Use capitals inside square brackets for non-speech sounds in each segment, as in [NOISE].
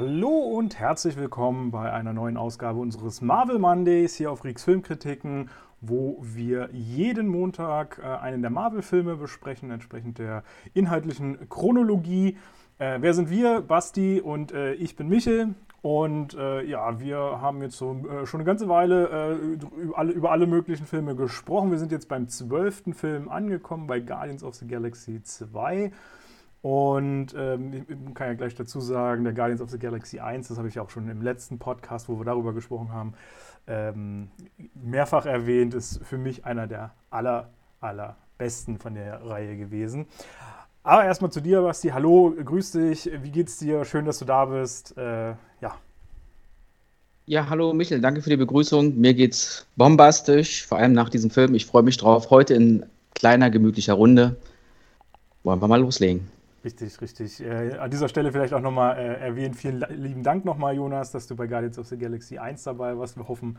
Hallo und herzlich willkommen bei einer neuen Ausgabe unseres Marvel Mondays hier auf Rix Filmkritiken, wo wir jeden Montag äh, einen der Marvel-Filme besprechen, entsprechend der inhaltlichen Chronologie. Äh, wer sind wir? Basti und äh, ich bin Michel. Und äh, ja, wir haben jetzt so, äh, schon eine ganze Weile äh, über alle, über, alle, möglichen Filme gesprochen. Wir sind jetzt beim zwölften Film angekommen, bei Guardians of the Galaxy 2. Und ähm, ich kann ja gleich dazu sagen, der Guardians of the Galaxy 1, das habe ich auch schon im letzten Podcast, wo wir darüber gesprochen haben, ähm, mehrfach erwähnt, ist für mich einer der aller, allerbesten von der Reihe gewesen. Aber erstmal zu dir, Basti. Hallo, grüß dich. Wie geht's dir? Schön, dass du da bist. Äh, ja. Ja, hallo Michel, danke für die Begrüßung. Mir geht's bombastisch, vor allem nach diesem Film. Ich freue mich drauf. Heute in kleiner, gemütlicher Runde. Wollen wir mal loslegen. Richtig, richtig. Äh, an dieser Stelle vielleicht auch nochmal äh, erwähnen, vielen lieben Dank nochmal, Jonas, dass du bei Guardians of the Galaxy 1 dabei warst. Wir hoffen,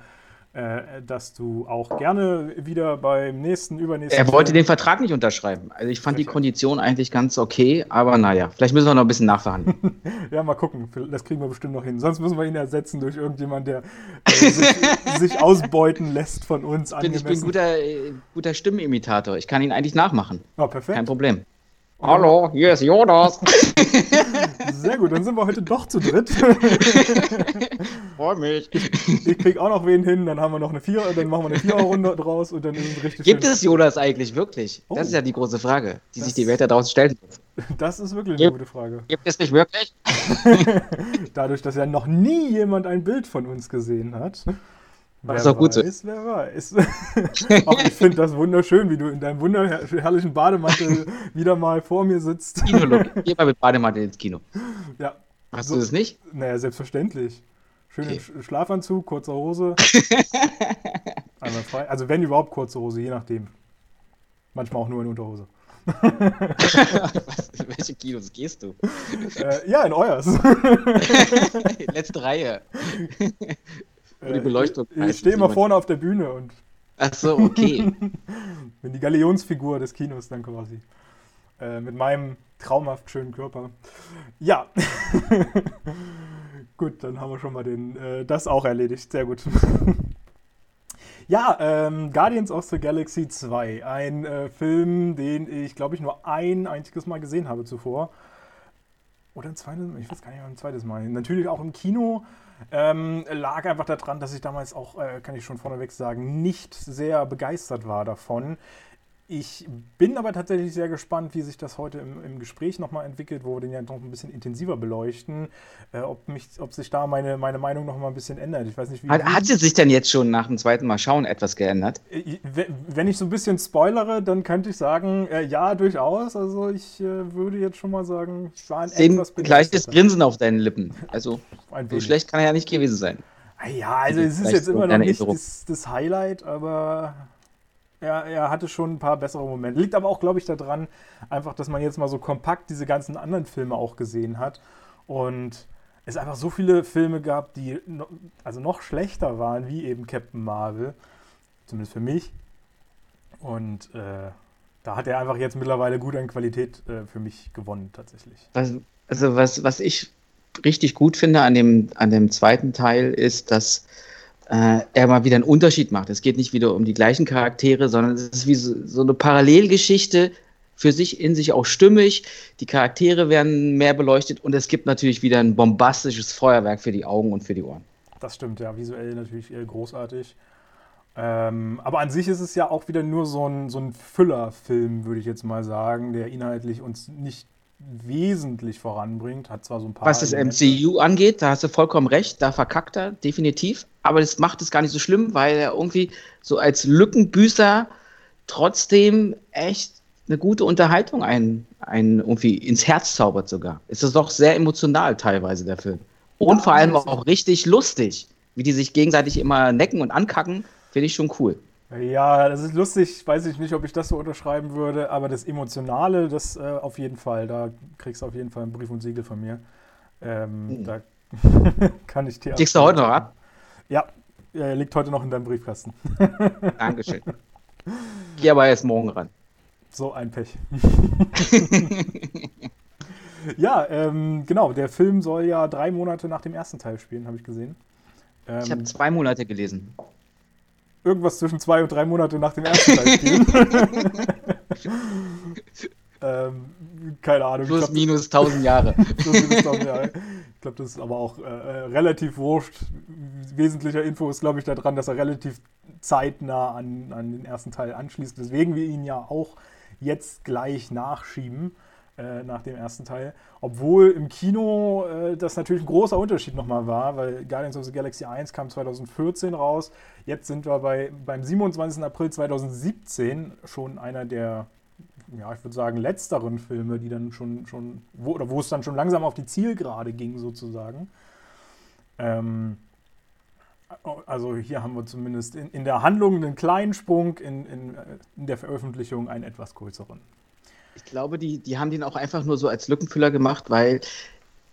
äh, dass du auch gerne wieder beim nächsten, übernächsten. Er wollte den Vertrag nicht unterschreiben. Also ich fand Richtig. die Kondition eigentlich ganz okay, aber naja, vielleicht müssen wir noch ein bisschen nachverhandeln. [LAUGHS] ja, mal gucken. Das kriegen wir bestimmt noch hin. Sonst müssen wir ihn ersetzen durch irgendjemand, der äh, sich, [LAUGHS] sich, ausbeuten lässt von uns. Ich bin, ich bin ein guter, äh, guter Stimmenimitator. Ich kann ihn eigentlich nachmachen. Oh, perfekt. Kein Problem. Hallo, hier ist Jonas. [LAUGHS] Sehr gut, dann sind wir heute doch zu dritt. [LAUGHS] Freue mich. Ich, ich krieg auch noch wen hin, dann haben wir noch eine Vier, dann machen wir eine Viererrunde draus und dann ist es richtig Gibt schön. es Jonas eigentlich wirklich? Oh. Das ist ja die große Frage, die sich die Welt da draußen stellt. Das ist wirklich eine gute Frage. Gibt es nicht wirklich? [LAUGHS] Dadurch, dass ja noch nie jemand ein Bild von uns gesehen hat. Wer ist auch gut so. Wer weiß. [LAUGHS] Auch ich finde das wunderschön, wie du in deinem wunderherrlichen Bademantel [LAUGHS] wieder mal vor mir sitzt. Kino-Look. [LAUGHS] Geh mal mit Bademantel ins Kino. Ja. Hast so, du das nicht? Naja, selbstverständlich. Schönen okay. Schlafanzug, kurze Hose. Einmal frei. Also wenn überhaupt kurze Hose, je nachdem. Manchmal auch nur in Unterhose. Was, in welche Kinos gehst du? Äh, ja, in euers. Letzte Reihe. Wo die Beleuchtung äh, ich, ich stehe immer vorne auf der Bühne und. Ach so, okay. [LAUGHS] bin die Galionsfigur des Kinos dann quasi. Äh, mit meinem traumhaft schönen Körper. Ja. [LAUGHS] gut, dann haben wir schon mal den, äh, das auch erledigt. Sehr gut. [LAUGHS] ja, ähm, Guardians of the Galaxy 2. Ein äh, Film, den ich, glaube ich, nur ein einziges Mal gesehen habe zuvor. Oder ein zweites Mal? Ich weiß gar nicht, ein zweites Mal. Natürlich auch im Kino. Ähm, lag einfach daran, dass ich damals auch, äh, kann ich schon vorneweg sagen, nicht sehr begeistert war davon. Ich bin aber tatsächlich sehr gespannt, wie sich das heute im, im Gespräch nochmal entwickelt, wo wir den ja noch ein bisschen intensiver beleuchten, äh, ob, mich, ob sich da meine, meine Meinung nochmal ein bisschen ändert. Ich weiß nicht, wie. Hat, hat sie sich denn jetzt schon nach dem zweiten Mal schauen etwas geändert? Äh, wenn ich so ein bisschen spoilere, dann könnte ich sagen, äh, ja, durchaus. Also ich äh, würde jetzt schon mal sagen, ich war ein Sehen etwas gleiches Grinsen auf deinen Lippen. Also so schlecht kann er ja nicht gewesen sein. Ja, also es ist jetzt immer noch nicht das, das Highlight, aber er, er hatte schon ein paar bessere Momente. Liegt aber auch, glaube ich, daran, einfach, dass man jetzt mal so kompakt diese ganzen anderen Filme auch gesehen hat. Und es einfach so viele Filme gab, die no, also noch schlechter waren, wie eben Captain Marvel. Zumindest für mich. Und äh, da hat er einfach jetzt mittlerweile gut an Qualität äh, für mich gewonnen, tatsächlich. Also, also was, was ich richtig gut finde an dem, an dem zweiten Teil ist, dass äh, er mal wieder einen Unterschied macht. Es geht nicht wieder um die gleichen Charaktere, sondern es ist wie so, so eine Parallelgeschichte, für sich in sich auch stimmig. Die Charaktere werden mehr beleuchtet und es gibt natürlich wieder ein bombastisches Feuerwerk für die Augen und für die Ohren. Das stimmt, ja, visuell natürlich großartig. Ähm, aber an sich ist es ja auch wieder nur so ein, so ein Füllerfilm, würde ich jetzt mal sagen, der inhaltlich uns nicht wesentlich voranbringt. Hat zwar so ein paar. Was das MCU angeht, da hast du vollkommen recht, da verkackt er definitiv. Aber das macht es gar nicht so schlimm, weil er irgendwie so als Lückenbüßer trotzdem echt eine gute Unterhaltung ein, ein irgendwie ins Herz zaubert sogar. Es ist doch sehr emotional teilweise der Film. Und vor allem auch richtig lustig, wie die sich gegenseitig immer necken und ankacken, finde ich schon cool. Ja, das ist lustig. Weiß ich nicht, ob ich das so unterschreiben würde, aber das Emotionale, das äh, auf jeden Fall. Da kriegst du auf jeden Fall einen Brief und Siegel von mir. Ähm, mhm. Da [LAUGHS] kann ich dir. Kriegst du heute noch ab? Ja, er liegt heute noch in deinem Briefkasten. [LAUGHS] Dankeschön. Geh aber erst morgen ran. So ein Pech. [LAUGHS] ja, ähm, genau. Der Film soll ja drei Monate nach dem ersten Teil spielen, habe ich gesehen. Ähm, ich habe zwei Monate gelesen. Irgendwas zwischen zwei und drei Monate nach dem ersten Teil spielen. [LAUGHS] ähm, keine Ahnung. Plus glaub, minus 1000 Jahre. [LAUGHS] Plus minus 1000 Jahre. Ich glaube, das ist aber auch äh, äh, relativ wurscht. Wesentlicher Info ist, glaube ich, daran, dass er relativ zeitnah an, an den ersten Teil anschließt, weswegen wir ihn ja auch jetzt gleich nachschieben äh, nach dem ersten Teil. Obwohl im Kino äh, das natürlich ein großer Unterschied nochmal war, weil Guardians of the Galaxy 1 kam 2014 raus. Jetzt sind wir bei, beim 27. April 2017 schon einer der, ja, ich würde sagen, letzteren Filme, die dann schon, schon wo, oder wo es dann schon langsam auf die Zielgerade ging, sozusagen. Ähm, also hier haben wir zumindest in, in der Handlung einen kleinen Sprung, in, in, in der Veröffentlichung einen etwas größeren. Ich glaube, die, die haben den auch einfach nur so als Lückenfüller gemacht, weil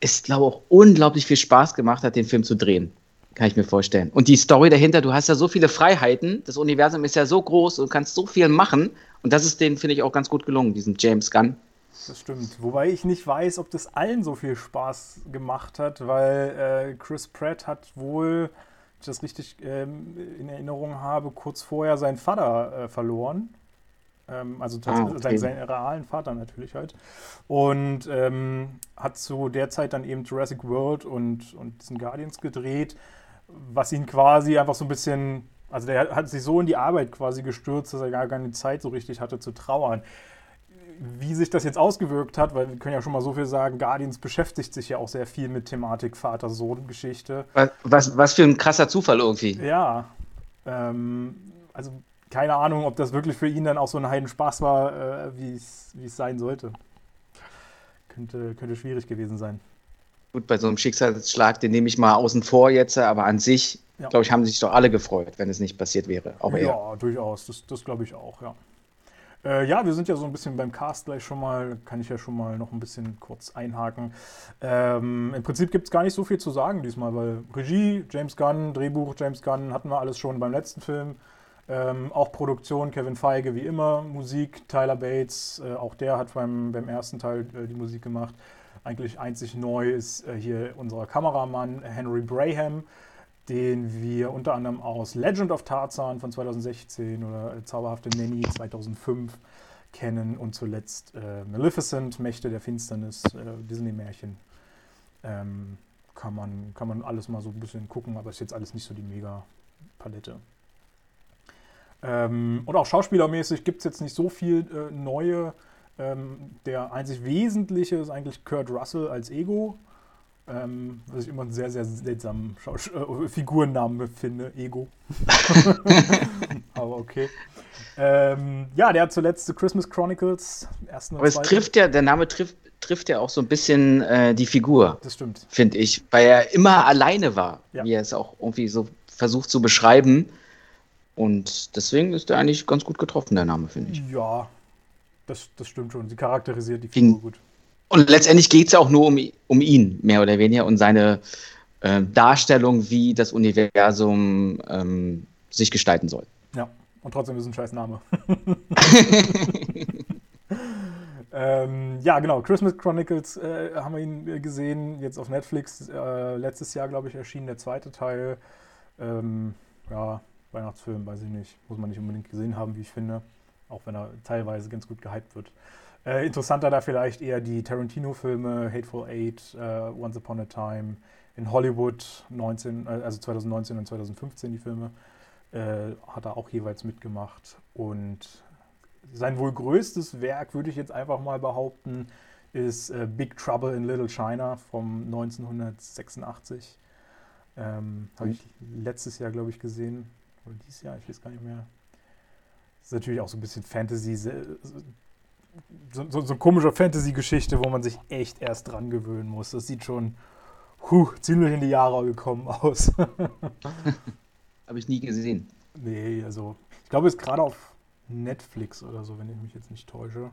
es, glaube ich, auch unglaublich viel Spaß gemacht hat, den Film zu drehen. Kann ich mir vorstellen. Und die Story dahinter, du hast ja so viele Freiheiten, das Universum ist ja so groß und kannst so viel machen. Und das ist denen, finde ich, auch ganz gut gelungen, diesem James Gunn. Das stimmt. Wobei ich nicht weiß, ob das allen so viel Spaß gemacht hat, weil äh, Chris Pratt hat wohl ich das richtig ähm, in Erinnerung habe, kurz vorher seinen Vater äh, verloren. Ähm, also ah, okay. seinen, seinen, realen Vater natürlich halt. Und ähm, hat zu der Zeit dann eben Jurassic World und, und diesen Guardians gedreht, was ihn quasi einfach so ein bisschen, also der hat sich so in die Arbeit quasi gestürzt, dass er gar keine Zeit so richtig hatte zu trauern wie sich das jetzt ausgewirkt hat, weil wir können ja schon mal so viel sagen, Guardians beschäftigt sich ja auch sehr viel mit Thematik Vater-Sohn-Geschichte. Was, was, was, für ein krasser Zufall irgendwie. Ja. Ähm, also keine Ahnung, ob das wirklich für ihn dann auch so ein Heidenspaß war, äh, wie es sein sollte. Könnte, könnte schwierig gewesen sein. Gut, bei so einem Schicksalsschlag, den nehme ich mal außen vor jetzt, aber an sich, ja. glaube ich, haben sich doch alle gefreut, wenn es nicht passiert wäre. Auch ja, er. durchaus. Das, das glaube ich auch, ja. Äh, ja, wir sind ja so ein bisschen beim Cast gleich schon mal, kann ich ja schon mal noch ein bisschen kurz einhaken. Ähm, Im Prinzip gibt es gar nicht so viel zu sagen diesmal, weil Regie, James Gunn, Drehbuch, James Gunn hatten wir alles schon beim letzten Film. Ähm, auch Produktion, Kevin Feige wie immer, Musik, Tyler Bates, äh, auch der hat beim, beim ersten Teil äh, die Musik gemacht. Eigentlich einzig neu ist äh, hier unser Kameramann Henry Braham den wir unter anderem aus Legend of Tarzan von 2016 oder Zauberhafte Nanny 2005 kennen und zuletzt äh, Maleficent, Mächte der Finsternis, äh, Disney-Märchen. Ähm, kann, man, kann man alles mal so ein bisschen gucken, aber ist jetzt alles nicht so die Mega-Palette. Ähm, und auch schauspielermäßig gibt es jetzt nicht so viel äh, neue. Ähm, der einzig Wesentliche ist eigentlich Kurt Russell als Ego. Ähm, was ich immer einen sehr, sehr seltsamen Schausch äh, [LAUGHS] Figurennamen finde, Ego. [LAUGHS] Aber okay. Ähm, ja, der hat zuletzt The Christmas Chronicles. Ersten Aber es trifft ja, der Name trifft, trifft ja auch so ein bisschen äh, die Figur. Das stimmt. Finde ich. Weil er immer alleine war, ja. wie er es auch irgendwie so versucht zu beschreiben. Und deswegen ist er eigentlich ganz gut getroffen, der Name, finde ich. Ja, das, das stimmt schon. Sie charakterisiert die Figur gut. Und letztendlich geht es ja auch nur um, um ihn, mehr oder weniger, und seine äh, Darstellung, wie das Universum ähm, sich gestalten soll. Ja, und trotzdem ist es ein scheiß Name. [LAUGHS] [LAUGHS] ähm, ja, genau. Christmas Chronicles äh, haben wir ihn äh, gesehen, jetzt auf Netflix. Äh, letztes Jahr, glaube ich, erschien der zweite Teil. Ähm, ja, Weihnachtsfilm, weiß ich nicht. Muss man nicht unbedingt gesehen haben, wie ich finde. Auch wenn er teilweise ganz gut gehypt wird. Äh, interessanter da vielleicht eher die Tarantino-Filme Hateful Eight, uh, Once Upon a Time, in Hollywood 19, äh, also 2019 und 2015 die Filme, äh, hat er auch jeweils mitgemacht. Und sein wohl größtes Werk, würde ich jetzt einfach mal behaupten, ist äh, Big Trouble in Little China vom 1986. Ähm, Habe ich letztes Jahr, glaube ich, gesehen. Oder dieses Jahr, ich weiß gar nicht mehr. Das ist natürlich auch so ein bisschen Fantasy, so, so, so komische Fantasy-Geschichte, wo man sich echt erst dran gewöhnen muss. Das sieht schon huh, ziemlich in die Jahre gekommen [LAUGHS] aus. [LAUGHS] Habe ich nie gesehen. Nee, also ich glaube, es ist gerade auf Netflix oder so, wenn ich mich jetzt nicht täusche.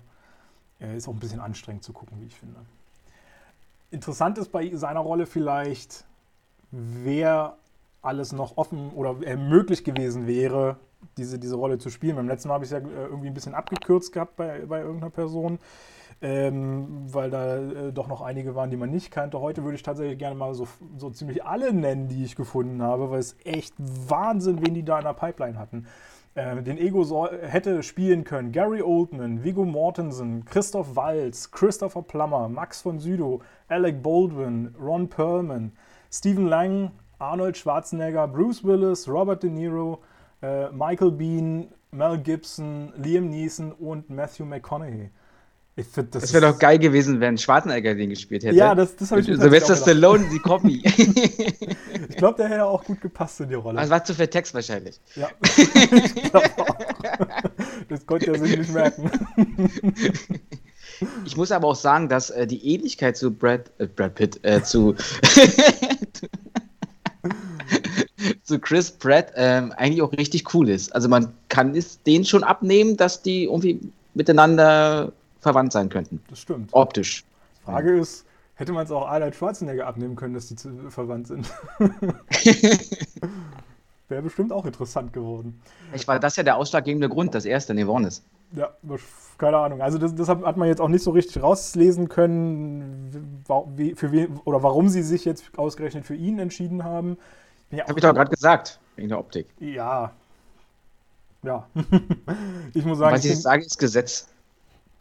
Ist auch ein bisschen anstrengend zu gucken, wie ich finde. Interessant ist bei seiner Rolle vielleicht, wer alles noch offen oder möglich gewesen wäre, diese, diese Rolle zu spielen. Beim letzten Mal habe ich es ja äh, irgendwie ein bisschen abgekürzt gehabt bei, bei irgendeiner Person, ähm, weil da äh, doch noch einige waren, die man nicht kannte. Heute würde ich tatsächlich gerne mal so, so ziemlich alle nennen, die ich gefunden habe, weil es echt Wahnsinn, wen die da in der Pipeline hatten. Äh, den Ego hätte spielen können Gary Oldman, Viggo Mortensen, Christoph Waltz, Christopher Plummer, Max von Sydow, Alec Baldwin, Ron Perlman, Stephen Lang, Arnold Schwarzenegger, Bruce Willis, Robert De Niro, äh, Michael Bean, Mel Gibson, Liam Neeson und Matthew McConaughey. Ich find, das das wäre doch geil gewesen, wenn Schwarzenegger den gespielt hätte. Ja, das, das habe ich mir Sylvester Stallone, die Copy. [LAUGHS] ich glaube, der hätte auch gut gepasst in die Rolle. Das war zu viel Text wahrscheinlich. Ja, [LAUGHS] ich glaube auch. Das konnte er sich nicht merken. [LAUGHS] Ich muss aber auch sagen, dass äh, die Ähnlichkeit zu Brad, äh, Brad Pitt, äh, zu, [LAUGHS] zu Chris Pratt ähm, eigentlich auch richtig cool ist. Also man kann es denen schon abnehmen, dass die irgendwie miteinander verwandt sein könnten. Das stimmt. Optisch. Die Frage ist, hätte man es auch Arnold Schwarzenegger abnehmen können, dass die verwandt sind? [LAUGHS] [LAUGHS] Wäre bestimmt auch interessant geworden. Ich war das ja der ausschlaggebende Grund, dass er es dann geworden ist. Ja, keine Ahnung. Also das, deshalb hat man jetzt auch nicht so richtig rauslesen können, wie, für wen, oder warum sie sich jetzt ausgerechnet für ihn entschieden haben. Ja, Habe ich doch gerade gesagt, wegen der Optik. Ja. Ja. [LAUGHS] ich muss sagen. Was ich, ich sage, ist Gesetz.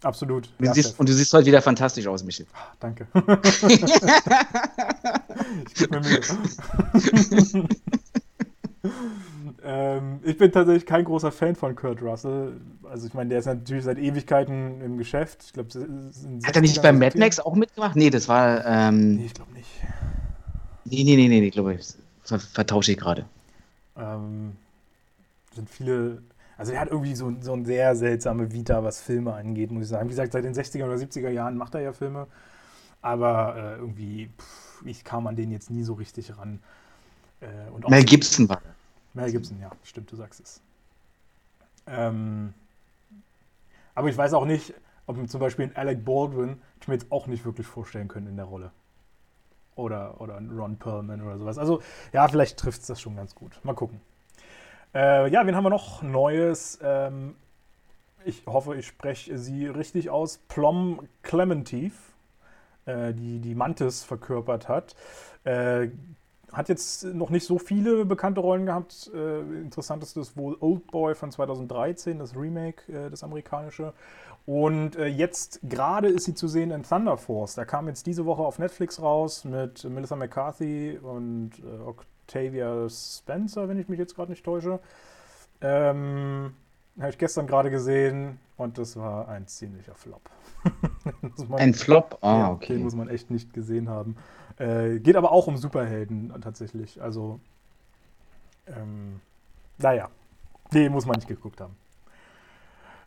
Absolut. Du ja, siehst, und du siehst heute wieder fantastisch aus, Michel. Ah, danke. [LAUGHS] [LAUGHS] ich gebe mir Mühe. [LAUGHS] ähm, ich bin tatsächlich kein großer Fan von Kurt Russell. Also ich meine, der ist natürlich seit Ewigkeiten im Geschäft. Ich glaub, Hat er nicht bei Mad Max auch mitgemacht? Nee, das war. Ähm... Nee, ich glaube nicht. Nee, nee, nee, nee, ich glaube, das vertausche ich gerade. Ähm, sind viele also er hat irgendwie so, so eine sehr seltsame Vita, was Filme angeht, muss ich sagen. Wie gesagt, seit den 60er oder 70er Jahren macht er ja Filme. Aber äh, irgendwie, pff, ich kam an den jetzt nie so richtig ran. Äh, Mel Gibson war Mel Gibson, ja, stimmt, du sagst es. Ähm, aber ich weiß auch nicht, ob zum Beispiel ein Alec Baldwin, ich mir jetzt auch nicht wirklich vorstellen können in der Rolle. Oder, oder ein Ron Perlman oder sowas. Also, ja, vielleicht trifft es das schon ganz gut. Mal gucken. Äh, ja, wen haben wir noch Neues? Ähm, ich hoffe, ich spreche sie richtig aus. Plom Clementif, äh, die die Mantis verkörpert hat. Äh, hat jetzt noch nicht so viele bekannte Rollen gehabt. Äh, interessanteste ist wohl Old Boy von 2013, das Remake, äh, das amerikanische. Und äh, jetzt gerade ist sie zu sehen in Thunder Force. Der kam jetzt diese Woche auf Netflix raus mit Melissa McCarthy und äh, Octavia Spencer, wenn ich mich jetzt gerade nicht täusche. Ähm, Habe ich gestern gerade gesehen und das war ein ziemlicher Flop. [LAUGHS] man, ein Flop? Ah, ja, okay. Den muss man echt nicht gesehen haben. Äh, geht aber auch um Superhelden tatsächlich. Also, ähm, naja, den muss man nicht geguckt haben.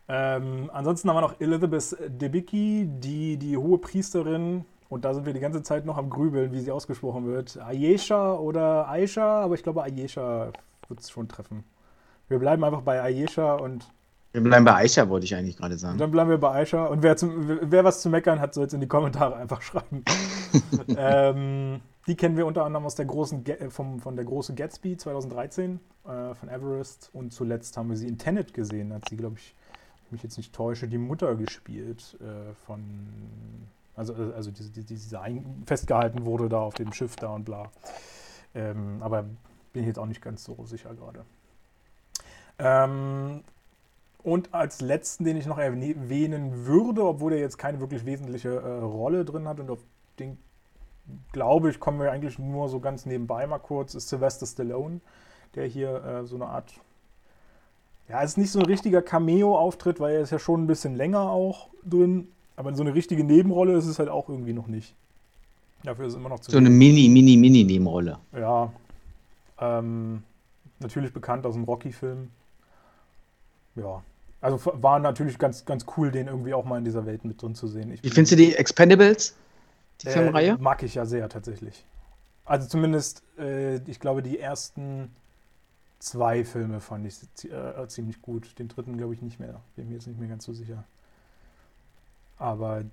Ähm, ansonsten haben wir noch Elizabeth Debicki, die die hohe Priesterin und da sind wir die ganze Zeit noch am Grübeln, wie sie ausgesprochen wird. Ayesha oder Aisha, aber ich glaube, Ayesha wird es schon treffen. Wir bleiben einfach bei Ayesha und. Wir bleiben bei Aisha, wollte ich eigentlich gerade sagen. Dann bleiben wir bei Aisha. Und wer, zum, wer was zu meckern hat, soll es in die Kommentare einfach schreiben. [LAUGHS] ähm, die kennen wir unter anderem aus der großen, äh, vom, von der großen Gatsby 2013 äh, von Everest. Und zuletzt haben wir sie in Tenet gesehen. Hat sie, glaube ich, mich jetzt nicht täusche, die Mutter gespielt äh, von also, also diese, diese festgehalten wurde da auf dem Schiff da und bla. Ähm, aber bin ich jetzt auch nicht ganz so sicher gerade. Ähm, und als letzten, den ich noch erwähnen würde, obwohl er jetzt keine wirklich wesentliche äh, Rolle drin hat und auf den, glaube ich, kommen wir eigentlich nur so ganz nebenbei mal kurz, ist Sylvester Stallone, der hier äh, so eine Art, ja, es ist nicht so ein richtiger Cameo-Auftritt, weil er ist ja schon ein bisschen länger auch drin, aber so eine richtige Nebenrolle ist es halt auch irgendwie noch nicht. Dafür ist es immer noch zu. So eine Mini, Mini, Mini-Nebenrolle. Ja. Ähm, natürlich bekannt aus dem Rocky-Film. Ja. Also war natürlich ganz, ganz cool, den irgendwie auch mal in dieser Welt mit drin zu sehen. Ich Wie findest du die Expendables? Die äh, Filmreihe? Mag ich ja sehr tatsächlich. Also zumindest, äh, ich glaube, die ersten zwei Filme fand ich äh, ziemlich gut. Den dritten glaube ich nicht mehr. Bin mir jetzt nicht mehr ganz so sicher. Aber.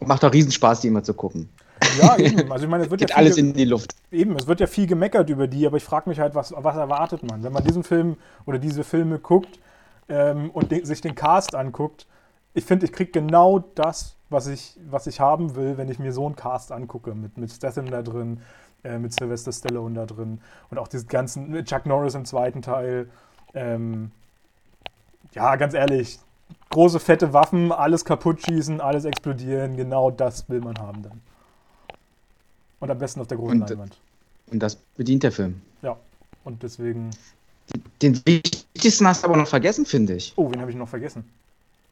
Macht doch Riesenspaß, die immer zu gucken. Ja, eben. Also ich meine, es [LAUGHS] wird Geht ja alles viel, in die Luft. eben, es wird ja viel gemeckert über die, aber ich frage mich halt, was, was erwartet man? Wenn man diesen Film oder diese Filme guckt ähm, und de sich den Cast anguckt, ich finde, ich kriege genau das, was ich, was ich haben will, wenn ich mir so einen Cast angucke, mit, mit Statham da drin, äh, mit Sylvester Stallone da drin und auch diesen ganzen mit Chuck Norris im zweiten Teil. Ähm, ja, ganz ehrlich, große fette Waffen, alles kaputt schießen, alles explodieren, genau das will man haben dann. Und am besten auf der großen Und- Leinwand. Und das bedient der Film. Ja. Und deswegen. Den wichtigsten hast du aber noch vergessen, finde ich. Oh, wen habe ich noch vergessen?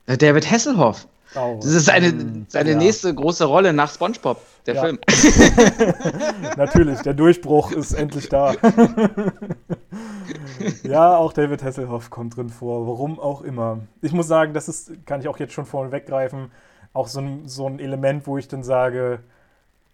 Äh, David Hasselhoff. Oh, Das ist seine, seine ja. nächste große Rolle nach SpongeBob, der Ja. Film. [LAUGHS] [LAUGHS] Natürlich, der Durchbruch ist endlich da. [LAUGHS] ja, auch David Hasselhoff kommt drin vor, warum auch immer. Ich muss sagen, das ist, kann ich auch jetzt schon vorne weggreifen, auch so ein, so ein Element, wo ich dann sage,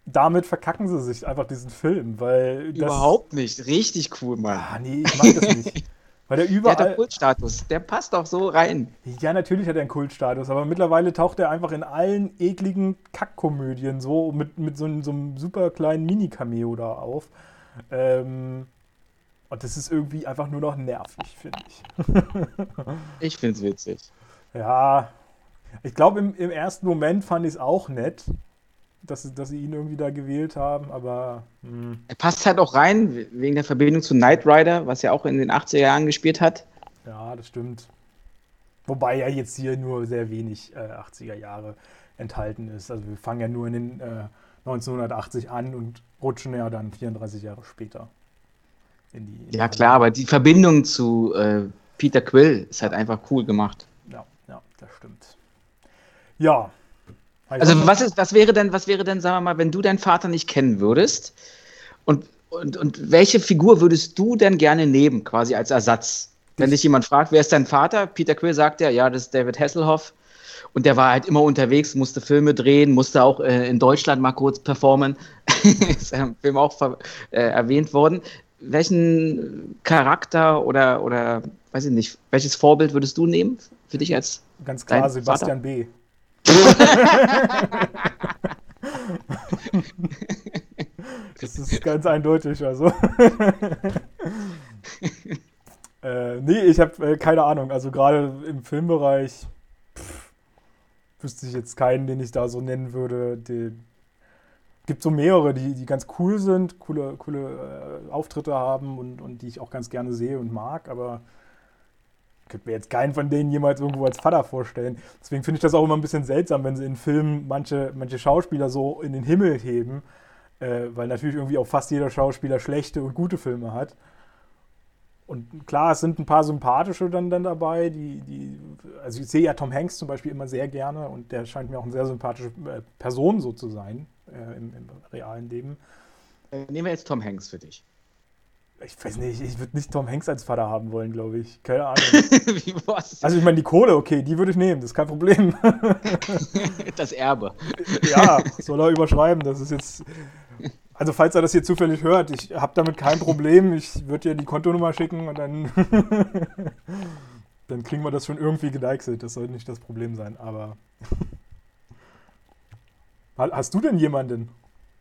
damit verkacken sie sich einfach diesen Film, weil Überhaupt nicht. Richtig cool, Mann. Ah, nee, ich mag das nicht. [LAUGHS] Weil der Der hat überall. doch Kultstatus. Der passt doch so rein. Ja, natürlich hat er einen Kultstatus, aber mittlerweile taucht er einfach in allen ekligen Kackkomödien so mit, mit so, einem- so einem super kleinen Mini-Cameo da auf. Ähm, und das ist irgendwie einfach nur noch nervig, finde ich. [LAUGHS] Ich find's witzig. Ja, ich glaube, im, im ersten Moment fand ich es auch nett, dass, sie- dass sie ihn irgendwie da gewählt haben, aber hm, Er passt halt auch rein, we- wegen der Verbindung zu Knight Rider, was er auch in den 80er Jahren gespielt hat. ja, das stimmt. Wobei ja jetzt hier nur sehr wenig äh, 80er Jahre enthalten ist. Also wir fangen ja nur in den äh, 1980 an und rutschen ja dann 34 Jahre später in die. In Ja, klar, aber die Verbindung zu äh, Peter Quill ist halt einfach cool gemacht. Ja, ja, das stimmt. Ja. Also was ist, was wäre denn, was wäre denn, sagen wir mal, wenn du deinen Vater nicht kennen würdest und, und, und welche Figur würdest du denn gerne nehmen, quasi als Ersatz? Wenn dich jemand fragt, wer ist dein Vater? Peter Quill sagt ja, ja, das ist David Hasselhoff. Und der war halt immer unterwegs, musste Filme drehen, musste auch äh, in Deutschland mal kurz performen. [LAUGHS] ist ja im Film auch äh, erwähnt worden. Welchen Charakter oder, oder, weiß ich nicht, welches Vorbild würdest du nehmen für dich als Ganz klar, Sebastian B. das ist ganz eindeutig, also. [LAUGHS] äh, nee, ich habe äh, keine Ahnung. Also gerade im Filmbereich pff, wüsste ich jetzt keinen, den ich da so nennen würde. Den, gibt so mehrere, die, die ganz cool sind, coole, coole äh, Auftritte haben und, und die ich auch ganz gerne sehe und mag, aber könnte mir jetzt keinen von denen jemals irgendwo als Vater vorstellen. Deswegen finde ich das auch immer ein bisschen seltsam, wenn sie in Filmen manche, manche Schauspieler so in den Himmel heben, äh, weil natürlich irgendwie auch fast jeder Schauspieler schlechte und gute Filme hat. Und klar, es sind ein paar sympathische dann, dann dabei, die, die, also ich sehe ja Tom Hanks zum Beispiel immer sehr gerne und der scheint mir auch eine sehr sympathische äh, Person so zu sein äh, im, im realen Leben. Äh, Nehmen wir jetzt Tom Hanks für dich. Ich weiß nicht, ich würde nicht Tom Hanks als Vater haben wollen, glaube ich. Keine [LAUGHS] Ahnung. Wie war's? Also ich meine, die Kohle, okay, die würde ich nehmen, das ist kein Problem. [LAUGHS] das Erbe. ja, soll er überschreiben, das ist jetzt... Also falls er das hier zufällig hört, ich habe damit kein Problem. Ich würde dir die Kontonummer schicken und dann... [LAUGHS] dann kriegen wir das schon irgendwie gedeichselt. Das soll nicht das Problem sein, aber... Hast du denn jemanden?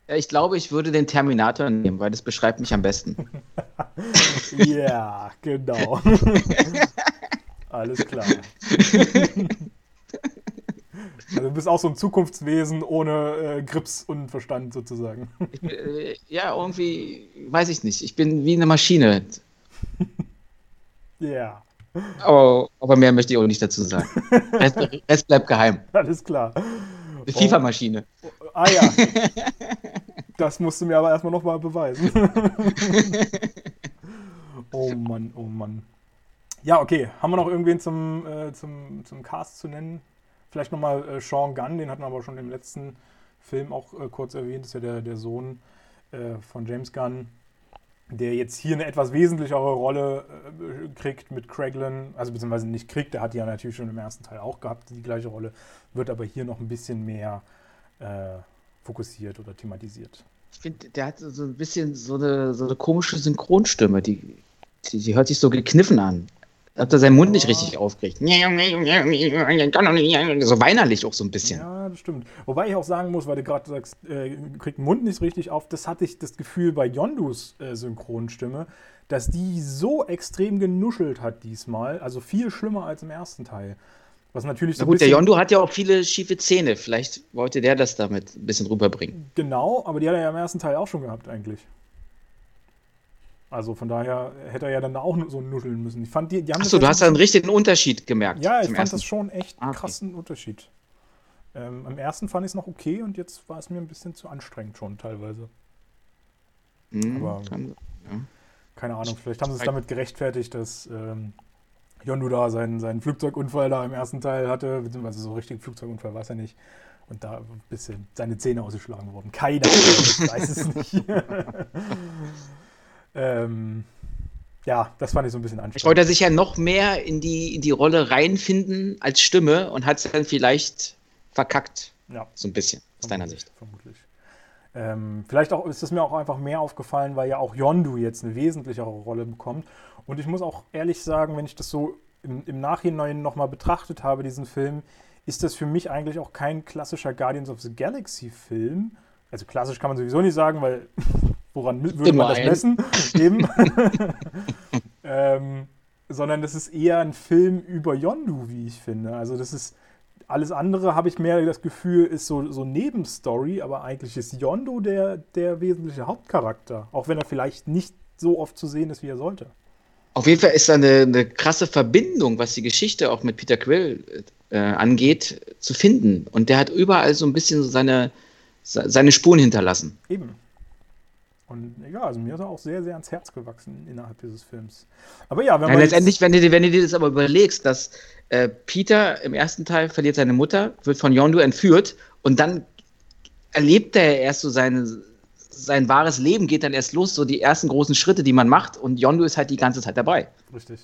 Ja, Ich glaube, ich würde den Terminator nehmen, weil das beschreibt mich am besten. [LAUGHS] Ja, genau. [LAUGHS] Alles klar. Also du bist auch so ein Zukunftswesen ohne äh, Grips und Verstand sozusagen. Bin, äh, ja, irgendwie, weiß ich nicht. Ich bin wie eine Maschine. [LAUGHS] Ja, Aber, aber mehr möchte ich auch nicht dazu sagen. Rest, Rest bleibt geheim. alles klar. Eine FIFA-Maschine. Ah ja. [LAUGHS] Das musst du mir aber erstmal nochmal beweisen. [LAUGHS] oh Mann, oh Mann. Ja, okay. Haben wir noch irgendwen zum, äh, zum, zum Cast zu nennen? Vielleicht nochmal äh, Sean Gunn, den hatten wir aber schon im letzten Film auch äh, kurz erwähnt. Das ist ja der, der Sohn äh, von James Gunn, der jetzt hier eine etwas wesentlichere Rolle äh, kriegt mit Craiglin. Also beziehungsweise nicht kriegt, der hat die ja natürlich schon im ersten Teil auch gehabt, die gleiche Rolle. Wird aber hier noch ein bisschen mehr äh, fokussiert oder thematisiert. Ich finde, der hat so ein bisschen so eine, so eine komische Synchronstimme. Die, die, die hört sich so gekniffen an. Hat er seinen Mund nicht richtig aufgeregt. So weinerlich auch so ein bisschen. Ja, das stimmt. Wobei ich auch sagen muss, weil du gerade sagst, äh, kriegt den Mund nicht richtig auf, das hatte ich das Gefühl bei Yondus äh, Synchronstimme, dass die so extrem genuschelt hat diesmal, also viel schlimmer als im ersten Teil. Was natürlich so Na gut, der Yondu hat ja auch viele schiefe Zähne. Vielleicht wollte der das damit ein bisschen rüberbringen. Genau, aber die hat er ja im ersten Teil auch schon gehabt eigentlich. Also von daher hätte er ja dann auch so nuscheln müssen. Ich fand die, die Achso, du hast da einen richtigen Unterschied gemerkt. Ja, ich fand ersten. das schon echt einen ah, okay. krassen Unterschied. Ähm, am ersten fand ich es noch okay und jetzt war es mir ein bisschen zu anstrengend schon teilweise. Mhm, Aber kann, ja. keine Ahnung, vielleicht haben sie es damit gerechtfertigt, dass ähm, Yondu da seinen, seinen Flugzeugunfall da im ersten Teil hatte, beziehungsweise so richtig Flugzeugunfall war es ja nicht. Und da ein bisschen seine Zähne ausgeschlagen wurden. Keine Ahnung, [LAUGHS] ich weiß es nicht. [LAUGHS] ähm, ja, das fand ich so ein bisschen anstrengend. Ich wollte sich ja noch mehr in die, in die Rolle reinfinden als Stimme und hat es dann vielleicht verkackt. Ja. So ein bisschen, aus deiner Sicht. Vermutlich. Ähm, vielleicht auch, ist es mir auch einfach mehr aufgefallen, weil ja auch Yondu jetzt eine wesentlichere Rolle bekommt. Und ich muss auch ehrlich sagen, wenn ich das so im, im Nachhinein nochmal betrachtet habe, diesen Film, ist das für mich eigentlich auch kein klassischer Guardians of the Galaxy Film. Also klassisch kann man sowieso nicht sagen, weil [LAUGHS] woran würde man das messen? [LAUGHS] Eben. [LAUGHS] ähm, sondern das ist eher ein Film über Yondu, wie ich finde. Also das ist alles andere habe ich mehr das Gefühl, ist so, so Nebenstory, aber eigentlich ist Yondu der, der wesentliche Hauptcharakter, auch wenn er vielleicht nicht so oft zu sehen ist, wie er sollte. Auf jeden Fall ist da eine, eine krasse Verbindung, was die Geschichte auch mit Peter Quill äh, angeht, zu finden. Und der hat überall so ein bisschen so seine, seine Spuren hinterlassen. Eben. Und ja, also mir ist er auch sehr, sehr ans Herz gewachsen innerhalb dieses Films. Aber ja, wenn ja, letztendlich, wenn du, wenn du dir das aber überlegst, dass äh, Peter im ersten Teil verliert seine Mutter, wird von Yondu entführt und dann erlebt er erst so seine, sein wahres Leben geht dann erst los, so die ersten großen Schritte, die man macht. Und Yondu ist halt die ganze Zeit dabei. Richtig.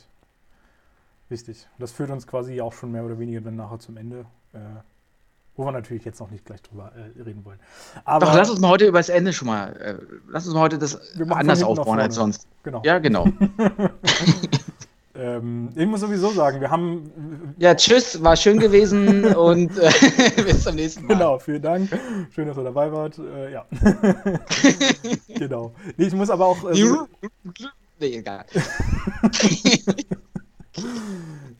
Richtig. Das führt uns quasi auch schon mehr oder weniger dann nachher zum Ende. Äh, wo wir natürlich jetzt noch nicht gleich drüber äh, reden wollen. Aber Doch, lass uns mal heute über das Ende schon mal. Äh, lass uns mal heute das anders aufbauen als sonst. Genau. Ja, genau. [LAUGHS] Ähm, ich muss sowieso sagen, wir haben. Ja, tschüss, war schön gewesen [LAUGHS] und äh, [LAUGHS] bis zum nächsten Mal. Genau, vielen Dank. Schön, dass ihr dabei wart. Äh, ja. genau. Nee, ich muss aber auch. Äh, so nee, egal.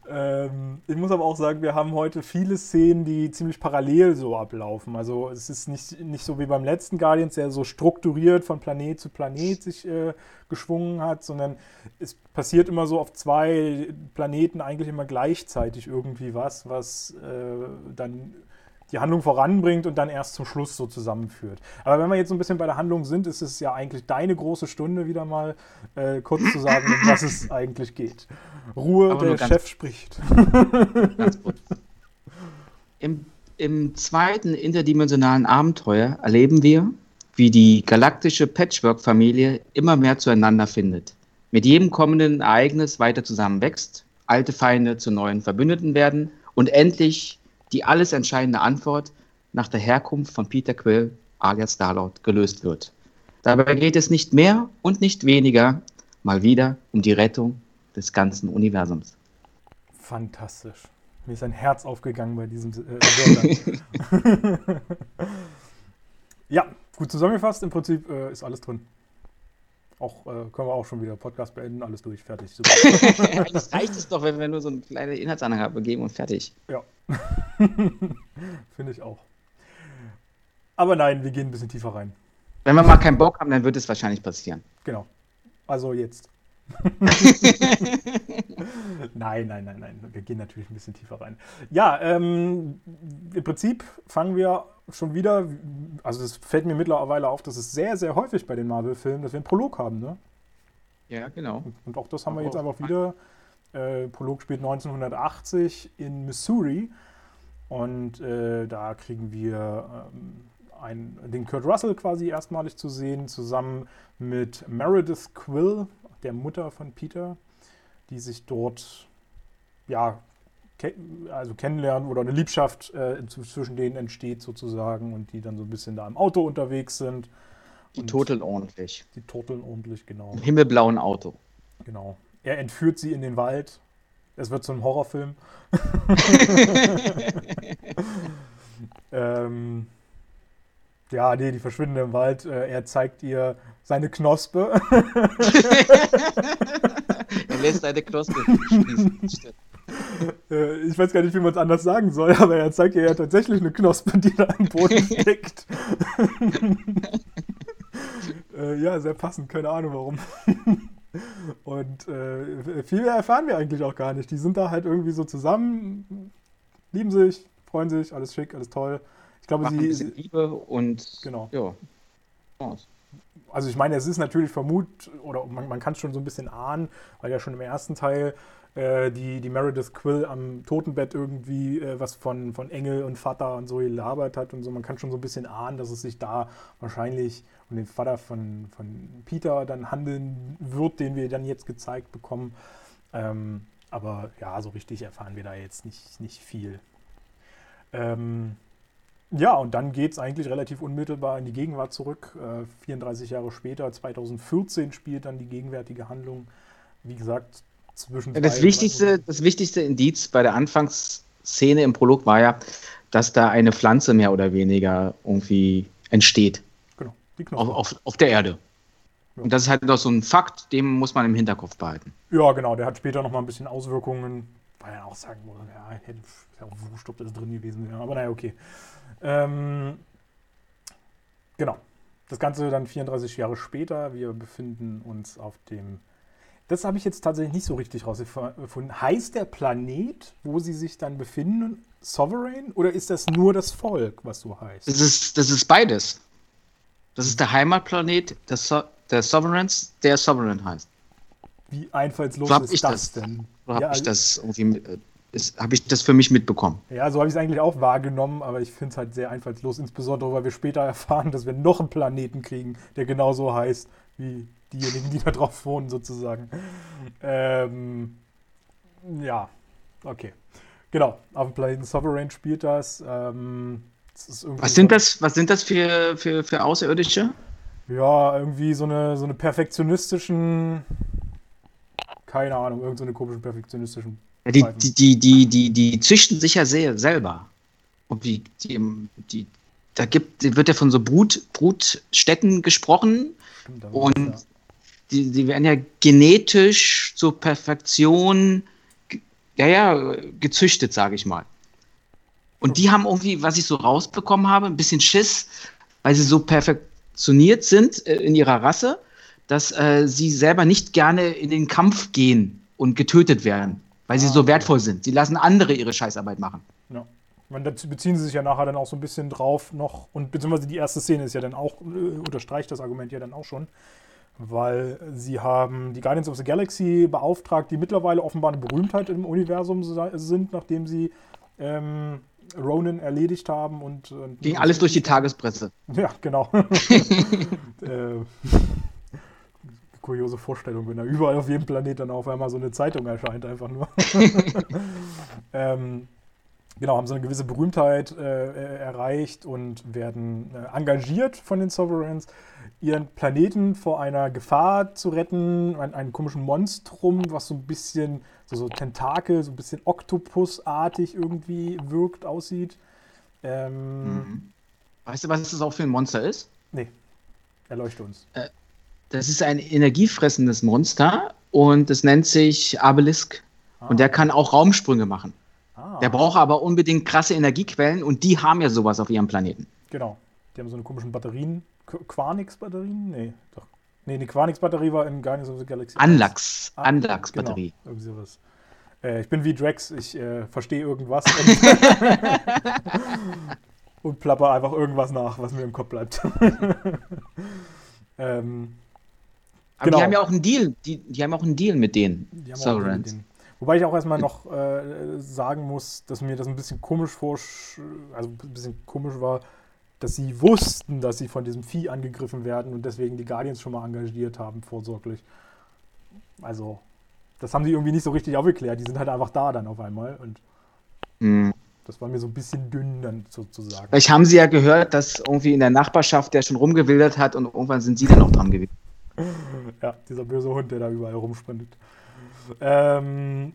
Ähm, ich muss aber auch sagen, wir haben heute viele Szenen, die ziemlich parallel so ablaufen. Also es ist nicht, nicht so wie beim letzten Guardians, der so strukturiert von Planet zu Planet sich äh, geschwungen hat, sondern es passiert immer so auf zwei Planeten eigentlich immer gleichzeitig irgendwie was, was äh, dann die Handlung voranbringt und dann erst zum Schluss so zusammenführt. Aber wenn wir jetzt so ein bisschen bei der Handlung sind, ist es ja eigentlich deine große Stunde wieder mal äh, kurz zu sagen, um was es eigentlich geht. Ruhe, Aber der Chef spricht. [LAUGHS] Im, Im zweiten interdimensionalen Abenteuer erleben wir, wie die galaktische Patchwork-Familie immer mehr zueinander findet. Mit jedem kommenden Ereignis weiter zusammenwächst, alte Feinde zu neuen Verbündeten werden und endlich die alles entscheidende Antwort nach der Herkunft von Peter Quill alias Starlord gelöst wird. Dabei geht es nicht mehr und nicht weniger mal wieder um die Rettung des ganzen Universums. Fantastisch. Mir ist ein Herz aufgegangen bei diesem äh, [LAUGHS] [LAUGHS] Ja, gut zusammengefasst. Im Prinzip äh, ist alles drin. Auch äh, können wir auch schon wieder Podcast beenden, alles durch, fertig. Super. [LAUGHS] [LAUGHS] das reicht es doch, wenn wir nur so eine kleine Inhaltsangabe geben und fertig. Ja. [LAUGHS] Finde ich auch. Aber nein, wir gehen ein bisschen tiefer rein. Wenn wir mal keinen Bock haben, dann wird es wahrscheinlich passieren. Genau. Also jetzt. nein, nein, nein, nein. Wir gehen natürlich ein bisschen tiefer rein. Ja, ähm, im Prinzip fangen wir schon wieder, also es fällt mir mittlerweile auf, dass es sehr, sehr häufig bei den Marvel-Filmen, dass wir einen Prolog haben, ne? Ja, genau. Und auch das haben wir jetzt einfach wieder. Äh, Prolog spielt 1980 in Missouri und äh, da kriegen wir ähm, einen, den Kurt Russell quasi erstmalig zu sehen, zusammen mit Meredith Quill, der Mutter von Peter, die sich dort ja also kennenlernen oder eine Liebschaft äh, zwischen denen entsteht sozusagen und die dann so ein bisschen da im Auto unterwegs sind. Die turteln ordentlich. Die turteln ordentlich, genau. Im himmelblauen Auto. Genau. Er entführt sie in den Wald. Es wird zu einem Horrorfilm. ähm, [LAUGHS] Ähm, ja, nee, die verschwinden im Wald. Äh, er zeigt ihr seine Knospe. [LAUGHS] er lässt seine Knospe [LAUGHS] schließen. Äh, ich weiß gar nicht, wie man es anders sagen soll, aber er zeigt ihr ja tatsächlich eine Knospe, die da im Boden [LAUGHS] steckt. [LAUGHS] äh, ja, sehr passend, keine Ahnung warum. [LAUGHS] Und äh, viel mehr erfahren wir eigentlich auch gar nicht. Die sind da halt irgendwie so zusammen, lieben sich, freuen sich, alles schick, alles toll. Ich glaube, Machen sie. ein bisschen Liebe und Genau. ja. Also ich meine, es ist natürlich vermut, oder man, man kann es schon so ein bisschen ahnen, weil ja schon im ersten Teil äh, die, die Meredith Quill am Totenbett irgendwie äh, was von, von Engel und Vater und so gelabert hat und so. Man kann schon so ein bisschen ahnen, dass es sich da wahrscheinlich um den Vater von, von Peter dann handeln wird, den wir dann jetzt gezeigt bekommen. Ähm, aber ja, so richtig erfahren wir da jetzt nicht, nicht viel. Ähm, ja, und dann geht es eigentlich relativ unmittelbar in die Gegenwart zurück. Äh, 34 Jahre später, 2014, spielt dann die gegenwärtige Handlung. Wie gesagt, zwischen. Das wichtigste, das wichtigste Indiz bei der Anfangsszene im Prolog war ja, dass da eine Pflanze mehr oder weniger irgendwie entsteht Genau, die auf, Knochen. auf, auf der Erde. Ja. Und das ist halt noch so ein Fakt, den muss man im Hinterkopf behalten. Ja, genau, der hat später nochmal ein bisschen Auswirkungen. Weil er auch sagen muss, ja, hätte ist ja auch wurscht, ob das drin gewesen wäre. Aber naja, okay. Ähm, genau. Das Ganze dann 34 Jahre später. Wir befinden uns auf dem. Das habe ich jetzt tatsächlich nicht so richtig rausgefunden. Heißt der Planet, wo sie sich dann befinden, Sovereign? Oder ist das nur das Volk, was so heißt? Das ist, das ist beides. Das ist der Heimatplanet der, so der Sovereigns, der Sovereign heißt. Wie einfallslos So hab ist das, das. denn? So habe Ja, ich das irgendwie mit- äh, habe ich das für mich mitbekommen. Ja, so habe ich es eigentlich auch wahrgenommen, aber ich finde es halt sehr einfallslos, insbesondere weil wir später erfahren, dass wir noch einen Planeten kriegen, der genauso heißt wie diejenigen, die da drauf wohnen, sozusagen. Ähm, ja, okay. Genau, auf dem Planeten Sovereign spielt das. Ähm, das Was sind das, was sind das für, für, für Außerirdische? Ja, irgendwie so eine, so eine perfektionistischen. Keine Ahnung, irgend so eine komischen perfektionistischen. Ja, die, die, die, die, die, die züchten sich ja sehr selber. Und die, die, die, da gibt, wird ja von so Brut, Brutstätten gesprochen Stimmt, und ja. Die, die werden ja genetisch zur Perfektion, ja, ja, gezüchtet, sage ich mal. Und die haben irgendwie, was ich so rausbekommen habe, ein bisschen Schiss, weil sie so perfektioniert sind äh, in ihrer Rasse, dass äh, sie selber nicht gerne in den Kampf gehen und getötet werden, weil sie Ah, so okay. wertvoll sind. Sie lassen andere ihre Scheißarbeit machen. Ja. Meine, dazu beziehen sie sich ja nachher dann auch so ein bisschen drauf noch, und beziehungsweise die erste Szene ist ja dann auch, äh, unterstreicht das Argument ja dann auch schon, weil sie haben die Guardians of the Galaxy beauftragt, die mittlerweile offenbar eine Berühmtheit im Universum sind, nachdem sie ähm, Ronan erledigt haben und. und Ging alles durch die Tagespresse. [LAUGHS] Ja, genau. [LAUGHS] äh, kuriose Vorstellung, wenn da überall auf jedem Planet dann auf einmal so eine Zeitung erscheint, einfach nur. [LAUGHS] ähm, genau, haben so eine gewisse Berühmtheit äh, äh, erreicht und werden äh, engagiert von den Sovereigns, ihren Planeten vor einer Gefahr zu retten, ein, einem komischen Monstrum, was so ein bisschen, so, so Tentakel, so ein bisschen Oktopusartig irgendwie wirkt, aussieht. Ähm, Weißt du, was das auch für ein Monster ist? Nee, erleuchte uns. Das ist ein energiefressendes Monster und es nennt sich Abelisk. Und der kann auch Raumsprünge machen. Ah, Der braucht aber unbedingt krasse Energiequellen und die haben ja sowas auf ihrem Planeten. Genau. Die haben so eine komischen Batterien. Qu- Quanix-Batterien? Nee, doch. Nee, die Quanix-Batterie war in Guardians of the Galaxy. Anlax, Ah, Anlax-Batterie. Genau, irgendwie sowas. Äh, ich bin wie Drax, ich äh, verstehe irgendwas und, [LAUGHS] und plapper einfach irgendwas nach, was mir im Kopf bleibt. [LAUGHS] ähm, Aber Genau. die haben ja auch einen Deal, die, die haben auch einen Deal mit denen, Sovereigns. den- den- Wobei ich auch erstmal noch äh, sagen muss, dass mir das ein bisschen komisch vor, also ein bisschen komisch war, dass sie wussten, dass sie von diesem Vieh angegriffen werden und deswegen die Guardians schon mal engagiert haben, vorsorglich. Also, das haben sie irgendwie nicht so richtig aufgeklärt. Die sind halt einfach da dann auf einmal und Hm. das war mir so ein bisschen dünn dann sozusagen. Vielleicht haben sie ja gehört, dass irgendwie in der Nachbarschaft der schon rumgewildert hat und irgendwann sind sie dann auch dran gewesen. Ja, dieser böse Hund, der da überall rumsprintet. Ähm,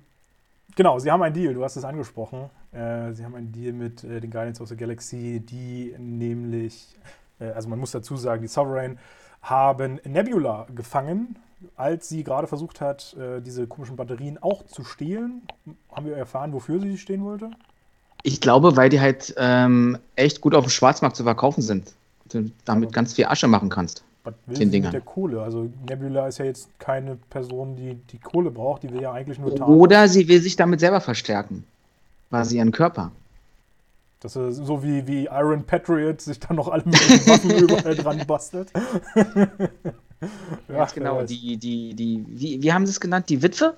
genau, sie haben einen Deal, du hast es angesprochen. Äh, sie haben einen Deal mit äh, den Guardians of the Galaxy, die nämlich, äh, also man muss dazu sagen, die Sovereign haben Nebula gefangen, als sie gerade versucht hat, äh, diese komischen Batterien auch zu stehlen. Haben wir erfahren, wofür sie stehen wollte? Ich glaube, weil die halt ähm, echt gut auf dem Schwarzmarkt zu verkaufen sind. Du damit ganz viel Asche machen kannst. Was will Den Dingern. mit der Kohle? Also Nebula ist ja jetzt keine Person, die die Kohle braucht, die will ja eigentlich nur Thanos. Oder sie will sich damit selber verstärken. Quasi ihren Körper. Das ist so wie, wie Iron Patriot sich dann noch alle möglichen Waffen [LAUGHS] überall dran bastelt. Ganz wer genau. Die, die, die, wie, wie haben sie es genannt? Die Witwe?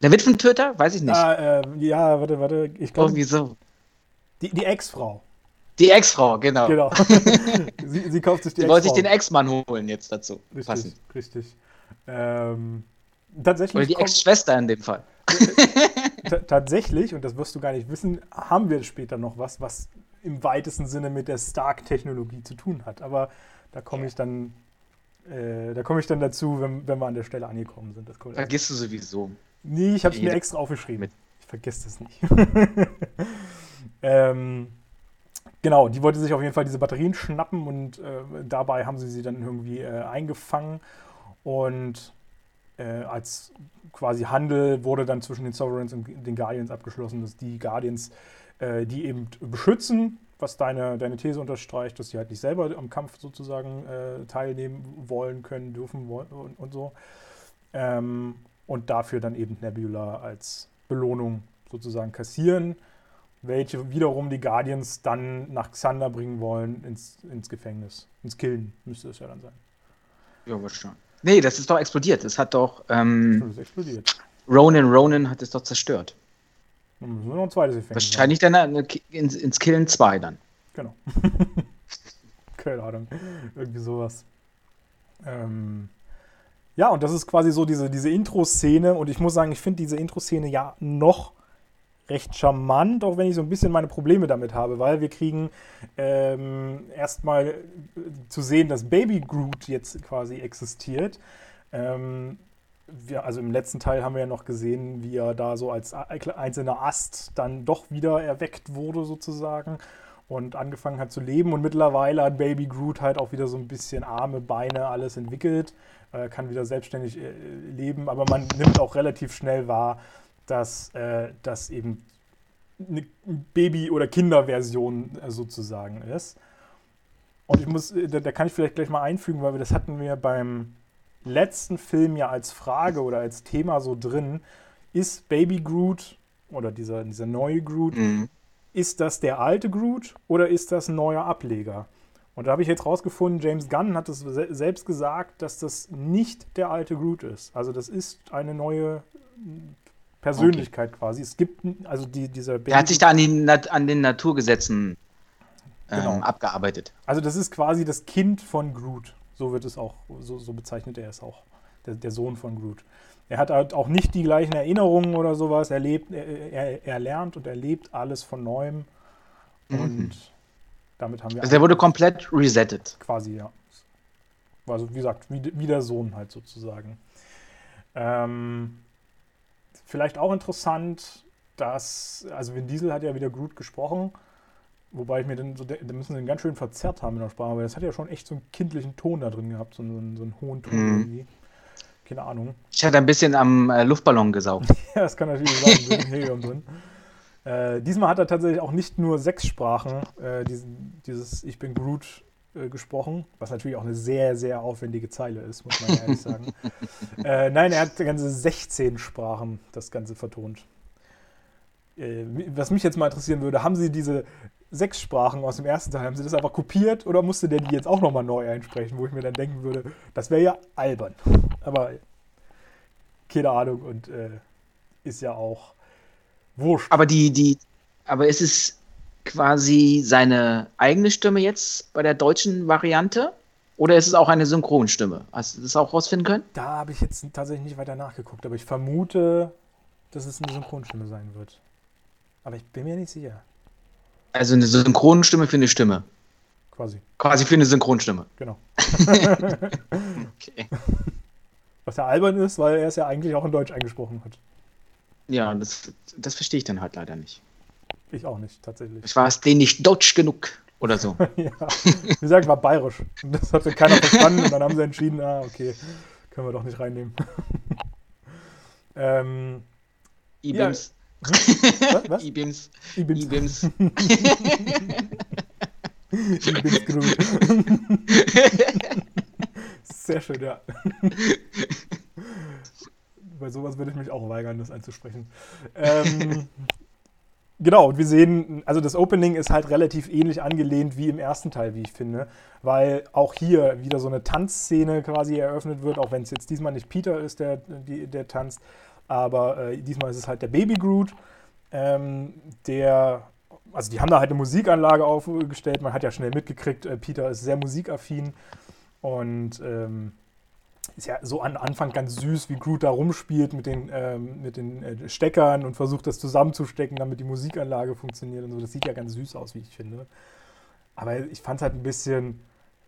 Der Witwentöter? Weiß ich nicht. Ah, ähm, ja, warte, warte. Ich glaube, Irgendwie so. die, die Ex-Frau. Die Ex-Frau, genau. Genau. [LAUGHS] sie, sie kauft sich die Sie wollte sich Ex-Frau. den Ex-Mann holen jetzt dazu. Richtig, Passend. richtig. Ähm, tatsächlich, Oder die kommt- Ex-Schwester in dem Fall. [LAUGHS] ta- tatsächlich, und das wirst du gar nicht wissen, haben wir später noch was, was im weitesten Sinne mit der Stark-Technologie zu tun hat. Aber da komme ich dann, äh, da komme ich dann dazu, wenn, wenn wir an der Stelle angekommen sind. Vergisst du sowieso. Nee, ich habe es mir extra aufgeschrieben. Mit. Ich vergesse das nicht. [LAUGHS] ähm, genau, die wollte sich auf jeden Fall diese Batterien schnappen und äh, dabei haben sie sie dann irgendwie äh, eingefangen. Und äh, als quasi Handel wurde dann zwischen den Sovereigns und den Guardians abgeschlossen, dass die Guardians äh, die eben beschützen, was deine, deine These unterstreicht, dass sie halt nicht selber am Kampf sozusagen äh, teilnehmen wollen, können, dürfen wollen und, und so. Ähm, und dafür dann eben Nebula als Belohnung sozusagen kassieren, welche wiederum die Guardians dann nach Xander bringen wollen ins, ins Gefängnis. Ins Killen müsste es ja dann sein. Ja, schon. Nee, das ist doch explodiert. Das hat doch. Ähm, Das ist explodiert. Ronan Ronan hat es doch zerstört. Dann noch ein zweites Gefängnis Wahrscheinlich dann eine, ins, ins Killen 2 dann. Genau. [LAUGHS] Keine Ahnung. Irgendwie sowas. Ähm, ja, und das ist quasi so diese, diese Intro-Szene. Und ich muss sagen, ich finde diese Intro-Szene ja noch recht charmant, auch wenn ich so ein bisschen meine Probleme damit habe, weil wir kriegen ähm, erstmal äh, zu sehen, dass Baby Groot jetzt quasi existiert. Ähm, wir, also im letzten Teil haben wir ja noch gesehen, wie er da so als einzelner Ast dann doch wieder erweckt wurde sozusagen und angefangen hat zu leben. Und mittlerweile hat Baby Groot halt auch wieder so ein bisschen Arme, Beine, alles entwickelt, äh, kann wieder selbstständig äh, leben, aber man nimmt auch relativ schnell wahr, dass äh, das eben eine Baby- oder Kinderversion äh, sozusagen ist. Und ich muss, äh, da, da kann ich vielleicht gleich mal einfügen, weil wir das hatten wir beim letzten Film ja als Frage oder als Thema so drin. Ist Baby Groot oder dieser, dieser neue Groot, Mhm. ist das der alte Groot oder ist das ein neuer Ableger? Und da habe ich jetzt rausgefunden, James Gunn hat es se selbst gesagt, dass das nicht der alte Groot ist. Also das ist eine neue Persönlichkeit quasi. Es gibt, also die, dieser Baby Er hat sich da an, die, an den Naturgesetzen ähm, Genau. abgearbeitet. Also das ist quasi das Kind von Groot. So wird es auch, so, so bezeichnet er es auch. Der, der Sohn von Groot. Er hat halt auch nicht die gleichen Erinnerungen oder sowas. Er lebt, er, er, er lernt und erlebt alles von neuem. Und damit haben wir Also er wurde komplett resettet. quasi, ja. Also wie gesagt, wie, wie der Sohn halt sozusagen. Ähm, vielleicht auch interessant, dass, also Vin Diesel hat ja wieder Groot gesprochen, wobei ich mir dann so, da müssen sie ihn ganz schön verzerrt haben in der Sprache, weil das hat ja schon echt so einen kindlichen Ton da drin gehabt, so einen, so einen hohen Ton Mhm. irgendwie. Keine Ahnung. Ich hatte ein bisschen am äh, Luftballon gesaugt. [LAUGHS] Ja, das kann natürlich sein, ein bisschen Helium drin. Äh, diesmal hat er tatsächlich auch nicht nur sechs Sprachen, äh, diesen, dieses Ich bin Groot äh, gesprochen, was natürlich auch eine sehr, sehr aufwendige Zeile ist, muss man ehrlich [LAUGHS] sagen. Äh, nein, er hat ganze 16 Sprachen das Ganze vertont. Äh, was mich jetzt mal interessieren würde, haben Sie diese sechs Sprachen aus dem ersten Teil, haben Sie das einfach kopiert oder musste der die jetzt auch nochmal neu einsprechen, wo ich mir dann denken würde, das wäre ja albern. Aber keine Ahnung und äh, ist ja auch wurscht. Aber die, die, aber ist es quasi seine eigene Stimme jetzt bei der deutschen Variante? Oder ist es auch eine Synchronstimme? Hast du das auch rausfinden können? Da habe ich jetzt tatsächlich nicht weiter nachgeguckt, aber ich vermute, dass es eine Synchronstimme sein wird. Aber ich bin mir nicht sicher. Also eine Synchronstimme für eine Stimme. Quasi, Quasi für eine Synchronstimme. genau. [LAUGHS] Okay. Was ja albern ist, weil er es ja eigentlich auch in Deutsch eingesprochen hat. Ja, das, das verstehe ich dann halt leider nicht. Ich auch nicht, tatsächlich. Ich war es denen nicht deutsch genug oder so. [LAUGHS] ja, wie gesagt, war bayerisch. Und das hatte keiner verstanden und dann haben sie entschieden, ah, okay, können wir doch nicht reinnehmen. [LAUGHS] ähm, Ibims. Ja. Hm? Was? Ibims. Ibims. Ibims. Ibims Groot. [LAUGHS] Sehr schön, ja. Bei sowas würde ich mich auch weigern, das einzusprechen. Ähm, genau, und wir sehen, also das Opening ist halt relativ ähnlich angelehnt wie im ersten Teil, wie ich finde, weil auch hier wieder so eine Tanzszene quasi eröffnet wird, auch wenn es jetzt diesmal nicht Peter ist, der, die, der tanzt, aber äh, diesmal ist es halt der Baby Groot, ähm, der also die haben da halt eine Musikanlage aufgestellt. Man hat ja schnell mitgekriegt, äh, Peter ist sehr musikaffin und ähm, ist ja so am Anfang ganz süß, wie Groot da rumspielt mit den, ähm, mit den äh, Steckern und versucht das zusammenzustecken, damit die Musikanlage funktioniert und so. Das sieht ja ganz süß aus, wie ich finde. Aber ich fand es halt ein bisschen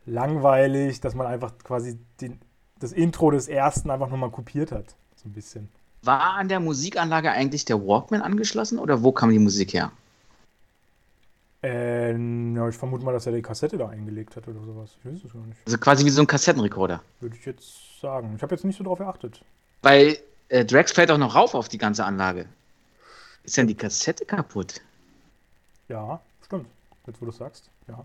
langweilig, dass man einfach quasi den, das Intro des ersten einfach nochmal kopiert hat. So ein bisschen. War an der Musikanlage eigentlich der Walkman angeschlossen oder wo kam die Musik her? Äh, ja, ich vermute mal, dass er die Kassette da eingelegt hat oder sowas. Ich weiß es gar nicht. Also quasi wie so ein Kassettenrekorder. Würde ich jetzt sagen. Ich habe jetzt nicht so drauf geachtet. Weil äh, Drax fällt auch noch rauf auf die ganze Anlage. Ist denn die Kassette kaputt? Ja, stimmt. Jetzt, wo du es sagst. Ja.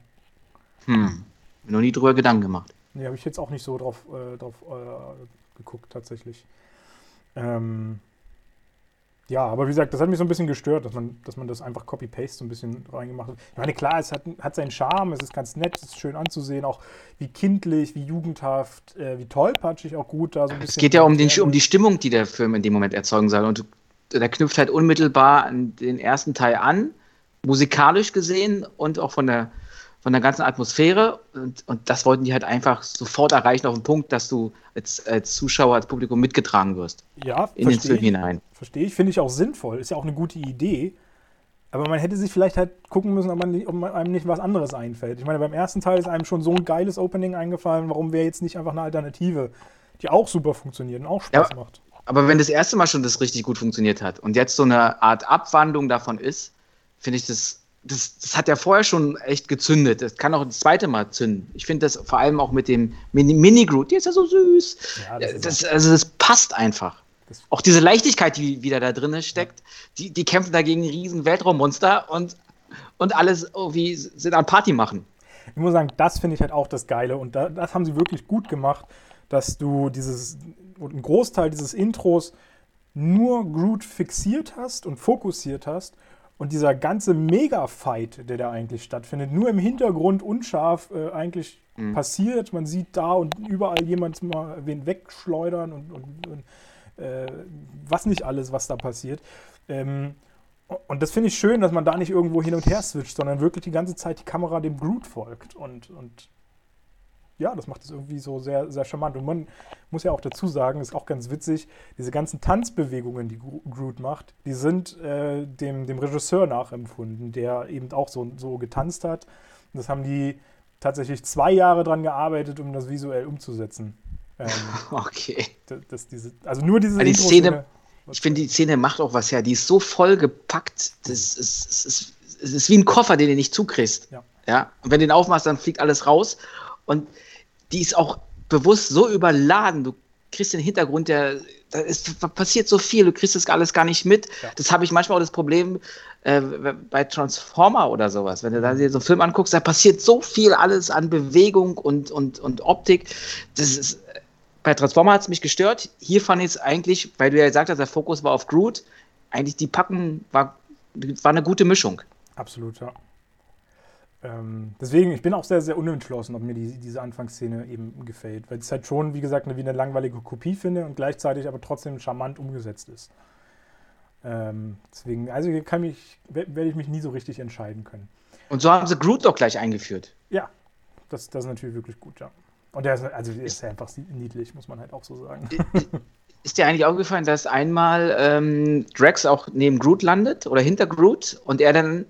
Hm. Mir noch nie drüber Gedanken gemacht. Nee, habe ich jetzt auch nicht so drauf, äh, drauf äh, geguckt, tatsächlich. Ähm, ja, aber wie gesagt, das hat mich so ein bisschen gestört, dass man, dass man das einfach Copy-Paste so ein bisschen reingemacht hat. Ich meine, klar, es hat, hat seinen Charme, es ist ganz nett, es ist schön anzusehen, auch wie kindlich, wie jugendhaft, äh, wie tollpatschig auch gut da so ein bisschen. Es geht ja um, den, um die Stimmung, die der Film in dem Moment erzeugen soll. Und der knüpft halt unmittelbar an den ersten Teil an, musikalisch gesehen und auch von der, von der ganzen Atmosphäre. Und, und das wollten die halt einfach sofort erreichen auf den Punkt, dass du als, als Zuschauer, als Publikum mitgetragen wirst. Ja, in den Film hinein. Verstehe ich, finde ich auch sinnvoll. Ist ja auch eine gute Idee. Aber man hätte sich vielleicht halt gucken müssen, ob, man nicht, ob einem nicht was anderes einfällt. Ich meine, beim ersten Teil ist einem schon so ein geiles Opening eingefallen. Warum wäre jetzt nicht einfach eine Alternative, die auch super funktioniert und auch Spaß Ja, macht? Aber wenn das erste Mal schon das richtig gut funktioniert hat und jetzt so eine Art Abwandlung davon ist, finde ich das, das, das hat ja vorher schon echt gezündet. Das kann auch das zweite Mal zünden. Ich finde das vor allem auch mit dem Mini- Mini-Groot, der ist ja so süß. Ja, das, ist also das passt einfach. Das- auch diese Leichtigkeit, die wieder da drin steckt, die, die kämpfen dagegen riesen Weltraummonster und, und alles irgendwie sind an Party machen. Ich muss sagen, das finde ich halt auch das Geile und da, das haben sie wirklich gut gemacht, dass du dieses, einen Großteil dieses Intros nur Groot fixiert hast und fokussiert hast und dieser ganze Mega-Fight, der da eigentlich stattfindet, nur im Hintergrund unscharf äh, eigentlich Mhm. passiert. Man sieht da und überall jemand mal wen wegschleudern und, und, und äh, was nicht alles, was da passiert. Ähm, und das finde ich schön, dass man da nicht irgendwo hin und her switcht, sondern wirklich die ganze Zeit die Kamera dem Groot folgt. Und, und ja, das macht es irgendwie so sehr, sehr charmant. Und man muss ja auch dazu sagen, ist auch ganz witzig, diese ganzen Tanzbewegungen, die Gro- Groot macht, die sind äh, dem, dem Regisseur nachempfunden, der eben auch so, so getanzt hat. Und das haben die tatsächlich zwei Jahre dran gearbeitet, um das visuell umzusetzen. Ähm, [LAUGHS] Okay. das, das, diese, also nur diese die Szene- Ich finde, die Szene macht auch was her. Die ist so voll gepackt. Das ist, es ist, es ist wie ein Koffer, den du nicht zukriegst. Ja. Ja. Und wenn du den aufmachst, dann fliegt alles raus. Und die ist auch bewusst so überladen. Du kriegst den Hintergrund, der, da ist, passiert so viel, du kriegst das alles gar nicht mit. Ja. Das habe ich manchmal auch das Problem äh, bei Transformer oder sowas. Wenn du da dir so einen Film anguckst, da passiert so viel alles an Bewegung und, und, und Optik. Das ist, bei Transformer hat es mich gestört. Hier fand ich es eigentlich, weil du ja gesagt hast, der Fokus war auf Groot, eigentlich die Packen war, war eine gute Mischung. Absolut, ja. Ähm, deswegen, ich bin auch sehr, sehr unentschlossen, ob mir die, diese Anfangsszene eben gefällt. Weil es halt schon, wie gesagt, eine, wie eine langweilige Kopie finde und gleichzeitig aber trotzdem charmant umgesetzt ist. Ähm, deswegen, also hier kann mich, wer- werde ich mich nie so richtig entscheiden können. Und so haben sie Groot doch gleich eingeführt. Ja, das, das ist natürlich wirklich gut, ja. Und der ist, also der ist ja einfach niedlich, muss man halt auch so sagen. Ist dir eigentlich aufgefallen, dass einmal ähm, Drax auch neben Groot landet oder hinter Groot und er dann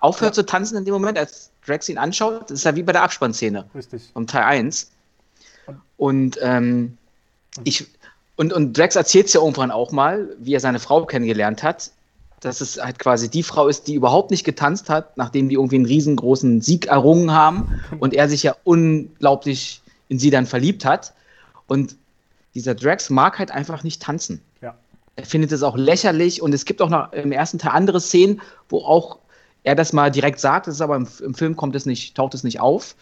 aufhört Ja. zu tanzen in dem Moment, als Drax ihn anschaut? Das ist ja wie bei der Abspannszene Richtig. vom Teil 1. Und- ähm, ich, Und, und Drax erzählt es ja irgendwann auch mal, wie er seine Frau kennengelernt hat, dass es halt quasi die Frau ist, die überhaupt nicht getanzt hat, nachdem die irgendwie einen riesengroßen Sieg errungen haben [LAUGHS] und er sich ja unglaublich in sie dann verliebt hat. Und dieser Drax mag halt einfach nicht tanzen. Ja. Er findet es auch lächerlich und es gibt auch noch im ersten Teil andere Szenen, wo auch er das mal direkt sagt, das ist aber im, im Film kommt es nicht, taucht es nicht auf.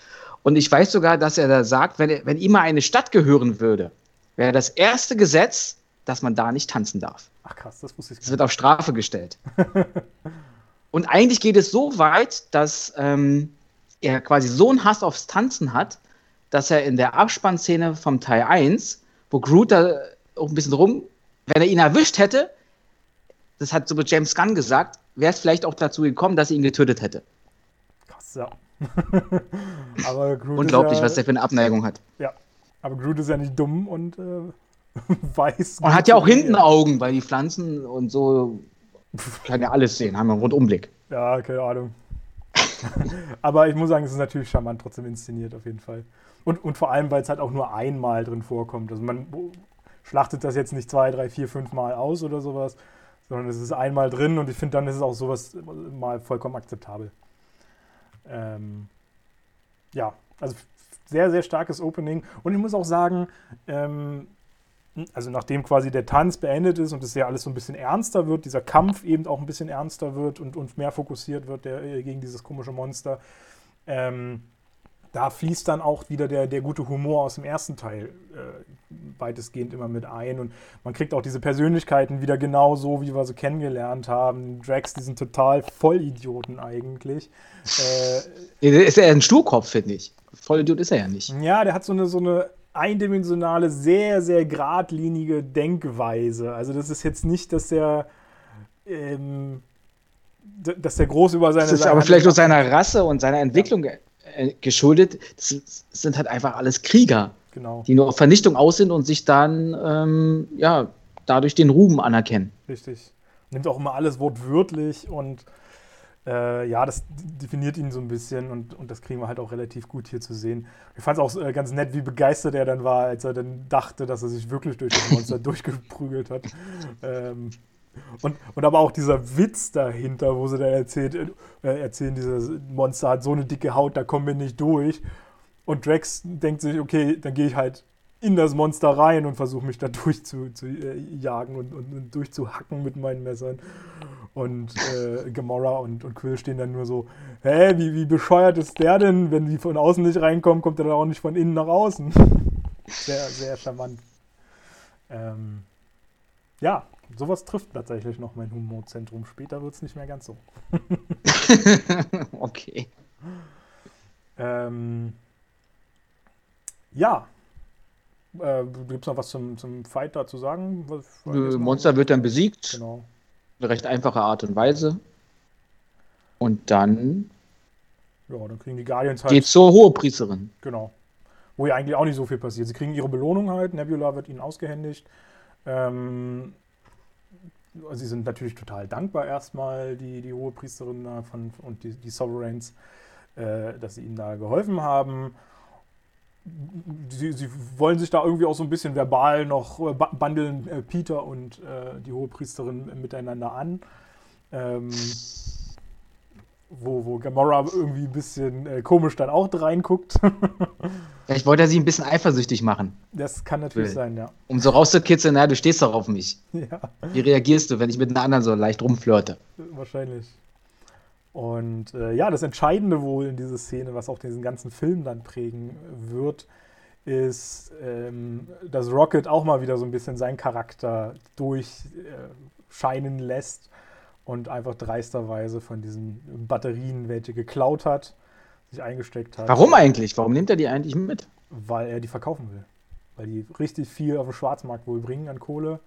Und ich weiß sogar, dass er da sagt, wenn, wenn ihm mal eine Stadt gehören würde, wäre das erste Gesetz, dass man da nicht tanzen darf. Ach krass, das wusste ich Das wird auf Strafe gestellt. [LAUGHS] Und eigentlich geht es so weit, dass ähm, er quasi so einen Hass aufs Tanzen hat, dass er in der Abspannszene vom Teil 1, wo Groot da auch ein bisschen rum, wenn er ihn erwischt hätte, das hat so James Gunn gesagt, wäre es vielleicht auch dazu gekommen, dass er ihn getötet hätte. Krass, ja. [LAUGHS] aber Groot Unglaublich, ja, was der für eine Abneigung hat. Ja, aber Groot ist ja nicht dumm und äh, [LAUGHS] weiß. Und hat ja auch hinten Augen, weil die Pflanzen und so kann ja alles sehen, haben einen Rundumblick. Ja, keine Ahnung. [LAUGHS] aber ich muss sagen, es ist natürlich charmant trotzdem inszeniert, auf jeden Fall. Und, und vor allem, weil es halt auch nur einmal drin vorkommt. Also man schlachtet das jetzt nicht zwei, drei, vier, fünf Mal aus oder sowas, sondern es ist einmal drin und ich finde, dann ist es auch sowas mal vollkommen akzeptabel. Ähm, ja, also sehr, sehr starkes Opening. Und ich muss auch sagen, ähm, also nachdem quasi der Tanz beendet ist und es ja alles so ein bisschen ernster wird, dieser Kampf eben auch ein bisschen ernster wird und, und mehr fokussiert wird der, äh, gegen dieses komische Monster, ähm, da fließt dann auch wieder der, der gute Humor aus dem ersten Teil äh, weitestgehend immer mit ein. Und man kriegt auch diese Persönlichkeiten wieder genau so, wie wir sie kennengelernt haben. Drax, diesen total Vollidioten eigentlich. Äh, ist er ein Sturkopf, finde ich. Vollidiot ist er ja nicht. Ja, der hat so eine, so eine eindimensionale, sehr, sehr geradlinige Denkweise. Also das ist jetzt nicht, dass der ähm, dass der groß über seine. Das ist aber vielleicht auch seiner Rasse und seiner Entwicklung ja. Äh, geschuldet. Das sind halt einfach alles Krieger, genau. die nur auf Vernichtung aus sind und sich dann ähm, ja dadurch den Ruhm anerkennen. Richtig. Nimmt auch immer alles wortwörtlich und äh, ja, das definiert ihn so ein bisschen und, und das kriegen wir halt auch relativ gut hier zu sehen. Ich fand es auch äh, ganz nett, wie begeistert er dann war, als er dann dachte, dass er sich wirklich durch das Monster [LAUGHS] durchgeprügelt hat. Ähm, und, und aber auch dieser Witz dahinter, wo sie dann erzählt, äh, erzählen, dieses Monster hat so eine dicke Haut, da kommen wir nicht durch. Und Drax denkt sich, okay, dann gehe ich halt in das Monster rein und versuche mich da [LAUGHS] durchzujagen zu, äh, und, und, und, durchzuhacken mit meinen Messern. Und äh, Gamora und, und Quill stehen dann nur so, hä, wie, wie bescheuert ist der denn? Wenn die von außen nicht reinkommen, kommt er dann auch nicht von innen nach außen. [LAUGHS] sehr, sehr charmant. Ähm, ja, sowas trifft tatsächlich noch mein Humorzentrum. Später wird es nicht mehr ganz so. [LAUGHS] okay. Ähm, ja. Äh, Gibt es noch was zum, zum Fight da zu sagen? Monster wird dann besiegt. Genau. Eine recht einfache Art und Weise. Und dann. Ja, dann kriegen die Guardians halt. Geht zur Hohepriesterin. Genau. Wo ja eigentlich auch nicht so viel passiert. Sie kriegen ihre Belohnung halt. Nebula wird ihnen ausgehändigt. Ähm, sie sind natürlich total dankbar erstmal, die, die Hohepriesterin von, und die, die Sovereigns, äh, dass sie ihnen da geholfen haben. Sie, sie, wollen sich da irgendwie auch so ein bisschen verbal noch äh, bandeln äh, Peter und äh, die Hohepriesterin miteinander an. Ähm, wo, wo Gamora irgendwie ein bisschen äh, komisch dann auch reinguckt. [LAUGHS] Vielleicht wollte er sie ein bisschen eifersüchtig machen. Das kann natürlich Will. sein, ja. Um so rauszukitzeln, na, du stehst doch auf mich. [LAUGHS] Ja. Wie reagierst du, wenn ich mit einer anderen so leicht rumflirte? Wahrscheinlich. Und äh, ja, das Entscheidende wohl in dieser Szene, was auch diesen ganzen Film dann prägen wird, ist, ähm, dass Rocket auch mal wieder so ein bisschen seinen Charakter durchscheinen äh, lässt und einfach dreisterweise von diesen Batterien welche geklaut hat, sich eingesteckt hat. Warum eigentlich? Warum nimmt er die eigentlich mit? Weil er die verkaufen will. Weil die richtig viel auf dem Schwarzmarkt wohl bringen an Kohle.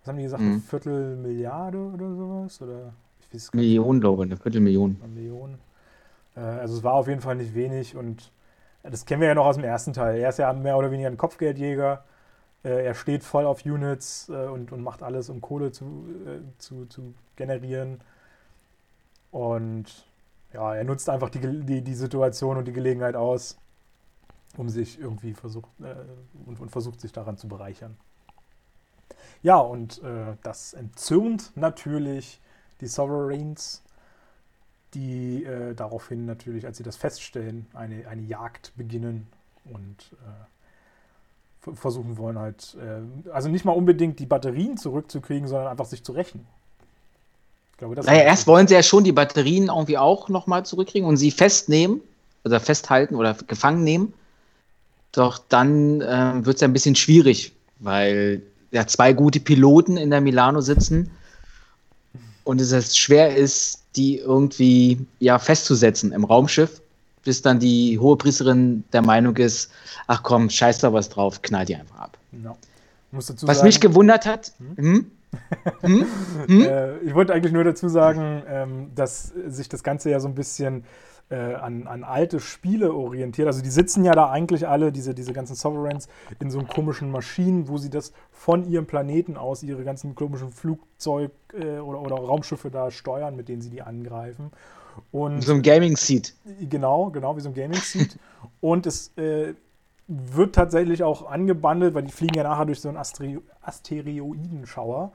Was haben die gesagt? Mhm. Eine Viertelmilliarde oder sowas? Oder weiß Millionen, glaube ich, eine Viertelmillion. Eine Million. Äh, also es war auf jeden Fall nicht wenig und das kennen wir ja noch aus dem ersten Teil. Er ist ja mehr oder weniger ein Kopfgeldjäger äh, er steht voll auf Units äh, und, und macht alles, um Kohle zu, zu, zu generieren. Und ja, er nutzt einfach die, die, die Situation und die Gelegenheit aus, um sich irgendwie versucht äh, und, und versucht sich daran zu bereichern. Ja, und äh, das entzürnt natürlich die Sovereigns, die äh, daraufhin natürlich, als sie das feststellen, eine, eine Jagd beginnen und äh, versuchen wollen halt, äh, also nicht mal unbedingt die Batterien zurückzukriegen, sondern einfach sich zu rächen. Ich glaube, das naja, erst wollen sie ja schon die Batterien irgendwie auch nochmal zurückkriegen und sie festnehmen oder festhalten oder gefangen nehmen. Doch dann äh, wird es ja ein bisschen schwierig, weil ja zwei gute Piloten in der Milano sitzen und es schwer ist, die irgendwie ja festzusetzen im Raumschiff, bis dann die hohe Priesterin der Meinung ist, ach komm, scheiß da was drauf, knall die einfach ab. No. was sagen, mich gewundert hat, hm? Hm? Hm? [LAUGHS] Äh, ich wollte eigentlich nur dazu sagen, ähm, dass sich das Ganze ja so ein bisschen äh, an, an alte Spiele orientiert. Also die sitzen ja da eigentlich alle, diese, diese ganzen Sovereigns, in so komischen Maschinen, wo sie das von ihrem Planeten aus, ihre ganzen komischen Flugzeug- äh, oder, oder Raumschiffe da steuern, mit denen sie die angreifen. Und, so ein Gaming-Seat. Genau, genau, wie so ein Gaming-Seat. Und es äh, wird tatsächlich auch angebandelt, weil die fliegen ja nachher durch so einen Asteri Asteroidenschauer.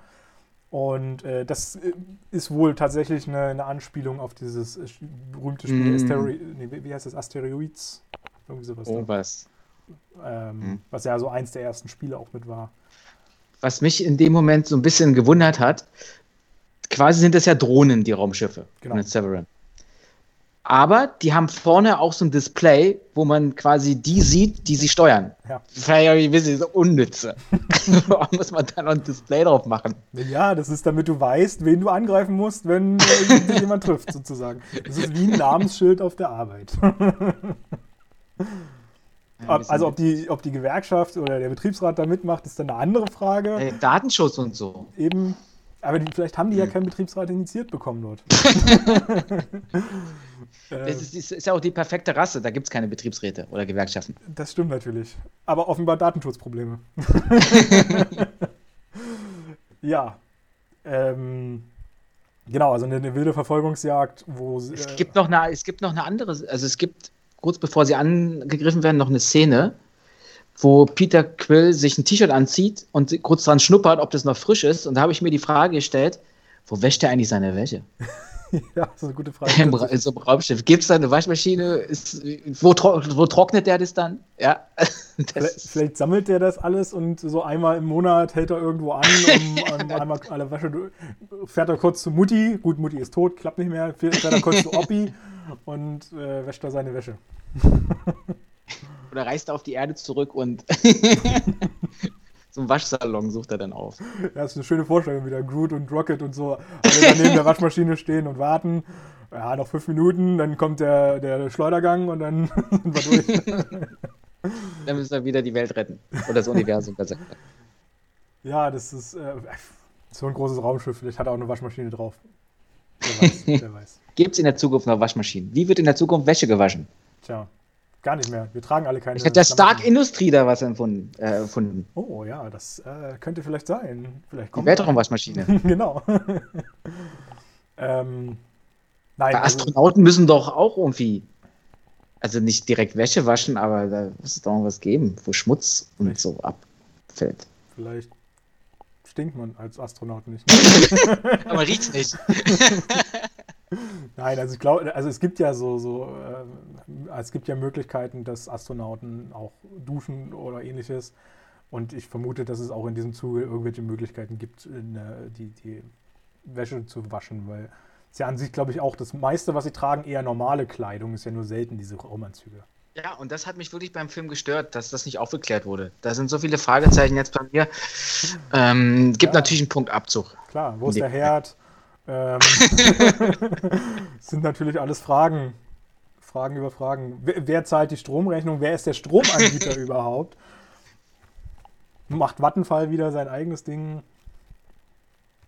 Und äh, das äh, ist wohl tatsächlich eine, eine Anspielung auf dieses äh, berühmte Spiel, mm. Asteri nee, wie heißt das, Asteroids? Irgendwie sowas. Oh, was. Ähm, mm. Was ja so eins der ersten Spiele auch mit war. Was mich in dem Moment so ein bisschen gewundert hat, quasi sind das ja Drohnen, die Raumschiffe genau. von Severin. Aber die haben vorne auch so ein Display, wo man quasi die sieht, die sie steuern. Ja. Das wäre ja ein bisschen so unnütze. [LAUGHS] [LAUGHS] Warum muss man da noch ein Display drauf machen? Ja, das ist, damit du weißt, wen du angreifen musst, wenn äh, [LAUGHS] jemand trifft, sozusagen. Das ist wie ein Namensschild auf der Arbeit. Ja, also ob die, ob die Gewerkschaft oder der Betriebsrat da mitmacht, ist dann eine andere Frage. Äh, Datenschutz und so. Eben, aber die, vielleicht haben die ja hm. keinen Betriebsrat initiiert bekommen dort. Das ist, ist, ist, ja auch die perfekte Rasse, da gibt es keine Betriebsräte oder Gewerkschaften. Das stimmt natürlich. Aber offenbar Datenschutzprobleme. [LAUGHS] ja. Ähm, genau, also eine, eine, wilde Verfolgungsjagd, wo. Es, äh, gibt noch eine, es gibt noch eine andere, also es gibt kurz bevor sie angegriffen werden, noch eine Szene, wo Peter Quill sich ein T-Shirt anzieht und kurz dran schnuppert, ob das noch frisch ist. Und da habe ich mir die Frage gestellt, wo wäscht er eigentlich seine Wäsche? [LAUGHS] [LAUGHS] ja, das ist eine gute Frage. Im, in so einem Raumschiff. Gibt es da eine Waschmaschine? Ist, wo, wo, trocknet der das dann? Ja. [LAUGHS] Das vielleicht, sammelt der das alles und so einmal im Monat hält er irgendwo an, um, um [LAUGHS] einmal alle Wäsche. Fährt er kurz zu Mutti. Gut, Mutti ist tot, klappt nicht mehr. Fährt er kurz zu Oppi und äh, wäscht da seine Wäsche. Oder reist er auf die Erde zurück und so einen Waschsalon sucht er dann auf. Ja, das ist eine schöne Vorstellung wieder. Groot und Rocket und so alle neben der Waschmaschine stehen und warten. Ja, noch fünf Minuten, dann kommt der, der Schleudergang und dann [LAUGHS] sind wir durch. [LAUGHS] dann müssen wir wieder die Welt retten. Oder das Universum besser. Ja, das ist äh, so ein großes Raumschiff. Vielleicht hat er auch eine Waschmaschine drauf. Wer weiß. [LAUGHS] Wer weiß. Gibt es in der Zukunft noch Waschmaschinen? Wie wird in der Zukunft Wäsche gewaschen? Tja, Gar nicht mehr. Wir tragen alle keine. Ich hat der Stark Industrie da was erfunden. Äh, erfunden. Oh ja, das äh, könnte vielleicht sein. Vielleicht kommt Die Weltraumwaschmaschine. [LAUGHS] genau. ähm, nein, also, Astronauten müssen doch auch irgendwie, also nicht direkt Wäsche waschen, aber da muss es doch was geben, wo Schmutz und so abfällt. Vielleicht stinkt man als Astronaut nicht. [LAUGHS] aber riecht's nicht. [LAUGHS] Nein, also ich glaube, also es gibt ja so, so äh, es gibt ja Möglichkeiten, dass Astronauten auch duschen oder ähnliches. Und ich vermute, dass es auch in diesem Zuge irgendwelche Möglichkeiten gibt, in, äh, die, die Wäsche zu waschen, weil es ja an sich, glaube ich, auch das meiste, was sie tragen, eher normale Kleidung, ist ja nur selten diese Raumanzüge. Ja, und das hat mich wirklich beim Film gestört, dass das nicht aufgeklärt wurde. Da sind so viele Fragezeichen jetzt bei mir. Ähm, gibt ja, natürlich einen Punkt Abzug. Klar, wo ist der Herd? Ähm, [LAUGHS] sind natürlich alles Fragen. Fragen über Fragen. Wer, wer, zahlt die Stromrechnung? Wer ist der Stromanbieter [LAUGHS] überhaupt? Macht Vattenfall wieder sein eigenes Ding?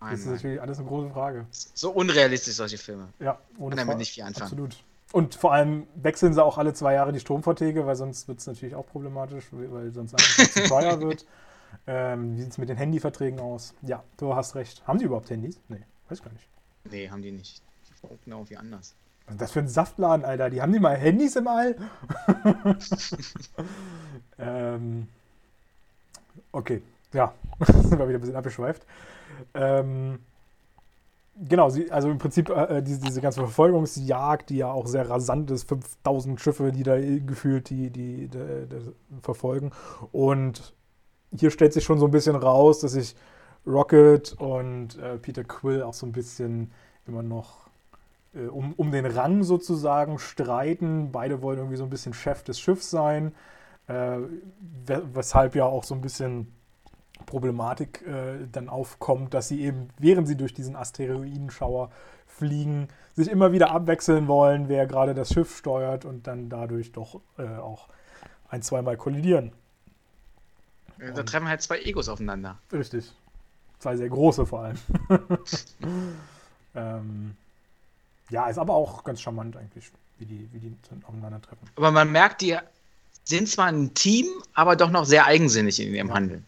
Nein, das ist natürlich alles eine große Frage. So unrealistisch solche Filme. Ja, ohne Kann damit nicht viel anfangen. Absolut. Und vor allem wechseln sie auch alle zwei Jahre die Stromverträge, weil sonst wird es natürlich auch problematisch, weil sonst einfach zu teuer [LAUGHS] wird. Ähm, wie sieht es mit den Handyverträgen aus? Ja, du hast recht. Haben sie überhaupt Handys? Nee. Weiß gar nicht. Nee, haben die nicht. Die verrückten irgendwie anders. Was ist das für ein Saftladen, Alter? Die haben die mal Handys im All? [LAUGHS] ähm, okay. ja, [LAUGHS] sind wir wieder ein bisschen abgeschweift. Ähm, genau, sie, also im Prinzip äh, diese, diese ganze Verfolgungsjagd, die ja auch sehr rasant ist, 5000 Schiffe, die da gefühlt die, die, die, die verfolgen. Und hier stellt sich schon so ein bisschen raus, dass sich Rocket und äh, Peter Quill auch so ein bisschen immer noch äh, um, um den Rang sozusagen streiten. Beide wollen irgendwie so ein bisschen Chef des Schiffs sein, äh, weshalb ja auch so ein bisschen Problematik äh, dann aufkommt, dass sie eben, während sie durch diesen Asteroidenschauer fliegen, sich immer wieder abwechseln wollen, wer gerade das Schiff steuert und dann dadurch doch äh, auch ein, zweimal kollidieren. Da treffen halt zwei Egos aufeinander. Richtig. Zwei sehr große vor allem. [LAUGHS] ähm, ja, ist aber auch ganz charmant eigentlich, wie die, wie die aufeinandertreffen. Aber man merkt, die sind zwar ein Team, aber doch noch sehr eigensinnig in ihrem ja. Handeln.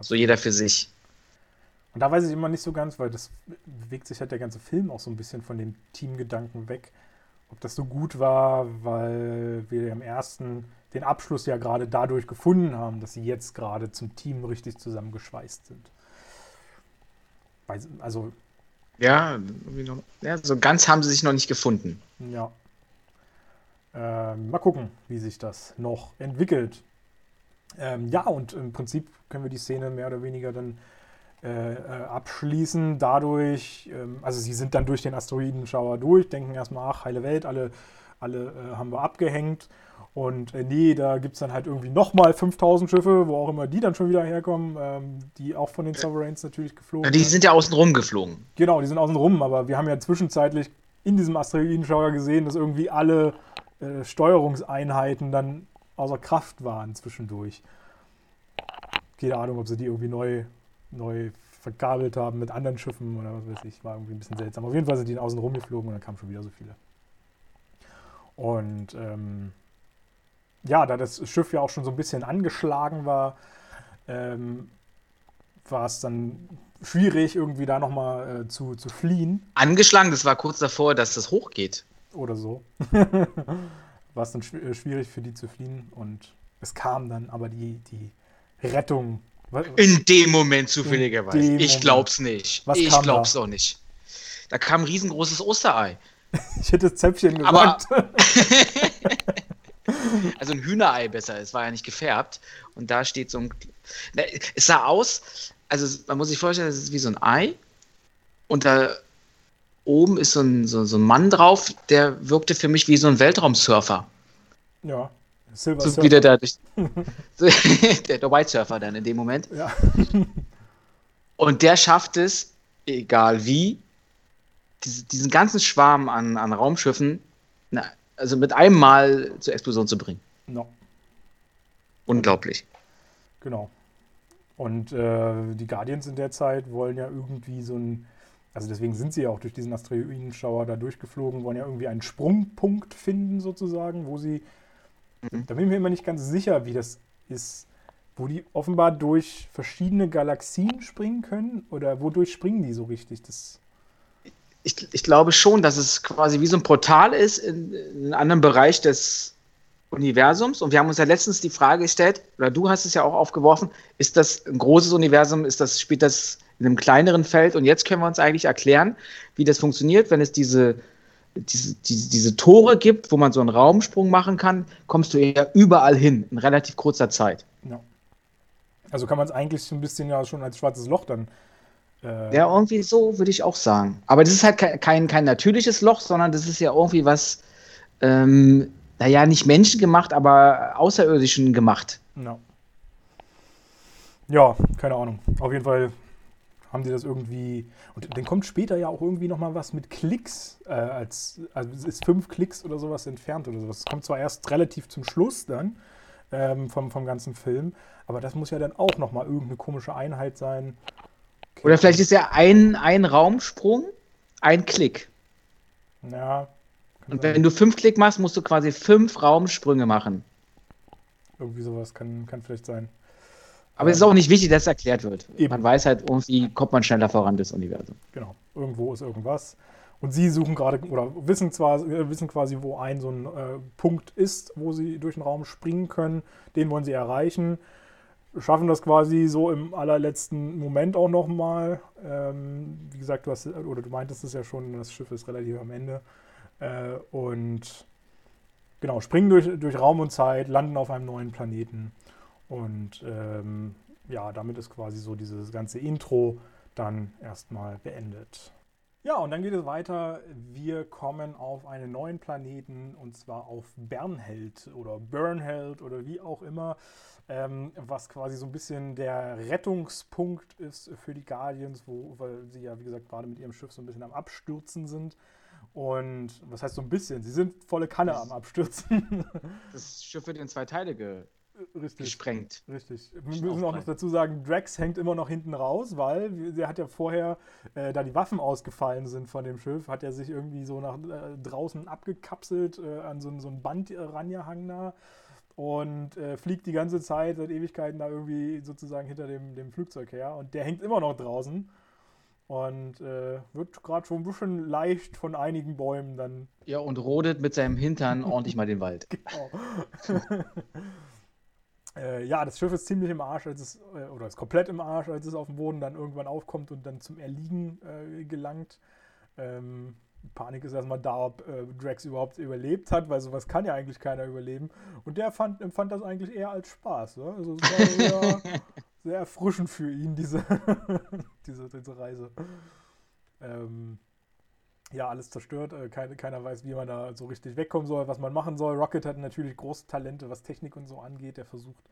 So jeder für sich. Und da weiß ich immer nicht so ganz, weil das bewegt sich halt der ganze Film auch so ein bisschen von dem Teamgedanken weg. Ob das so gut war, weil wir im ersten den Abschluss ja gerade dadurch gefunden haben, dass sie jetzt gerade zum Team richtig zusammengeschweißt sind. Also. Ja, ja, so ganz haben sie sich noch nicht gefunden. Ja. Ähm, mal gucken, wie sich das noch entwickelt. Ähm, ja, und im Prinzip können wir die Szene mehr oder weniger dann äh, äh, abschließen. Dadurch, ähm, also sie sind dann durch den Asteroidenschauer durch, denken erstmal, ach, heile Welt, alle, alle äh, haben wir abgehängt. Und äh, nee, da gibt es dann halt irgendwie nochmal 5000 Schiffe, wo auch immer die dann schon wieder herkommen, ähm, die auch von den Sovereigns natürlich geflogen sind. Die sind ja außen rum geflogen. Genau, die sind außen rum, aber wir haben ja zwischenzeitlich in diesem Asteroidenschauer gesehen, dass irgendwie alle äh, Steuerungseinheiten dann außer Kraft waren zwischendurch. Keine Ahnung, ob sie die irgendwie neu, neu verkabelt haben mit anderen Schiffen oder was weiß ich. War irgendwie ein bisschen seltsam. Auf jeden Fall sind die außen rumgeflogen und dann kamen schon wieder so viele. Und ähm, ja, da das Schiff ja auch schon so ein bisschen angeschlagen war, ähm, war es dann schwierig, irgendwie da nochmal äh, zu, zu fliehen. Angeschlagen, das war kurz davor, dass das hochgeht. Oder so. [LAUGHS] war es dann äh, schwierig für die zu fliehen und es kam dann aber die, die Rettung. In dem Moment zufälligerweise. Ich glaub's nicht. Was ich glaub's da? auch nicht. Da kam ein riesengroßes Osterei. [LAUGHS] ich hätte das Zäpfchen gesagt. Aber [LAUGHS] [LAUGHS] also ein Hühnerei besser, es war ja nicht gefärbt. Und da steht so ein. Es sah aus, also man muss sich vorstellen, es ist wie so ein Ei. Und da oben ist so ein, so, so ein Mann drauf, der wirkte für mich wie so ein Weltraumsurfer. Ja. Silver so Surfer. wieder da [LAUGHS] durch, [LAUGHS] der, der White Surfer dann in dem Moment. Ja. Und der schafft es, egal wie, diese, diesen ganzen Schwarm an, an Raumschiffen, also mit einem Mal zur Explosion zu bringen. No. Unglaublich. Genau. Und äh, die Guardians in der Zeit wollen ja irgendwie so ein also deswegen sind sie ja auch durch diesen Asteroidenschauer da durchgeflogen, wollen ja irgendwie einen Sprungpunkt finden sozusagen, wo sie, mhm. da bin ich mir immer nicht ganz sicher, wie das ist, wo die offenbar durch verschiedene Galaxien springen können oder wodurch springen die so richtig? Das ich, ich glaube schon, dass es quasi wie so ein Portal ist in, in einem anderen Bereich des Universums. Und wir haben uns ja letztens die Frage gestellt, oder du hast es ja auch aufgeworfen, ist das ein großes Universum, ist das, spielt das in einem kleineren Feld. Und jetzt können wir uns eigentlich erklären, wie das funktioniert, wenn es diese, diese, diese, diese Tore gibt, wo man so einen Raumsprung machen kann, kommst du ja überall hin in relativ kurzer Zeit. Ja. Also kann man es eigentlich so ein bisschen ja schon als schwarzes Loch dann. Äh ja, irgendwie so würde ich auch sagen. Aber das ist halt kein, kein, kein natürliches Loch, sondern das ist ja irgendwie was, ähm, naja, nicht menschengemacht, aber außerirdischen gemacht. Ja. ja, keine Ahnung. Auf jeden Fall haben die das irgendwie. Und dann kommt später ja auch irgendwie nochmal was mit Klicks, äh, als, also es ist fünf Klicks oder sowas entfernt oder sowas. Das kommt zwar erst relativ zum Schluss dann ähm, vom, vom ganzen Film, aber das muss ja dann auch nochmal irgendeine komische Einheit sein. Okay. Oder vielleicht ist ja ein, ein Raumsprung, ein Klick. Ja. Und wenn du fünf Klick machst, musst du quasi fünf Raumsprünge machen. Irgendwie sowas kann, kann vielleicht sein. Aber es ist auch nicht wichtig, dass es erklärt wird. Eben. Man weiß halt, irgendwie kommt man schneller voran, das Universum. Genau, irgendwo ist irgendwas. Und sie suchen gerade, oder wissen zwar, äh, wissen quasi, wo ein so ein äh, Punkt ist, wo sie durch den Raum springen können. Den wollen sie erreichen. Schaffen das quasi so im allerletzten Moment auch nochmal. Ähm, wie gesagt, du hast, oder du meintest es ja schon, das Schiff ist relativ am Ende. Äh, und genau, springen durch, durch Raum und Zeit, landen auf einem neuen Planeten. Und ähm, ja, damit ist quasi so dieses ganze Intro dann erstmal beendet. Ja, und dann geht es weiter. Wir kommen auf einen neuen Planeten und zwar auf Bernheld oder Burnheld oder wie auch immer, ähm, was quasi so ein bisschen der Rettungspunkt ist für die Guardians, wo, weil sie ja, wie gesagt, gerade mit ihrem Schiff so ein bisschen am Abstürzen sind. Und was heißt so ein bisschen? Sie sind volle Kanne am Abstürzen. [LAUGHS] Das Schiff wird in zwei Teile ge Richtig. gesprengt. Richtig. Wir müssen auch noch dazu sagen, Drax hängt immer noch hinten raus, weil der hat ja vorher, äh, da die Waffen ausgefallen sind von dem Schiff, hat er sich irgendwie so nach äh, draußen abgekapselt äh, an so, so ein Band äh, rangehangen da und äh, fliegt die ganze Zeit seit Ewigkeiten da irgendwie sozusagen hinter dem, dem Flugzeug her und der hängt immer noch draußen und äh, wird gerade schon ein bisschen leicht von einigen Bäumen dann. Ja, und rodet mit seinem Hintern ordentlich mal den Wald. [LAUGHS] Genau. [LAUGHS] Äh, ja, das Schiff ist ziemlich im Arsch, als es, äh, oder ist komplett im Arsch, als es auf dem Boden dann irgendwann aufkommt und dann zum Erliegen äh, gelangt. Ähm, Panik ist erstmal da, ob äh, Drax überhaupt überlebt hat, weil sowas kann ja eigentlich keiner überleben. Und der fand, empfand das eigentlich eher als Spaß. Ne? Also es war sehr, [LAUGHS] sehr erfrischend für ihn, diese, [LAUGHS] diese, diese Reise. Ähm, ja, alles zerstört. Äh, keine, keiner weiß, wie man da so richtig wegkommen soll, was man machen soll. Rocket hat natürlich große Talente, was Technik und so angeht. Er versucht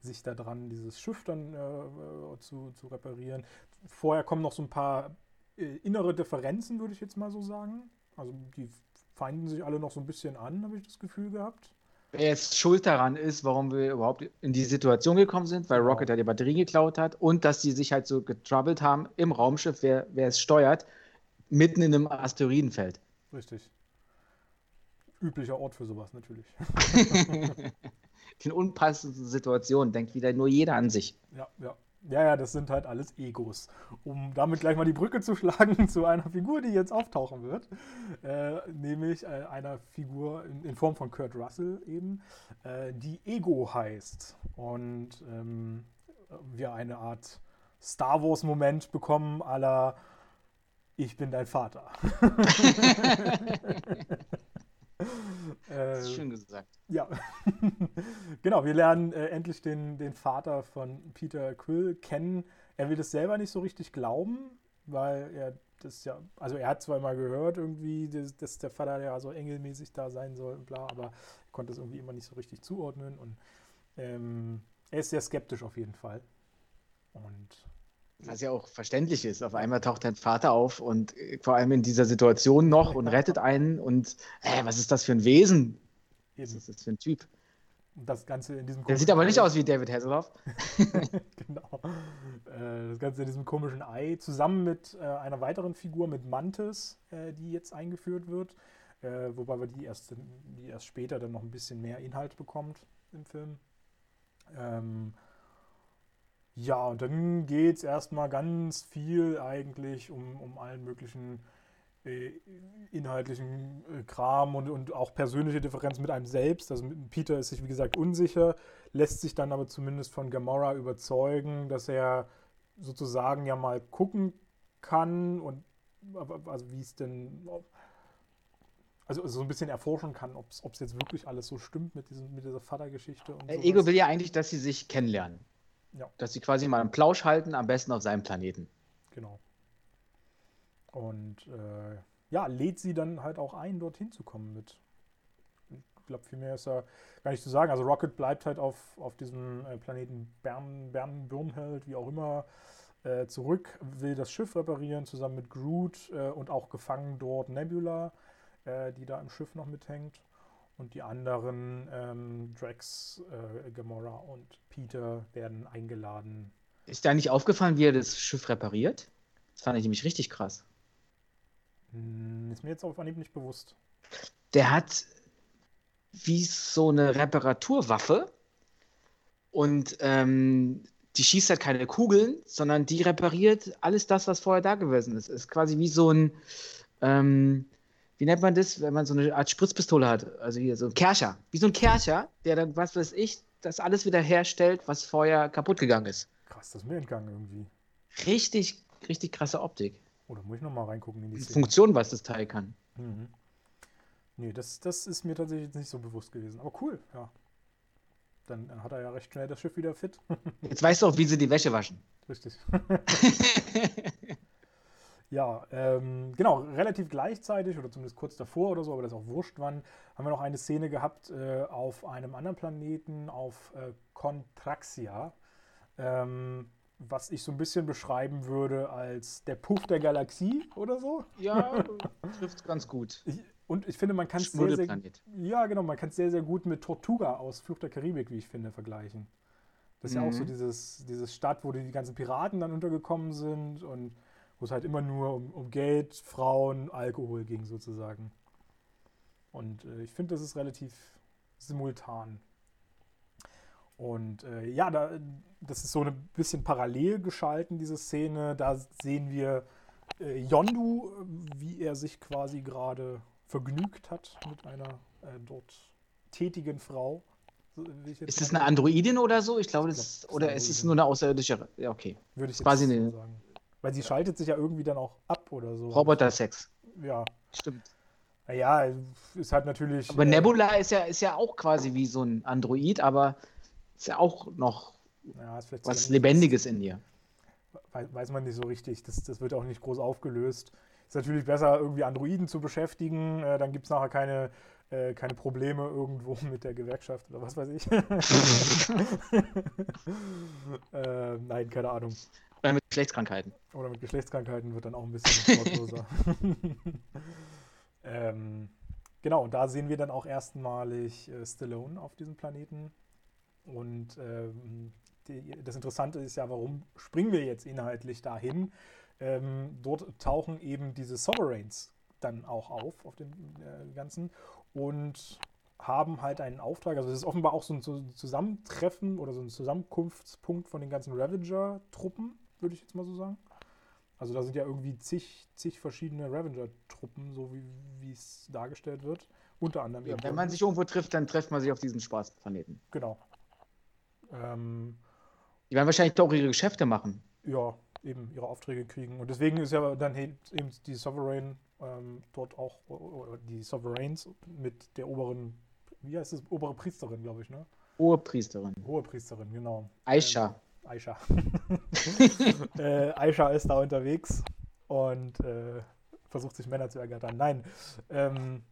sich da dran, dieses Schiff dann äh, äh, zu, zu reparieren. Vorher kommen noch so ein paar äh, innere Differenzen, würde ich jetzt mal so sagen. Also die feinden sich alle noch so ein bisschen an, habe ich das Gefühl gehabt. Wer jetzt schuld daran ist, warum wir überhaupt in die Situation gekommen sind, weil Rocket ja die Batterie geklaut hat und dass die sich halt so getroubled haben im Raumschiff, wer, wer es steuert mitten in einem Asteroidenfeld. Richtig. Üblicher Ort für sowas natürlich. [LAUGHS] in unpassenden Situationen denkt wieder nur jeder an sich. Ja, ja. Ja, ja, das sind halt alles Egos. Um damit gleich mal die Brücke zu schlagen [LAUGHS] zu einer Figur, die jetzt auftauchen wird, äh, nämlich äh, einer Figur in, in, Form von Kurt Russell eben, äh, die Ego heißt. Und ähm, wir eine Art Star Wars-Moment bekommen, aller ich bin dein Vater. [LAUGHS] [LAUGHS] das ist schön gesagt. Ja, [LAUGHS] genau. Wir lernen äh, endlich den, den Vater von Peter Quill kennen. Er will das selber nicht so richtig glauben, weil er das ja, also er hat zwar mal gehört irgendwie, dass, dass, der Vater ja so engelmäßig da sein soll und bla, aber er konnte das irgendwie immer nicht so richtig zuordnen und ähm, er ist sehr skeptisch auf jeden Fall. Und was ja auch verständlich ist. Auf einmal taucht dein Vater auf und äh, vor allem in dieser Situation noch und rettet einen und äh, was ist das für ein Wesen? Was ist das für ein Typ? Das Ganze in diesem Der sieht aber nicht aus wie David Hasselhoff. [LAUGHS] genau. Äh, das Ganze in diesem komischen Ei zusammen mit äh, einer weiteren Figur, mit Mantis, die jetzt eingeführt wird. Wobei wir die erst, die erst später dann noch ein bisschen mehr Inhalt bekommt im Film. Ähm, ja, und dann geht es erstmal ganz viel eigentlich um, um allen möglichen äh, inhaltlichen äh, Kram und, und auch persönliche Differenzen mit einem selbst. Also Peter ist sich, wie gesagt, unsicher, lässt sich dann aber zumindest von Gamora überzeugen, dass er sozusagen ja mal gucken kann und also wie es denn also so ein bisschen erforschen kann, ob es jetzt wirklich alles so stimmt mit, diesem, mit dieser Vatergeschichte. Und Ego will ja eigentlich, dass sie sich kennenlernen. Ja. Dass sie quasi mal einen Plausch halten, am besten auf seinem Planeten. Genau. Und äh, ja, lädt sie dann halt auch ein, dorthin zu kommen mit. Ich glaube, viel mehr ist da gar nicht zu sagen. Also Rocket bleibt halt auf, auf diesem äh, Planeten Bern, Bern, Birnheld, wie auch immer, äh, zurück, will das Schiff reparieren, zusammen mit Groot äh, und auch gefangen dort Nebula, äh, die da im Schiff noch mithängt. Und die anderen, ähm, Drax, äh, Gamora und Peter, werden eingeladen. Ist da nicht aufgefallen, wie er das Schiff repariert? Das fand ich nämlich richtig krass. Hm, ist mir jetzt auf Anhieb nicht bewusst. Der hat wie so eine Reparaturwaffe und ähm, die schießt halt keine Kugeln, sondern die repariert alles das, was vorher da gewesen ist. Ist quasi wie so ein ähm, wie nennt man das, wenn man so eine Art Spritzpistole hat? Also hier so ein Kercher. Wie so ein Kercher, der dann, was weiß ich, das alles wieder herstellt, was vorher kaputt gegangen ist. Krass, das ist mir entgangen irgendwie. Richtig, richtig krasse Optik. Oder muss ich nochmal reingucken in die Szene? Funktion, was das Teil kann. Mhm. Nee, das, das ist mir tatsächlich jetzt nicht so bewusst gewesen. Aber cool, ja. Dann hat er ja recht schnell das Schiff wieder fit. [LAUGHS] Jetzt weißt du auch, wie sie die Wäsche waschen. Richtig. [LAUGHS] ja, ähm, genau, relativ gleichzeitig oder zumindest kurz davor oder so, aber das ist auch wurscht wann, haben wir noch eine Szene gehabt äh, auf einem anderen Planeten, auf äh, Contraxia, ähm, was ich so ein bisschen beschreiben würde als der Puff der Galaxie oder so. Ja, [LAUGHS] trifft ganz gut. Ich, und ich finde, man kann es sehr, sehr, ja, genau, man kann sehr, sehr gut mit Tortuga aus Fluch der Karibik, wie ich finde, vergleichen. Das ist mhm. ja auch so mhm. dieses, dieses Stadt, wo die ganzen Piraten dann untergekommen sind und wo es halt immer nur um, um Geld, Frauen, Alkohol ging sozusagen. Und äh, ich finde, das ist relativ simultan. Und äh, ja, da, das ist so ein bisschen parallel geschalten, diese Szene. Da sehen wir äh, Yondu, wie er sich quasi gerade vergnügt hat mit einer äh, dort tätigen Frau. So, ist das eine Androidin oder so? Ich glaube, das, oder ist es nur eine außerirdische? Ja, okay. Würde ich quasi eine, sagen. Weil sie schaltet sich ja irgendwie dann auch ab oder so. Roboter-Sex. Ja. Stimmt. Naja, ist halt natürlich. Aber äh, Nebula ist ja, ist ja auch quasi wie so ein Android, aber ist ja auch noch ja, was Lebendiges in ihr. Weiß man nicht so richtig. Das, das wird auch nicht groß aufgelöst. Ist natürlich besser, irgendwie Androiden zu beschäftigen. Äh, dann gibt es nachher keine, äh, keine Probleme irgendwo [LAUGHS] mit der Gewerkschaft oder was weiß ich. [LAUGHS] [LAUGHS] äh, nein, keine Ahnung. Oder mit Geschlechtskrankheiten. Oder mit Geschlechtskrankheiten wird dann auch ein bisschen [LAUGHS] sportloser. [LAUGHS] ähm, genau, und da sehen wir dann auch erstmalig äh, Stallone auf diesem Planeten. Und ähm, die, das Interessante ist ja, warum springen wir jetzt inhaltlich dahin? Ähm, dort tauchen eben diese Sovereigns dann auch auf, auf den äh, ganzen, und haben halt einen Auftrag. Also, es ist offenbar auch so ein Zusammentreffen oder so ein Zusammenkunftspunkt von den ganzen Ravager-Truppen, würde ich jetzt mal so sagen. Also, da sind ja irgendwie zig, zig verschiedene Ravager-Truppen, so wie es dargestellt wird. Unter anderem. Ja, wenn man sich irgendwo trifft, dann trifft man sich auf diesem Spaßplaneten. Genau. Ähm, die werden wahrscheinlich doch ihre Geschäfte machen. Ja, eben ihre Aufträge kriegen. Und deswegen ist ja dann eben die Sovereign ähm, dort auch, oder die Sovereigns mit der oberen, wie heißt es, obere Priesterin, glaube ich, ne? Hohe Priesterin. Hohe Priesterin, genau. Aisha. Aisha. [LAUGHS] äh, Aisha ist da unterwegs und äh, versucht sich Männer zu ergattern. Nein, ähm,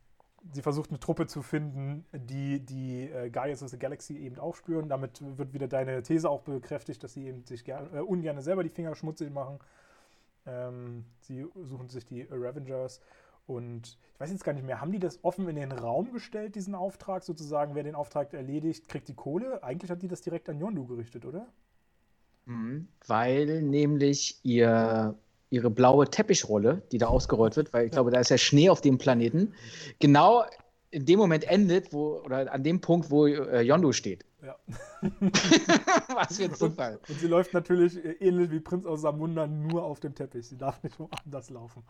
sie versucht eine Truppe zu finden, die die äh, Guardians of the Galaxy eben aufspüren. Damit wird wieder deine These auch bekräftigt, dass sie eben sich äh, ungern selber die Finger schmutzig machen. Ähm, sie suchen sich die Ravengers und ich weiß jetzt gar nicht mehr, haben die das offen in den Raum gestellt, diesen Auftrag sozusagen, wer den Auftrag erledigt, kriegt die Kohle? Eigentlich hat die das direkt an Yondu gerichtet, oder? Mhm, weil nämlich ihr ihre blaue Teppichrolle, die da ausgerollt wird, weil ich glaube, da ist ja Schnee auf dem Planeten, genau in dem Moment endet, wo, oder an dem Punkt, wo äh, Yondu steht. Ja. [LAUGHS] Was für ein Zufall. Und, und, sie läuft natürlich äh, ähnlich wie Prinz aus Samunda nur auf dem Teppich. Sie darf nicht woanders laufen.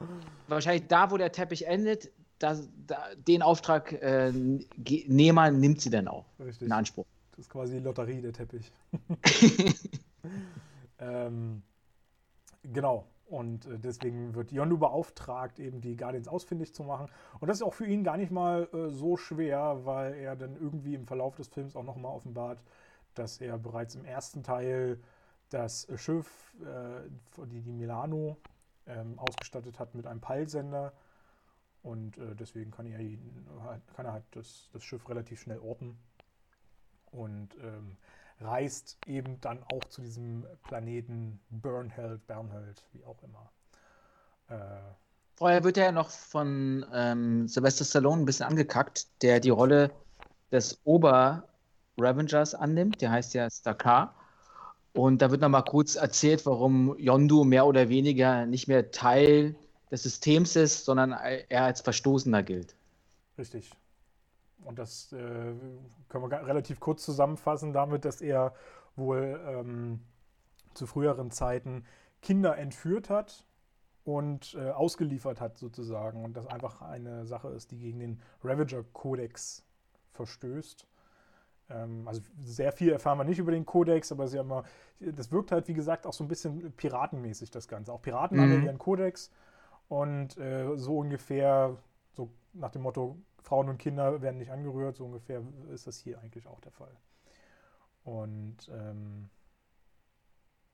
Wahrscheinlich da, wo der Teppich endet, das, da, den Auftrag äh, nimmt sie dann auch Richtig. in Anspruch. Das ist quasi die Lotterie, der Teppich. [LAUGHS] [LAUGHS] ähm, genau. Und äh, deswegen wird Yondu beauftragt, eben die Guardians ausfindig zu machen. Und das ist auch für ihn gar nicht mal äh, so schwer, weil er dann irgendwie im Verlauf des Films auch nochmal offenbart, dass er bereits im ersten Teil das Schiff, äh, die, die Milano, ähm, ausgestattet hat mit einem Peilsender. Und äh, deswegen kann er, ihn, kann er halt das, das Schiff relativ schnell orten. Und ähm, reist eben dann auch zu diesem Planeten Burnheld, Bernheld, wie auch immer. Äh, Vorher wird er ja noch von ähm, Sylvester Stallone ein bisschen angekackt, der die Rolle des Ober-Ravengers annimmt. Der heißt ja Stakar. Und da wird nochmal kurz erzählt, warum Yondu mehr oder weniger nicht mehr Teil des Systems ist, sondern er als Verstoßener gilt. Richtig. Und das äh, können wir relativ kurz zusammenfassen damit, dass er wohl ähm, zu früheren Zeiten Kinder entführt hat und äh, ausgeliefert hat sozusagen. Und das einfach eine Sache ist, die gegen den Ravager-Kodex verstößt. Ähm, also sehr viel erfahren wir nicht über den Kodex, aber sie haben mal, das wirkt halt, wie gesagt, auch so ein bisschen piratenmäßig, das Ganze. Auch Piraten mhm. haben ja ihren Kodex und äh, so ungefähr, so nach dem Motto, Frauen und Kinder werden nicht angerührt, so ungefähr ist das hier eigentlich auch der Fall. Und ähm,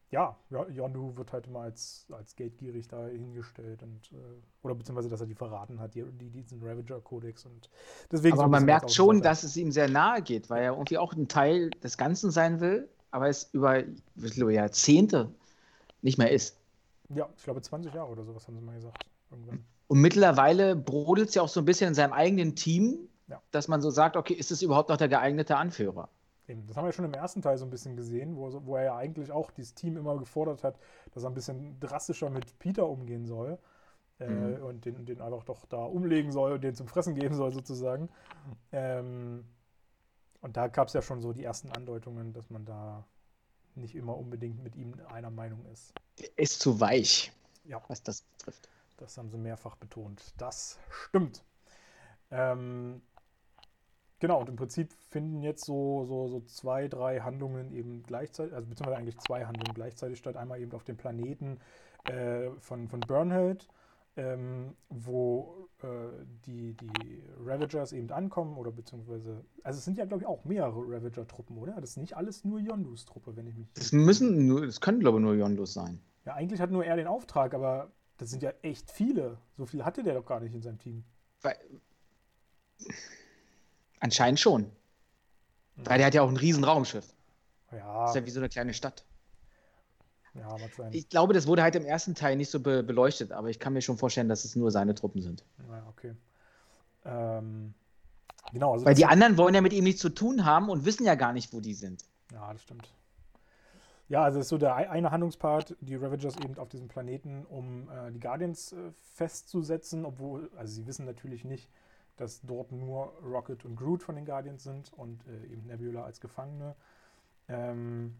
ja, Yondu wird halt immer als, als geldgierig da hingestellt und äh, oder beziehungsweise, dass er die verraten hat, die, die diesen Ravager-Kodex und deswegen. Aber man merkt schon, dass es ihm sehr nahe geht, weil er irgendwie auch ein Teil des Ganzen sein will, aber es über glaube, Jahrzehnte nicht mehr ist. Ja, ich glaube 20 Jahre oder sowas haben sie mal gesagt. Irgendwann. Und mittlerweile brodelt es ja auch so ein bisschen in seinem eigenen Team, ja. dass man so sagt, okay, ist es überhaupt noch der geeignete Anführer? Eben, das haben wir schon im ersten Teil so ein bisschen gesehen, wo, wo er ja eigentlich auch dieses Team immer gefordert hat, dass er ein bisschen drastischer mit Peter umgehen soll. Äh, mhm. und den, den einfach doch da umlegen soll und den zum Fressen geben soll, sozusagen. Ähm, und da gab es ja schon so die ersten Andeutungen, dass man da nicht immer unbedingt mit ihm einer Meinung ist. Er ist zu weich, ja. was das betrifft. Das haben sie mehrfach betont. Das stimmt. Ähm, Genau, und im Prinzip finden jetzt so, so, so zwei, drei Handlungen eben gleichzeitig, also beziehungsweise eigentlich zwei Handlungen gleichzeitig statt. Einmal eben auf dem Planeten äh, von, von Burnheld, ähm, wo äh, die, die Ravagers eben ankommen, oder beziehungsweise, also es sind ja, glaube ich, auch mehrere Ravager-Truppen, oder? Das ist nicht alles nur Yondus Truppe, wenn ich mich. Das müssen nur, das können, glaube ich, nur Yondus sein. Ja, eigentlich hat nur er den Auftrag, aber das sind ja echt viele. So viel hatte der doch gar nicht in seinem Team. Weil Anscheinend schon. Mhm. Weil der hat ja auch ein riesen Raumschiff. Ja. Das ist ja wie so eine kleine Stadt. Ja, mag sein. Ich glaube, das wurde halt im ersten Teil nicht so be beleuchtet, aber ich kann mir schon vorstellen, dass es nur seine Truppen sind. Ja, okay. Ähm, genau. Also Weil die anderen wollen ja mit ihm nichts zu tun haben und wissen ja gar nicht, wo die sind. Ja, das stimmt. Ja, also ist so der eine Handlungspart, die Ravagers eben auf diesem Planeten, um äh, die Guardians äh, festzusetzen, obwohl, also sie wissen natürlich nicht, dass dort nur Rocket und Groot von den Guardians sind und äh, eben Nebula als Gefangene. Ähm,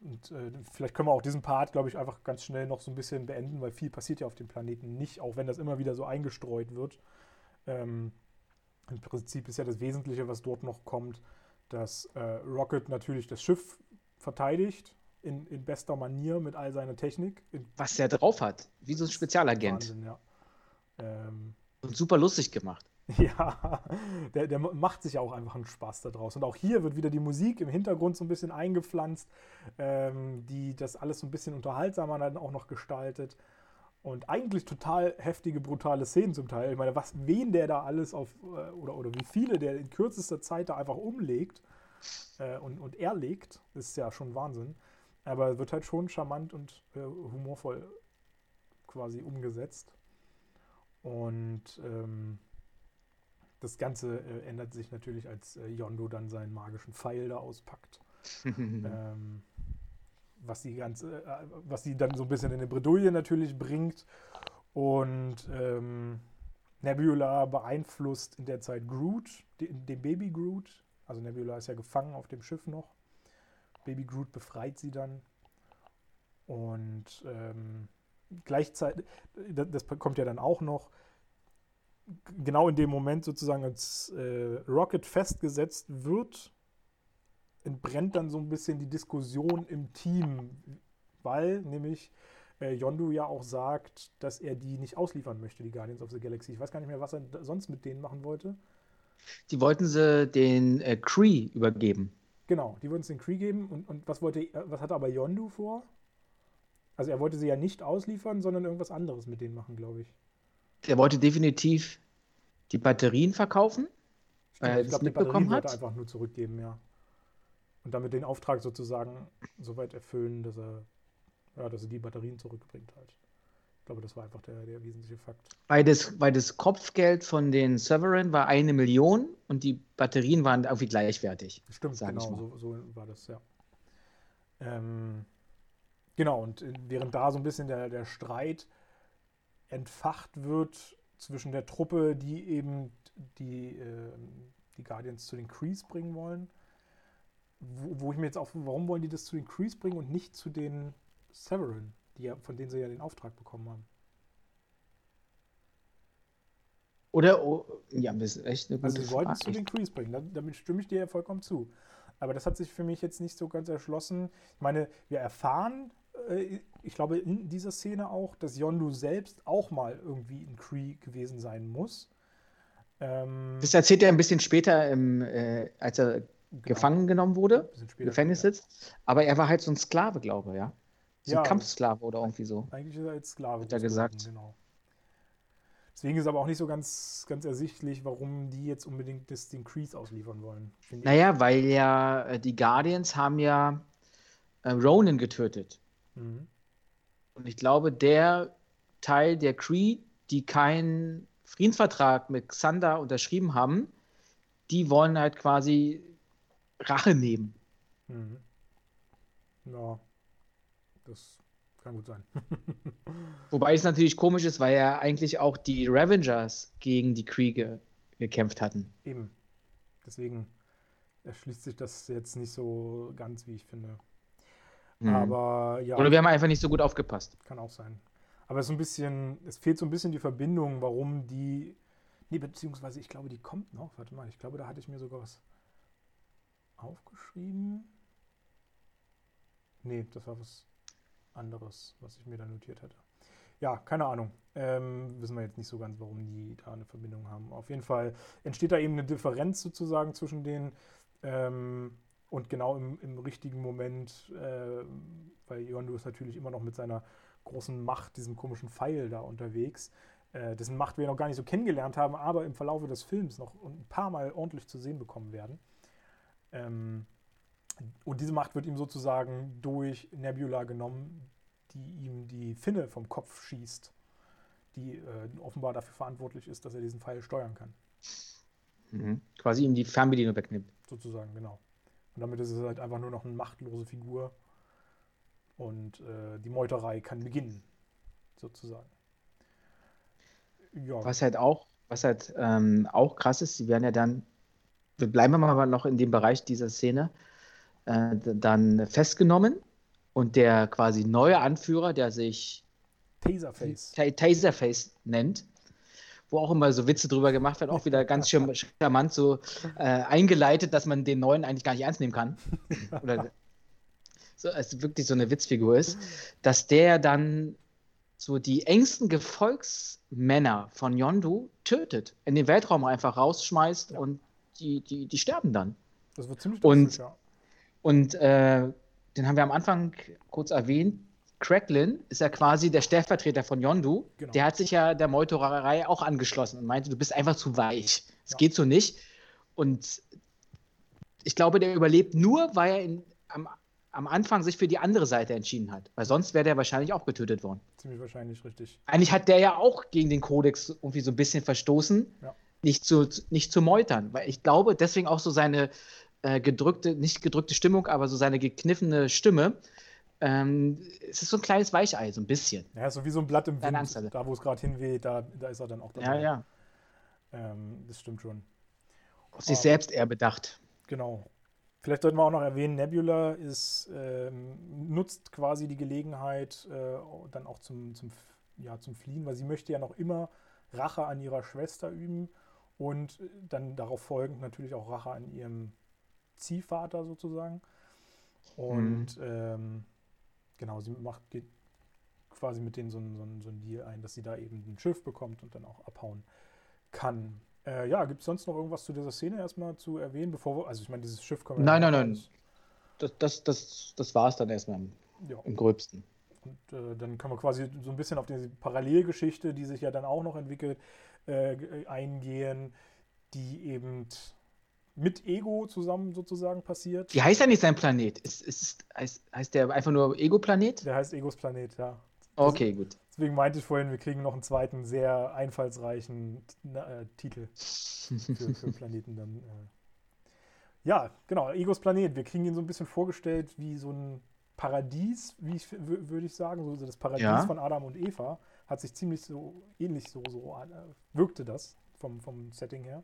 und äh, vielleicht können wir auch diesen Part, glaube ich, einfach ganz schnell noch so ein bisschen beenden, weil viel passiert ja auf dem Planeten nicht, auch wenn das immer wieder so eingestreut wird. Ähm, Im Prinzip ist ja das Wesentliche, was dort noch kommt, dass äh, Rocket natürlich das Schiff verteidigt, in, in, bester Manier mit all seiner Technik. Was er drauf hat, wie so ein Spezialagent. Wahnsinn, ja. Ähm, und super lustig gemacht. [LAUGHS] Ja, der, der macht sich auch einfach einen Spaß daraus. Und auch hier wird wieder die Musik im Hintergrund so ein bisschen eingepflanzt, ähm, die das alles so ein bisschen unterhaltsamer dann auch noch gestaltet. Und eigentlich total heftige, brutale Szenen zum Teil. Ich meine, was, wen der da alles auf, äh, oder, oder wie viele der in kürzester Zeit da einfach umlegt äh, und, und erlegt, ist ja schon Wahnsinn. Aber wird halt schon charmant und äh, humorvoll quasi umgesetzt. Und ähm, das Ganze äh, ändert sich natürlich, als äh, Yondo dann seinen magischen Pfeil da auspackt. [LAUGHS] ähm, was die ganze, äh, was die dann so ein bisschen in eine Bredouille natürlich bringt. Und ähm, Nebula beeinflusst in der Zeit Groot, den, den Baby Groot. Also Nebula ist ja gefangen auf dem Schiff noch. Baby Groot befreit sie dann. Und ähm, gleichzeitig, das kommt ja dann auch noch, genau in dem Moment sozusagen, als äh, Rocket festgesetzt wird, entbrennt dann so ein bisschen die Diskussion im Team, weil nämlich äh, Yondu ja auch sagt, dass er die nicht ausliefern möchte, die Guardians of the Galaxy. Ich weiß gar nicht mehr, was er sonst mit denen machen wollte. Die wollten sie den äh, Kree übergeben. Genau, die wollten es den Kree geben. Und, und was, wollte, was hatte aber Yondu vor? Also er wollte sie ja nicht ausliefern, sondern irgendwas anderes mit denen machen, glaube ich. Er wollte definitiv die Batterien verkaufen, weil er das mitbekommen hat. Er einfach nur zurückgeben, ja. Und damit den Auftrag sozusagen so weit erfüllen, dass er, ja, dass er die Batterien zurückbringt halt. Ich glaube, das war einfach der, der wesentliche Fakt. Weil das, weil das Kopfgeld von den Severin war eine Million und die Batterien waren irgendwie gleichwertig. Stimmt, genau, so, so, war das, ja. Ähm, Genau, und während da so ein bisschen der, der Streit entfacht wird zwischen der Truppe, die eben die, äh, die Guardians zu den Crees bringen wollen, wo, wo, ich mir jetzt auch, warum wollen die das zu den Crees bringen und nicht zu den Severin, die ja, von denen sie ja den Auftrag bekommen haben? Oder, oh, ja, das ist echt eine gute Also, sie wollten es zu den Crees bringen, damit stimme ich dir ja vollkommen zu. Aber das hat sich für mich jetzt nicht so ganz erschlossen. Ich meine, wir erfahren, äh, ich glaube, in dieser Szene auch, dass Yondu selbst auch mal irgendwie in Cree gewesen sein muss. Ähm, das erzählt er ein bisschen später, im, äh, als er genau. gefangen genommen wurde, Gefängnis sitzt. Aber er war halt so ein Sklave, glaube ich, ja. So ja, ein Kampfsklave oder irgendwie so. Eigentlich ist er als Sklave. Hat er gesagt. Genau. Deswegen ist aber auch nicht so ganz, ganz ersichtlich, warum die jetzt unbedingt das, den Crease ausliefern wollen. Naja, weil ja äh, die Guardians haben ja äh, Ronan getötet. Mhm. Und ich glaube, der Teil der Cree, die keinen Friedensvertrag mit Xander unterschrieben haben, die wollen halt quasi Rache nehmen. Mhm. Ja, das kann gut sein. [LAUGHS] Wobei es natürlich komisch ist, weil ja eigentlich auch die Ravengers gegen die Kriege gekämpft hatten. Eben. Deswegen erschließt sich das jetzt nicht so ganz, wie ich finde. Mhm. Aber ja. Oder wir haben einfach nicht so gut aufgepasst. Kann auch sein. Aber es ist ein bisschen, es fehlt so ein bisschen die Verbindung, warum die. Nee, beziehungsweise ich glaube, die kommt noch. Warte mal, ich glaube, da hatte ich mir sogar was aufgeschrieben. Nee, das war was anderes, was ich mir da notiert hatte. Ja, keine Ahnung. Ähm, wissen wir jetzt nicht so ganz, warum die da eine Verbindung haben. Auf jeden Fall entsteht da eben eine Differenz sozusagen zwischen denen. Ähm, und genau im, im richtigen Moment, äh, weil Yondu ist natürlich immer noch mit seiner großen Macht, diesem komischen Pfeil da unterwegs, äh, dessen Macht wir noch gar nicht so kennengelernt haben, aber im Verlauf des Films noch ein paar Mal ordentlich zu sehen bekommen werden. Ähm, und diese Macht wird ihm sozusagen durch Nebula genommen, die ihm die Finne vom Kopf schießt, die äh, offenbar dafür verantwortlich ist, dass er diesen Pfeil steuern kann. Mhm. Quasi ihm die Fernbedienung wegnimmt. Sozusagen, genau. Und damit ist es halt einfach nur noch eine machtlose Figur. Und äh, die Meuterei kann beginnen, sozusagen. Ja. Was halt auch, was halt ähm, auch krass ist, sie werden ja dann, wir bleiben mal noch in dem Bereich dieser Szene, äh, dann festgenommen und der quasi neue Anführer, der sich Taserface, Taserface nennt, wo auch immer so Witze drüber gemacht werden, auch wieder ganz charmant so äh, eingeleitet, dass man den neuen eigentlich gar nicht ernst nehmen kann. [LAUGHS] Oder so, es wirklich so eine Witzfigur ist, dass der dann so die engsten Gefolgsmänner von Yondu tötet, in den Weltraum einfach rausschmeißt ja. und die, die, die sterben dann. Das wird ziemlich und, ja. Und äh, den haben wir am Anfang kurz erwähnt. Cracklin ist ja quasi der Stellvertreter von Yondu. Genau. Der hat sich ja der Meutererei auch angeschlossen und meinte, du bist einfach zu weich. Es ja. geht so nicht. Und ich glaube, der überlebt nur, weil er in, am, am Anfang sich für die andere Seite entschieden hat. Weil sonst wäre der wahrscheinlich auch getötet worden. Ziemlich wahrscheinlich, richtig. Eigentlich hat der ja auch gegen den Kodex irgendwie so ein bisschen verstoßen, ja. nicht, zu, nicht zu meutern. Weil ich glaube, deswegen auch so seine äh, gedrückte, nicht gedrückte Stimmung, aber so seine gekniffene Stimme. Ähm, es ist so ein kleines Weichei, so ein bisschen. Ja, so wie so ein Blatt im Wind. Da, wo es gerade hinweht, da, da ist er dann auch dabei. Ja, ja. Ähm, das stimmt schon. Auf sich selbst eher bedacht. Genau. Vielleicht sollten wir auch noch erwähnen, Nebula ist, ähm, nutzt quasi die Gelegenheit äh, dann auch zum, zum, ja, zum Fliehen, weil sie möchte ja noch immer Rache an ihrer Schwester üben und dann darauf folgend natürlich auch Rache an ihrem Ziehvater sozusagen. Und mhm. ähm, genau, sie macht, geht quasi mit denen so ein, so, ein, so ein Deal ein, dass sie da eben ein Schiff bekommt und dann auch abhauen kann. Äh, ja, gibt es sonst noch irgendwas zu dieser Szene erstmal zu erwähnen, bevor wir, also ich meine, dieses Schiff wir Nein, nein, nein. Das, das, das, das war es dann erstmal im, ja. im Gröbsten. Und äh, dann können wir quasi so ein bisschen auf diese Parallelgeschichte, die sich ja dann auch noch entwickelt, äh, eingehen, die eben mit Ego zusammen sozusagen passiert. Wie heißt ja nicht sein Planet? Ist, ist, heißt, heißt der einfach nur Ego-Planet? Der heißt Egos Planet, ja. Okay, gut. Deswegen meinte ich vorhin, wir kriegen noch einen zweiten sehr einfallsreichen äh, Titel [LAUGHS] für, für, Planeten dann. Äh. Ja, genau, Egos Planet. Wir kriegen ihn so ein bisschen vorgestellt wie so ein Paradies, wie ich würde ich sagen, so das Paradies ja. von Adam und Eva hat sich ziemlich so ähnlich so so äh, wirkte das vom, vom Setting her.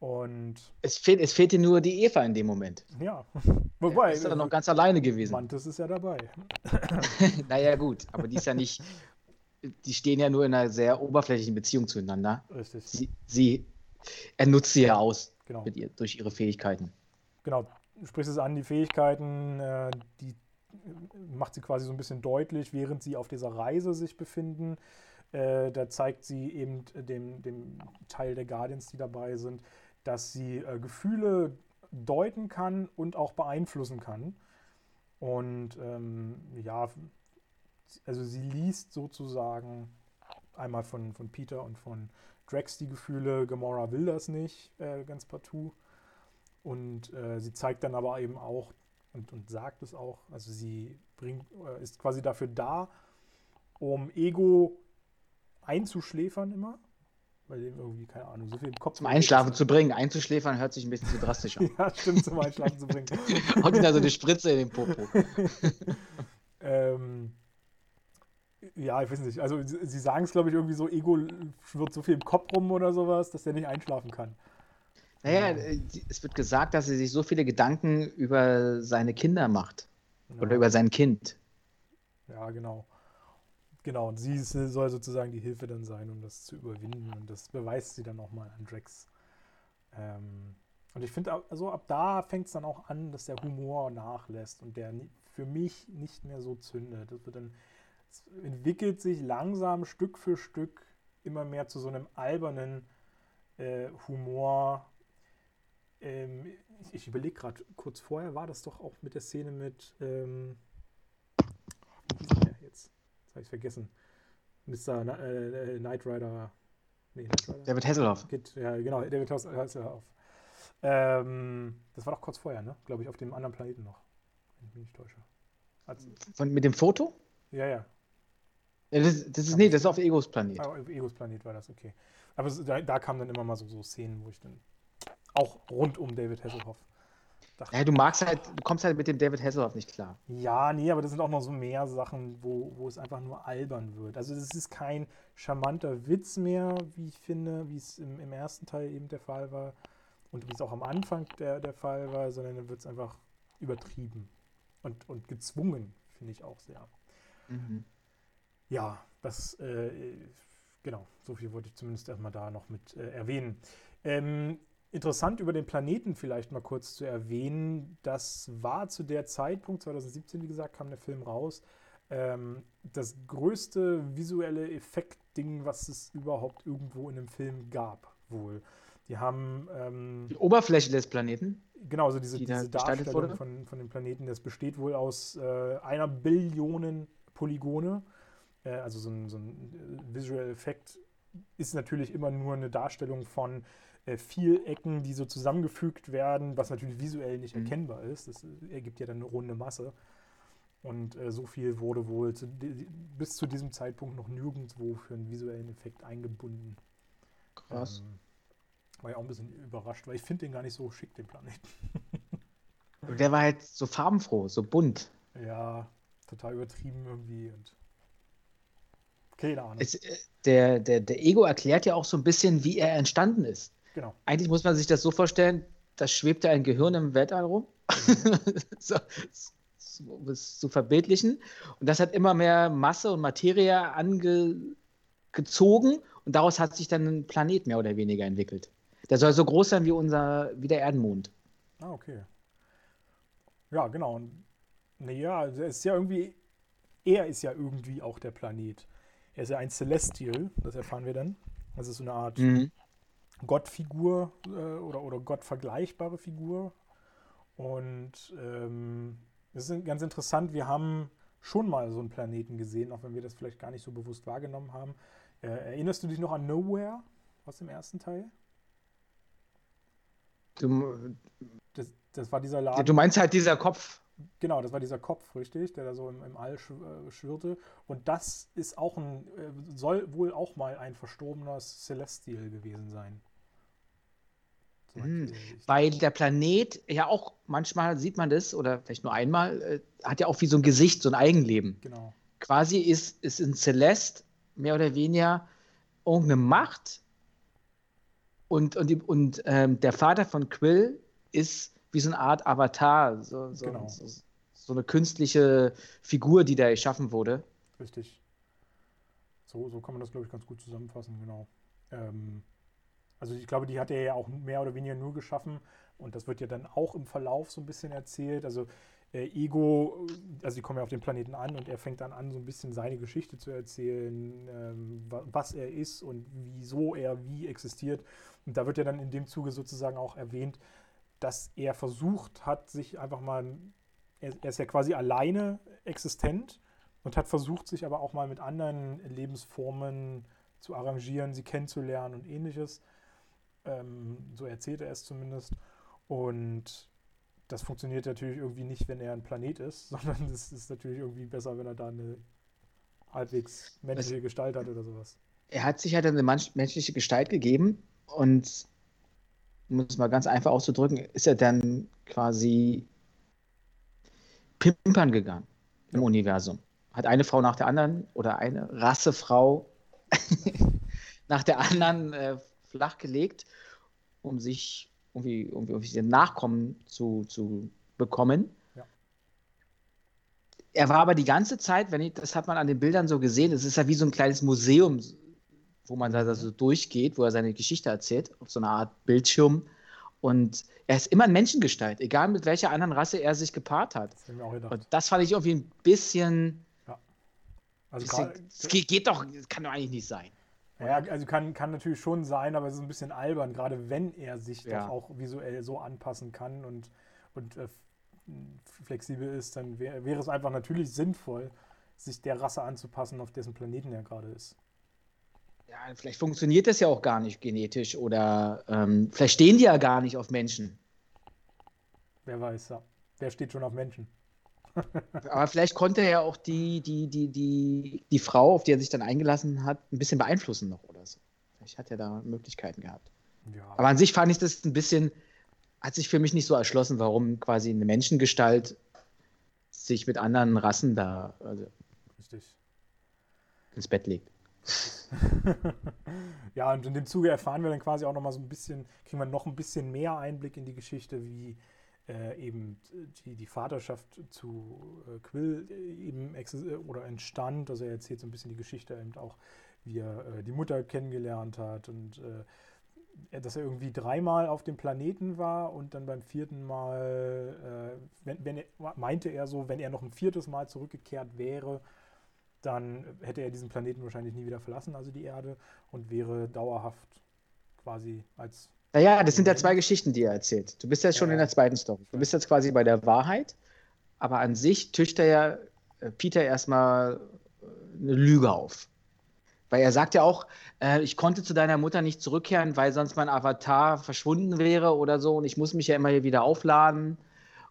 Und es, fehlt, es fehlte nur die Eva in dem Moment. Ja. [LAUGHS] Wobei. ist er noch ganz alleine gewesen. Mantis ist ja dabei. [LAUGHS] naja, gut, aber die ist ja nicht die stehen ja nur in einer sehr oberflächlichen Beziehung zueinander. Richtig. Sie, sie er nutzt sie ja aus Genau. ihr, durch ihre Fähigkeiten. Genau, du sprichst es an, die Fähigkeiten, äh, die macht sie quasi so ein bisschen deutlich, während sie auf dieser Reise sich befinden. Äh, da zeigt sie eben dem, dem Teil der Guardians, die dabei sind, dass sie äh, Gefühle deuten kann und auch beeinflussen kann. Und ähm, ja, also sie liest sozusagen einmal von, von Peter und von Drax die Gefühle, Gamora will das nicht äh, ganz partout. Und äh, sie zeigt dann aber eben auch und, und sagt es auch, also sie bringt, äh, ist quasi dafür da, um Ego einzuschläfern immer. Weil dem irgendwie, keine Ahnung, so viel im Kopf. Zum Einschlafen zu bringen, einzuschläfern, hört sich ein bisschen zu drastisch an. [LAUGHS] Ja, stimmt, zum Einschlafen zu bringen. [LAUGHS] Und da so eine Spritze in den Popo. [LAUGHS] Ähm, ja, ich weiß nicht. Also sie, sagen es, glaube ich, irgendwie so, Ego schwirrt so viel im Kopf rum oder sowas, dass der nicht einschlafen kann. Naja, äh, es wird gesagt, dass er sich so viele Gedanken über seine Kinder macht. Oder Ja. über sein Kind. Ja, genau. Genau, und sie soll sozusagen die Hilfe dann sein, um das zu überwinden. Und das beweist sie dann auch mal an Drax. Ähm, und ich finde, also ab da fängt es dann auch an, dass der Humor nachlässt und der für mich nicht mehr so zündet. Das wird dann, es entwickelt sich langsam Stück für Stück immer mehr zu so einem albernen äh, Humor. Ähm, ich ich überlege gerade, kurz vorher war das doch auch mit der Szene mit. Ähm, wie hieß der jetzt? Jetzt habe ich vergessen. Mr. Na, äh, äh, Knight Rider. Nee, Knight Rider? David Hasselhoff. Kid, ja, genau, David Hasselhoff. Ähm, das war doch kurz vorher, ne? Glaube ich, auf dem anderen Planeten noch. Wenn ich mich nicht täusche. Als, Von, mit dem Foto? ja, ja. Ja, das, das ist, nee, das ist auf Egos Planet. Ah, auf Egos Planet war das, okay. Aber da, da kamen dann immer mal so, so Szenen, wo ich dann auch rund um David Hasselhoff. Ja, du magst halt, du kommst halt mit dem David Hasselhoff nicht klar. Ja, nee, aber das sind auch noch so mehr Sachen, wo, wo es einfach nur albern wird. Also es ist kein charmanter Witz mehr, wie ich finde, wie es im, im ersten Teil eben der Fall war und wie es auch am Anfang der, der Fall war, sondern dann wird es einfach übertrieben und, und gezwungen, finde ich auch sehr. Mhm. Ja, das, äh, genau, so viel wollte ich zumindest erstmal da noch mit äh, erwähnen. Ähm, interessant über den Planeten vielleicht mal kurz zu erwähnen, das war zu der Zeitpunkt, 2017, wie gesagt, kam der Film raus, ähm, das größte visuelle Effektding, was es überhaupt irgendwo in einem Film gab, wohl. Die haben ähm, Die Oberfläche des Planeten. Genau, also diese, die diese Darstellung von, von dem Planeten, das besteht wohl aus äh, einer Billion Polygone. Äh, also so ein, so ein äh, Visual Effekt ist natürlich immer nur eine Darstellung von äh, Vielecken, die so zusammengefügt werden, was natürlich visuell nicht Mhm. erkennbar ist. Das äh, ergibt ja dann eine runde Masse. Und äh, so viel wurde wohl zu, bis zu diesem Zeitpunkt noch nirgendwo für einen visuellen Effekt eingebunden. Krass. Ähm, war ja auch ein bisschen überrascht, weil ich finde den gar nicht so schick, den Planeten. [LAUGHS] Der war halt so farbenfroh, so bunt. Ja, total übertrieben irgendwie und keine Ahnung. Es, äh, der, der, der Ego erklärt ja auch so ein bisschen, wie er entstanden ist. Genau. Eigentlich muss man sich das so vorstellen, da schwebt ja ein Gehirn im Weltall rum. [LAUGHS] so, so, um es zu verbildlichen. Und das hat immer mehr Masse und Materie angezogen und daraus hat sich dann ein Planet mehr oder weniger entwickelt. Der soll so groß sein wie unser, wie der Erdenmond. Ah, okay. Ja, genau. Naja, also er ist ja irgendwie, er ist ja irgendwie auch der Planet. Er ist ja ein Celestial, das erfahren wir dann. Das ist so eine Art Mhm. Gottfigur äh, oder, oder gottvergleichbare Figur. Und ähm, das ist ganz interessant. Wir haben schon mal so einen Planeten gesehen, auch wenn wir das vielleicht gar nicht so bewusst wahrgenommen haben. Äh, erinnerst du dich noch an Nowhere aus dem ersten Teil? Du, Das, das war dieser Laden. du meinst halt dieser Kopf. Genau, das war dieser Kopf, richtig, der da so im, im All äh, schwirrte. Und das ist auch ein, äh, soll wohl auch mal ein verstorbener Celestial gewesen sein. Hm, ich- Weil der Planet ja auch, manchmal sieht man das, oder vielleicht nur einmal, äh, hat ja auch wie so ein Gesicht, so ein Eigenleben. Genau, Quasi ist, ist in Celeste mehr oder weniger irgendeine Macht und, und, und ähm, der Vater von Quill ist wie so eine Art Avatar, so, so, Genau. so, so eine künstliche Figur, die da geschaffen wurde. richtig. So, so kann man das, glaube ich, ganz gut zusammenfassen, genau. Ähm, also ich glaube, die hat er ja auch mehr oder weniger nur geschaffen und das wird ja dann auch im Verlauf so ein bisschen erzählt. Also äh, Ego, also die kommen ja auf den Planeten an und er fängt dann an, so ein bisschen seine Geschichte zu erzählen, ähm, was er ist und wieso er wie existiert. Und da wird ja dann in dem Zuge sozusagen auch erwähnt, dass er versucht hat, sich einfach mal, er, er ist ja quasi alleine existent und hat versucht, sich aber auch mal mit anderen Lebensformen zu arrangieren, sie kennenzulernen und ähnliches. Ähm, so erzählt er es zumindest. Und das funktioniert natürlich irgendwie nicht, wenn er ein Planet ist, [LAUGHS] sondern es ist natürlich irgendwie besser, wenn er da eine halbwegs menschliche Gestalt hat oder sowas. Er hat sich halt eine menschliche Gestalt gegeben und um es mal ganz einfach auszudrücken, ist er dann quasi pimpern gegangen im ja. Universum. Hat eine Frau nach der anderen oder eine Rassefrau [LAUGHS] nach der anderen äh, flachgelegt, um sich irgendwie, irgendwie den Nachkommen zu, zu bekommen. Ja. Er war aber die ganze Zeit, wenn ich, das hat man an den Bildern so gesehen, es ist ja wie so ein kleines Museum, wo man da so durchgeht, wo er seine Geschichte erzählt, auf so einer Art Bildschirm. Und er ist immer in Menschengestalt, egal mit welcher anderen Rasse er sich gepaart hat. Das Und das fand ich irgendwie ein bisschen. Ja. Also bisschen, geht, geht doch, das kann doch eigentlich nicht sein. Ja, also kann, kann natürlich schon sein, aber es ist ein bisschen albern, gerade wenn er sich ja. doch auch visuell so anpassen kann und, und äh, flexibel ist, dann wär, wäre es einfach natürlich sinnvoll, sich der Rasse anzupassen, auf dessen Planeten er gerade ist. Ja, vielleicht funktioniert das ja auch gar nicht genetisch oder ähm, vielleicht stehen die ja gar nicht auf Menschen. Wer weiß, ja. Wer steht schon auf Menschen? Aber vielleicht konnte er ja auch die, die, die, die, die Frau, auf die er sich dann eingelassen hat, ein bisschen beeinflussen noch oder so. Vielleicht hat er da Möglichkeiten gehabt. Ja. Aber an sich fand ich das ein bisschen, hat sich für mich nicht so erschlossen, warum quasi eine Menschengestalt sich mit anderen Rassen da also Richtig. ins Bett legt. [LAUGHS] ja, und in dem Zuge erfahren wir dann quasi auch noch mal so ein bisschen, kriegen wir noch ein bisschen mehr Einblick in die Geschichte, wie äh, eben die, die Vaterschaft zu äh, Quill äh, eben äh, oder entstand. Also er erzählt so ein bisschen die Geschichte eben auch, wie er äh, die Mutter kennengelernt hat und äh, dass er irgendwie dreimal auf dem Planeten war und dann beim vierten Mal, wenn, wenn er, meinte er so, wenn er noch ein viertes Mal zurückgekehrt wäre, dann hätte er diesen Planeten wahrscheinlich nie wieder verlassen, also die Erde, und wäre dauerhaft quasi als naja, das sind ja zwei Geschichten, die er erzählt. Du bist ja schon ja. in der zweiten Story. Du bist jetzt quasi bei der Wahrheit, aber an sich tischt er ja äh, Peter erstmal äh, eine Lüge auf. Weil er sagt ja auch, äh, ich konnte zu deiner Mutter nicht zurückkehren, weil sonst mein Avatar verschwunden wäre oder so und ich muss mich ja immer hier wieder aufladen.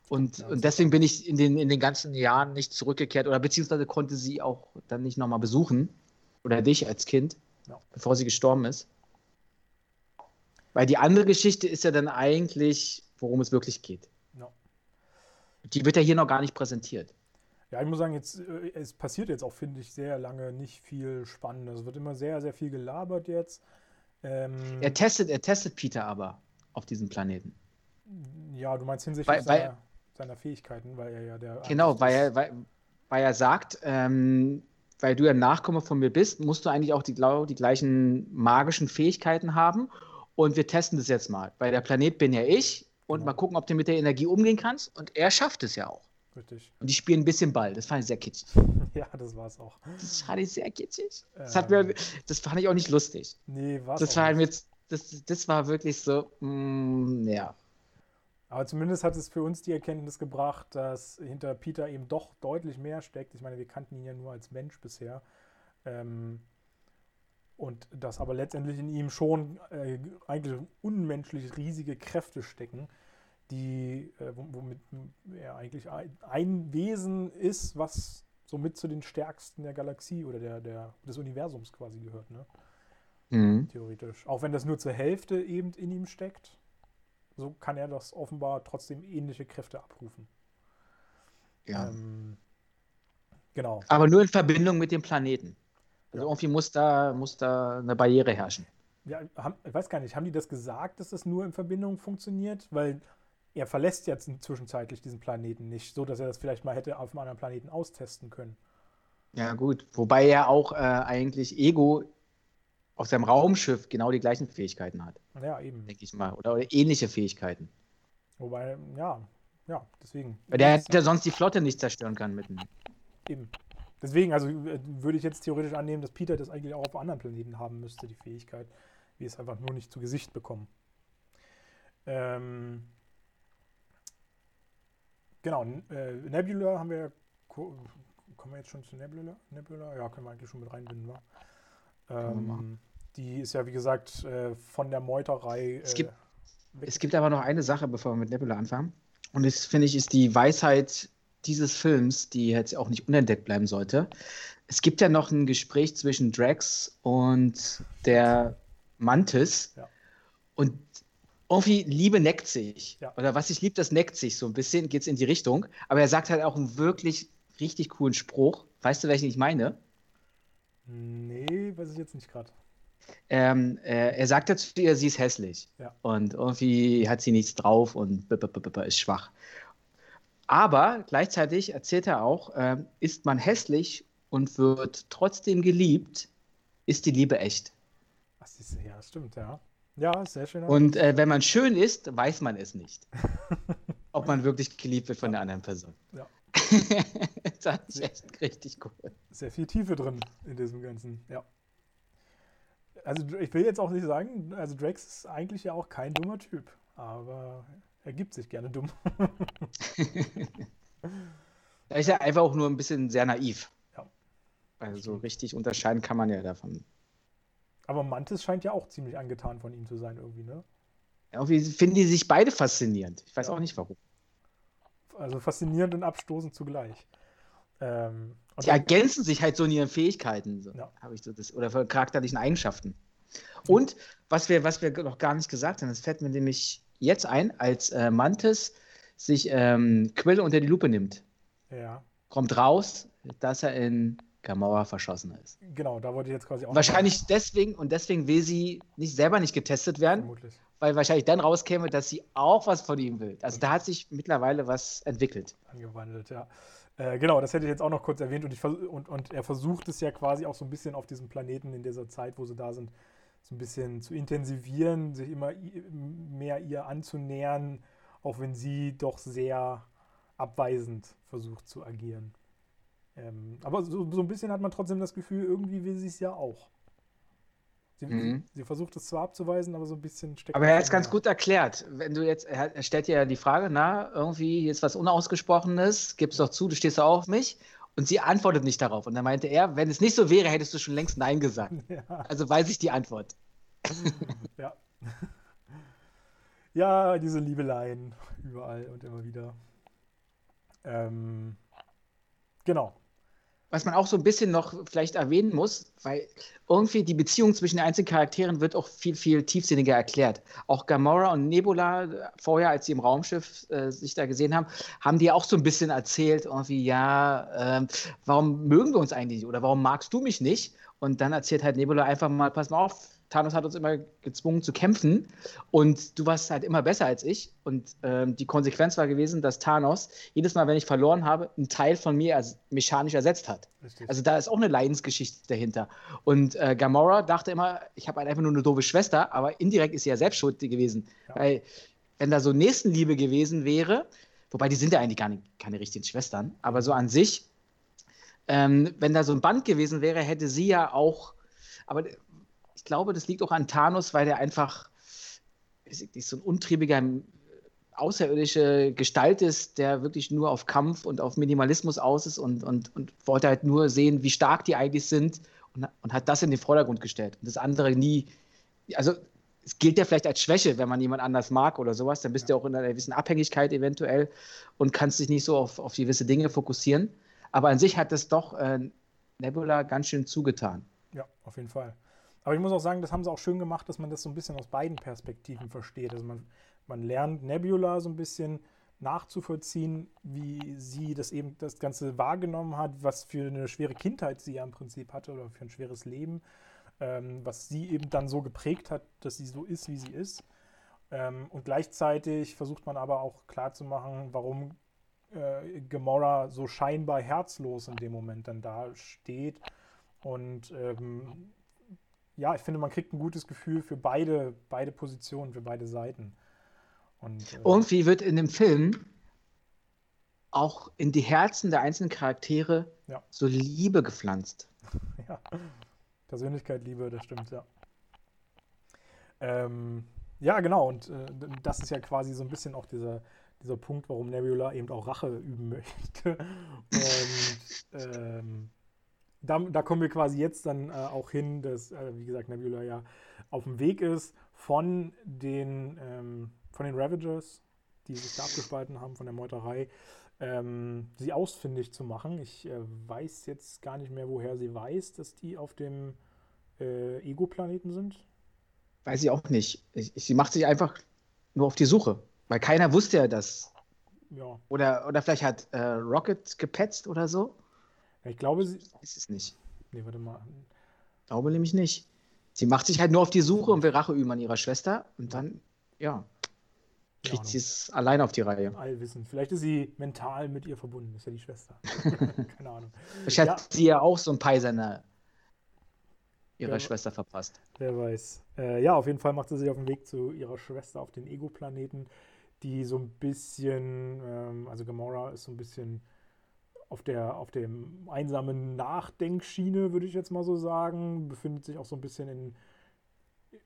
Und, ja, und deswegen bin ich in den, in den ganzen Jahren nicht zurückgekehrt oder beziehungsweise konnte sie auch dann nicht nochmal besuchen oder dich als Kind, ja. bevor sie gestorben ist. Weil die andere Geschichte ist ja dann eigentlich, worum es wirklich geht. Ja. Die wird ja hier noch gar nicht präsentiert. Ja, ich muss sagen, jetzt, äh, es passiert jetzt auch, finde ich, sehr lange nicht viel Spannendes. Es wird immer sehr, sehr viel gelabert jetzt. Ähm, er, testet, er testet Peter aber auf diesem Planeten. Ja, du meinst hinsichtlich weil, seiner, seiner, Fähigkeiten, weil er ja der. Genau, weil er, weil, weil er sagt, ähm, weil du ja Nachkomme von mir bist, musst du eigentlich auch die, die gleichen magischen Fähigkeiten haben. Und wir testen das jetzt mal. Weil der Planet bin ja ich und genau. mal gucken, ob du mit der Energie umgehen kannst. Und er schafft es ja auch. Richtig. Und die spielen ein bisschen Ball. Das fand ich sehr kitschig. [LAUGHS] Ja, das war es auch. Das fand ich sehr kitschig. Das, hat mir, das fand ich auch nicht lustig. Nee, war das war nicht. das, das war wirklich so, mm, ja. Aber zumindest hat es für uns die Erkenntnis gebracht, dass hinter Peter eben doch deutlich mehr steckt. Ich meine, wir kannten ihn ja nur als Mensch bisher. Ähm, und dass aber letztendlich in ihm schon äh, eigentlich unmenschlich riesige Kräfte stecken, die, äh, womit er eigentlich ein, ein, Wesen ist, was somit zu den stärksten der Galaxie oder der, der, des Universums quasi gehört, ne? Mhm. Theoretisch. Auch wenn das nur zur Hälfte eben in ihm steckt, so kann er das offenbar trotzdem ähnliche Kräfte abrufen. Ja. Ähm, genau. Aber nur in Verbindung mit dem Planeten. Also irgendwie muss da, muss da eine Barriere herrschen. Ja, haben, ich weiß gar nicht, haben die das gesagt, dass das nur in Verbindung funktioniert? Weil er verlässt jetzt zwischenzeitlich diesen Planeten nicht, so dass er das vielleicht mal hätte auf einem anderen Planeten austesten können. Ja, gut. Wobei er auch äh, eigentlich Ego auf seinem Raumschiff genau die gleichen Fähigkeiten hat. Ja, eben. Denke ich mal. Oder, oder, ähnliche Fähigkeiten. Wobei, ja, ja, deswegen. Weil der hätte sonst die Flotte nicht zerstören kann mitten. Eben. Deswegen, also äh, würde ich jetzt theoretisch annehmen, dass Peter das eigentlich auch auf anderen Planeten haben müsste, die Fähigkeit. Wir es einfach nur nicht zu Gesicht bekommen. Ähm, genau, äh, Nebula haben wir. Kommen wir jetzt schon zu Nebula? Nebula? Ja, können wir eigentlich schon mit reinbinden, wa? Ähm, die ist ja, wie gesagt, äh, von der Meuterei. es, gibt, äh, es gibt aber noch eine Sache, bevor wir mit Nebula anfangen. Und das, finde ich, ist die Weisheit dieses Films, die jetzt auch nicht unentdeckt bleiben sollte. Es gibt ja noch ein Gespräch zwischen Drax und der Mantis. Ja. Und irgendwie Liebe neckt sich. Ja. Oder was ich liebe, das neckt sich so ein bisschen, geht es in die Richtung. Aber er sagt halt auch einen wirklich richtig coolen Spruch. Weißt du, welchen ich meine? Nee, weiß ich jetzt nicht gerade. Ähm, äh, er sagt dazu ihr, sie ist hässlich. Ja. Und irgendwie hat sie nichts drauf und ist schwach. Aber gleichzeitig erzählt er auch, äh, ist man hässlich und wird trotzdem geliebt, ist die Liebe echt. Ach, ja, das stimmt, ja. Ja, sehr schön. Und äh, wenn man schön ist, weiß man es nicht. [LAUGHS] ob man wirklich geliebt wird von der anderen Person. Ja. [LAUGHS] das ist echt richtig cool. Sehr viel Tiefe drin in diesem Ganzen, ja. Also ich will jetzt auch nicht sagen, also Drax ist eigentlich ja auch kein dummer Typ, aber er gibt sich gerne dumm. [LAUGHS] er ist ja einfach auch nur ein bisschen sehr naiv. Ja. Also so richtig unterscheiden kann man ja davon. Aber Mantis scheint ja auch ziemlich angetan von ihm zu sein, irgendwie, ne? Irgendwie finden die sich beide faszinierend. Ich weiß ja. auch nicht warum. Also faszinierend und abstoßend zugleich. Ähm, die ergänzen sich halt so in ihren Fähigkeiten, so, ja. habe ich so das, oder von charakterlichen Eigenschaften. Und was wir, was wir noch gar nicht gesagt haben, das fällt mir nämlich jetzt ein, als äh, Mantis sich ähm, Quill unter die Lupe nimmt. Ja. Kommt raus, dass er in Gamora verschossen ist. Genau, da wollte ich jetzt quasi auch. Wahrscheinlich machen. deswegen und deswegen will sie nicht selber nicht getestet werden, Vermutlich. weil wahrscheinlich dann rauskäme, dass sie auch was von ihm will. Also da hat sich mittlerweile was entwickelt. Angewandelt, ja. Äh, genau, das hätte ich jetzt auch noch kurz erwähnt und, ich, und, und er versucht es ja quasi auch so ein bisschen auf diesem Planeten in dieser Zeit, wo sie da sind, so ein bisschen zu intensivieren, sich immer mehr ihr anzunähern, auch wenn sie doch sehr abweisend versucht zu agieren. Ähm, aber so, so, ein bisschen hat man trotzdem das Gefühl, irgendwie will sie es ja auch. Sie, mhm. sie, versucht es zwar abzuweisen, aber so ein bisschen steckt. Aber er hat es ganz gut erklärt. Wenn du jetzt, er, stellt ja die Frage, na, irgendwie jetzt was Unausgesprochenes, gib's doch zu, du stehst doch auf mich. Und sie antwortet nicht darauf. Und dann meinte er, wenn es nicht so wäre, hättest du schon längst Nein gesagt. [LAUGHS] Ja. Also weiß ich die Antwort. [LAUGHS] ja. Ja, diese Liebeleien überall und immer wieder. Ähm, genau was man auch so ein bisschen noch vielleicht erwähnen muss, weil irgendwie die Beziehung zwischen den einzelnen Charakteren wird auch viel, viel tiefsinniger erklärt. Auch Gamora und Nebula, vorher, als sie im Raumschiff äh, sich da gesehen haben, haben die auch so ein bisschen erzählt, irgendwie, ja, äh, warum mögen wir uns eigentlich oder warum magst du mich nicht? Und dann erzählt halt Nebula einfach mal, pass mal auf, Thanos hat uns immer gezwungen zu kämpfen und du warst halt immer besser als ich. Und ähm, die Konsequenz war gewesen, dass Thanos jedes Mal, wenn ich verloren habe, einen Teil von mir als mechanisch ersetzt hat. Richtig. Also da ist auch eine Leidensgeschichte dahinter. Und äh, Gamora dachte immer, ich habe halt einfach nur eine doofe Schwester, aber indirekt ist sie ja selbst schuld gewesen. Ja. Weil wenn da so Nächstenliebe gewesen wäre, wobei die sind ja eigentlich gar nicht, keine richtigen Schwestern, aber so an sich, ähm, wenn da so ein Band gewesen wäre, hätte sie ja auch, aber ich glaube, das liegt auch an Thanos, weil der einfach nicht so ein untriebiger außerirdische Gestalt ist, der wirklich nur auf Kampf und auf Minimalismus aus ist und, und, und wollte halt nur sehen, wie stark die eigentlich sind und, und hat das in den Vordergrund gestellt. Und das andere nie, also es gilt ja vielleicht als Schwäche, wenn man jemand anders mag oder sowas, dann bist ja. du auch in einer gewissen Abhängigkeit eventuell und kannst dich nicht so auf, auf gewisse Dinge fokussieren. Aber an sich hat das doch äh, Nebula ganz schön zugetan. Ja, auf jeden Fall. Aber ich muss auch sagen, das haben sie auch schön gemacht, dass man das so ein bisschen aus beiden Perspektiven versteht. Also man, man lernt Nebula so ein bisschen nachzuvollziehen, wie sie das eben das Ganze wahrgenommen hat, was für eine schwere Kindheit sie ja im Prinzip hatte oder für ein schweres Leben, ähm, was sie eben dann so geprägt hat, dass sie so ist, wie sie ist. Ähm, und gleichzeitig versucht man aber auch klarzumachen, warum äh, Gamora so scheinbar herzlos in dem Moment dann da steht. Und ähm, ja, ich finde, man kriegt ein gutes Gefühl für beide, beide Positionen, für beide Seiten. Und, äh, Irgendwie wird in dem Film auch in die Herzen der einzelnen Charaktere ja. so Liebe gepflanzt. [LAUGHS] ja, Persönlichkeit, Liebe, das stimmt, ja. Ähm, ja, genau, und äh, das ist ja quasi so ein bisschen auch dieser, dieser Punkt, warum Nebula eben auch Rache üben möchte. [LAUGHS] Und ähm, da, da, kommen wir quasi jetzt dann äh, auch hin, dass, äh, wie gesagt, Nebula ja auf dem Weg ist von den, ähm, von den Ravagers, die sich da abgespalten haben von der Meuterei, ähm, sie ausfindig zu machen. Ich äh, weiß jetzt gar nicht mehr, woher sie weiß, dass die auf dem äh, Ego-Planeten sind. Weiß ich auch nicht. Ich, ich, sie macht sich einfach nur auf die Suche, weil keiner wusste ja das. Ja. Oder, oder vielleicht hat äh, Rocket gepetzt oder so. Ja, ich glaube, sie. Ist es nicht. Nee, warte mal. Ich glaube nämlich nicht. Sie macht sich halt nur auf die Suche und will Rache üben an ihrer Schwester und dann, ja, kriegt sie es allein auf die Reihe. Allwissen. Vielleicht ist sie mental mit ihr verbunden, ist ja die Schwester. [LAUGHS] Keine Ahnung. Vielleicht ja. hat sie ja auch so ein Peisener ihrer wer, Schwester verpasst. Wer weiß. Äh, ja, auf jeden Fall macht sie sich auf den Weg zu ihrer Schwester auf den Ego-Planeten, die so ein bisschen, ähm, also Gamora ist so ein bisschen auf der auf dem einsamen Nachdenkschiene, würde ich jetzt mal so sagen, befindet sich auch so ein bisschen in,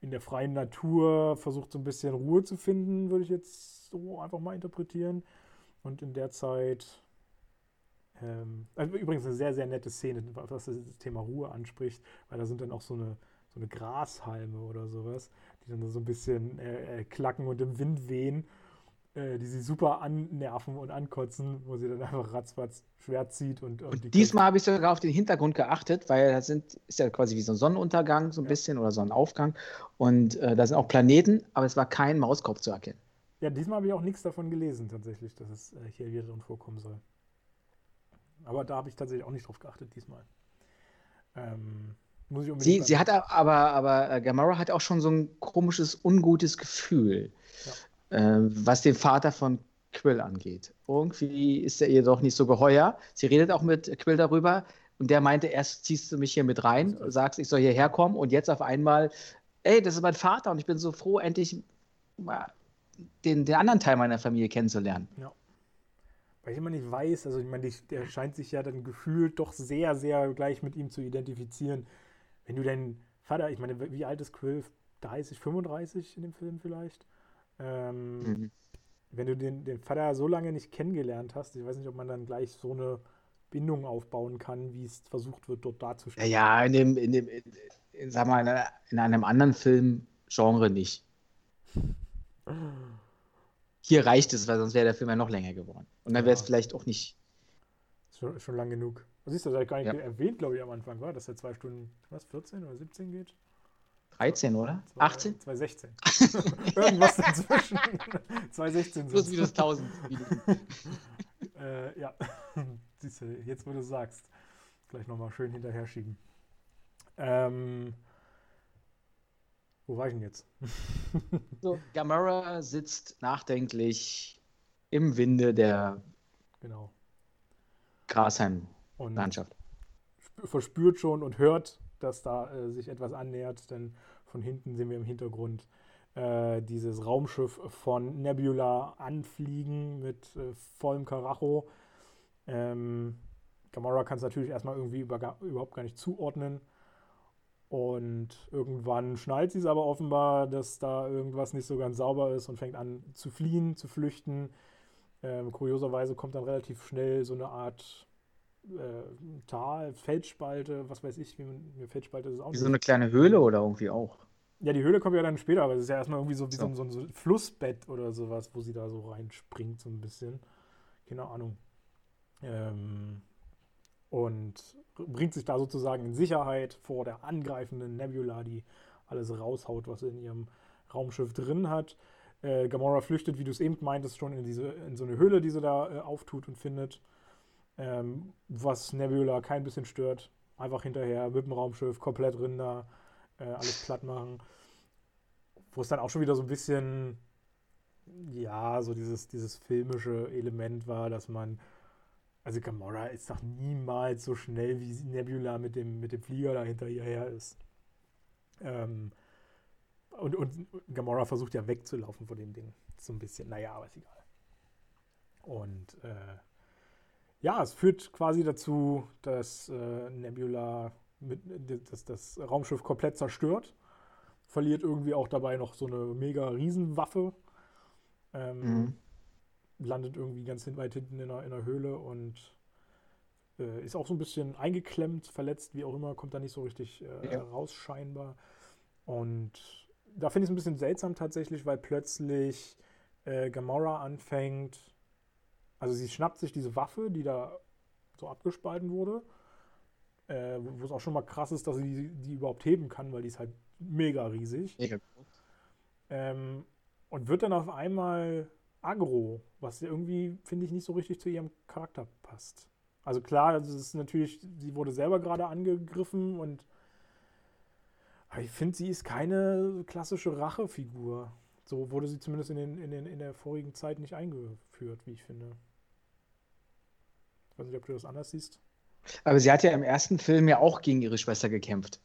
in der freien Natur, versucht so ein bisschen Ruhe zu finden, würde ich jetzt so einfach mal interpretieren. Und in der Zeit ähm, also übrigens eine sehr, sehr nette Szene, was das Thema Ruhe anspricht, weil da sind dann auch so eine, so eine Grashalme oder sowas, die dann so ein bisschen äh, äh, klacken und im Wind wehen, die sie super annerven und ankotzen, wo sie dann einfach ratzfatz Schwert zieht. Und, und, und diesmal habe ich sogar auf den Hintergrund geachtet, weil das sind, ist ja quasi wie so ein Sonnenuntergang so ein ja. bisschen oder so ein Aufgang und äh, da sind auch Planeten, aber es war kein Mauskopf zu erkennen. Ja, diesmal habe ich auch nichts davon gelesen, tatsächlich, dass es äh, hier wieder drin vorkommen soll. Aber da habe ich tatsächlich auch nicht drauf geachtet diesmal. Ähm, muss ich unbedingt sie, sie hat aber, aber äh, Gamora hat auch schon so ein komisches, ungutes Gefühl, ja. Äh, was den Vater von Quill angeht. Irgendwie ist er ihr doch nicht so geheuer. Sie redet auch mit Quill darüber und der meinte, erst ziehst du mich hier mit rein, sagst, ich soll hierher kommen und jetzt auf einmal, ey, das ist mein Vater und ich bin so froh, endlich den, den anderen Teil meiner Familie kennenzulernen. Ja weil ich immer nicht weiß, also ich meine, der scheint sich ja dann gefühlt doch sehr, sehr gleich mit ihm zu identifizieren. Wenn du deinen Vater, ich meine, wie alt ist Quill? 30, 35 in dem Film vielleicht? Ähm, mhm. Wenn du den, den Vater so lange nicht kennengelernt hast, ich weiß nicht, ob man dann gleich so eine Bindung aufbauen kann, wie es versucht wird, dort darzustellen. Ja, in dem, in dem, in, in, sag mal, in einem anderen Film-Genre nicht. hier reicht es, weil sonst wäre der Film ja noch länger geworden. Und dann wäre es vielleicht auch nicht. Schon, schon lang genug. Das ist das ja gar nicht ja. erwähnt, glaube ich, am Anfang, war, dass er zwei Stunden, was, 14 oder 17 geht? 13, oder? 2, 18? 216. Irgendwas dazwischen. 216 Plus minus 1000. äh, ja, [LAUGHS] siehst du, jetzt wo du sagst. Gleich nochmal schön hinterher schieben. Ähm, wo war ich denn jetzt? [LAUGHS] so, Gamora sitzt nachdenklich im Winde der genau. Grasheim-Landschaft. Verspürt schon und hört, dass da äh, sich etwas annähert, denn von hinten sehen wir im Hintergrund äh, dieses Raumschiff von Nebula anfliegen mit äh, vollem Karacho. Ähm, Gamora kann es natürlich erstmal irgendwie über, überhaupt gar nicht zuordnen und irgendwann schnallt sie es aber offenbar, dass da irgendwas nicht so ganz sauber ist und fängt an zu fliehen, zu flüchten. Ähm, kurioserweise kommt dann relativ schnell so eine Art äh, Tal, Felsspalte, was weiß ich, wie eine Felsspalte ist auch Wie so eine kleine Höhle oder irgendwie auch. Ja, die Höhle kommt ja dann später, aber es ist ja erstmal irgendwie so wie so, so, so ein Flussbett oder sowas, wo sie da so reinspringt, so ein bisschen. Keine Ahnung. Ähm, und bringt sich da sozusagen in Sicherheit vor der angreifenden Nebula, die alles raushaut, was sie in ihrem Raumschiff drin hat. Äh, Gamora flüchtet, wie du es eben meintest, schon in, diese, in so eine Höhle, die sie da äh, auftut und findet. Ähm, was Nebula kein bisschen stört. Einfach hinterher mit dem Raumschiff komplett drin da, äh, alles platt machen. Wo es dann auch schon wieder so ein bisschen ja, so dieses, dieses filmische Element war, dass man, also Gamora ist doch niemals so schnell wie Nebula mit dem, mit dem Flieger da hinter ihr her ist. Ähm, und, und Gamora versucht ja wegzulaufen von dem Ding. So ein bisschen, naja, aber ist egal. Und äh, ja, es führt quasi dazu, dass äh, Nebula mit, dass das Raumschiff komplett zerstört. Verliert irgendwie auch dabei noch so eine mega Riesenwaffe. Ähm, mhm. Landet irgendwie ganz weit hinten in einer, in einer Höhle und äh, ist auch so ein bisschen eingeklemmt, verletzt, wie auch immer, kommt da nicht so richtig äh, ja. raus scheinbar. Und da finde ich es ein bisschen seltsam tatsächlich, weil plötzlich äh, Gamora anfängt, also sie schnappt sich diese Waffe, die da so abgespalten wurde, äh, wo es auch schon mal krass ist, dass sie die überhaupt heben kann, weil die ist halt mega riesig. Mega groß. Ähm, und wird dann auf einmal aggro, was irgendwie, finde ich, nicht so richtig zu ihrem Charakter passt. Also klar, das ist natürlich, sie wurde selber gerade angegriffen und ich finde, sie ist keine klassische Rachefigur. So wurde sie zumindest in, den, in, den, in der vorigen Zeit nicht eingeführt, wie ich finde. Ich weiß nicht, ob du das anders siehst. Aber sie hat ja im ersten Film ja auch gegen ihre Schwester gekämpft.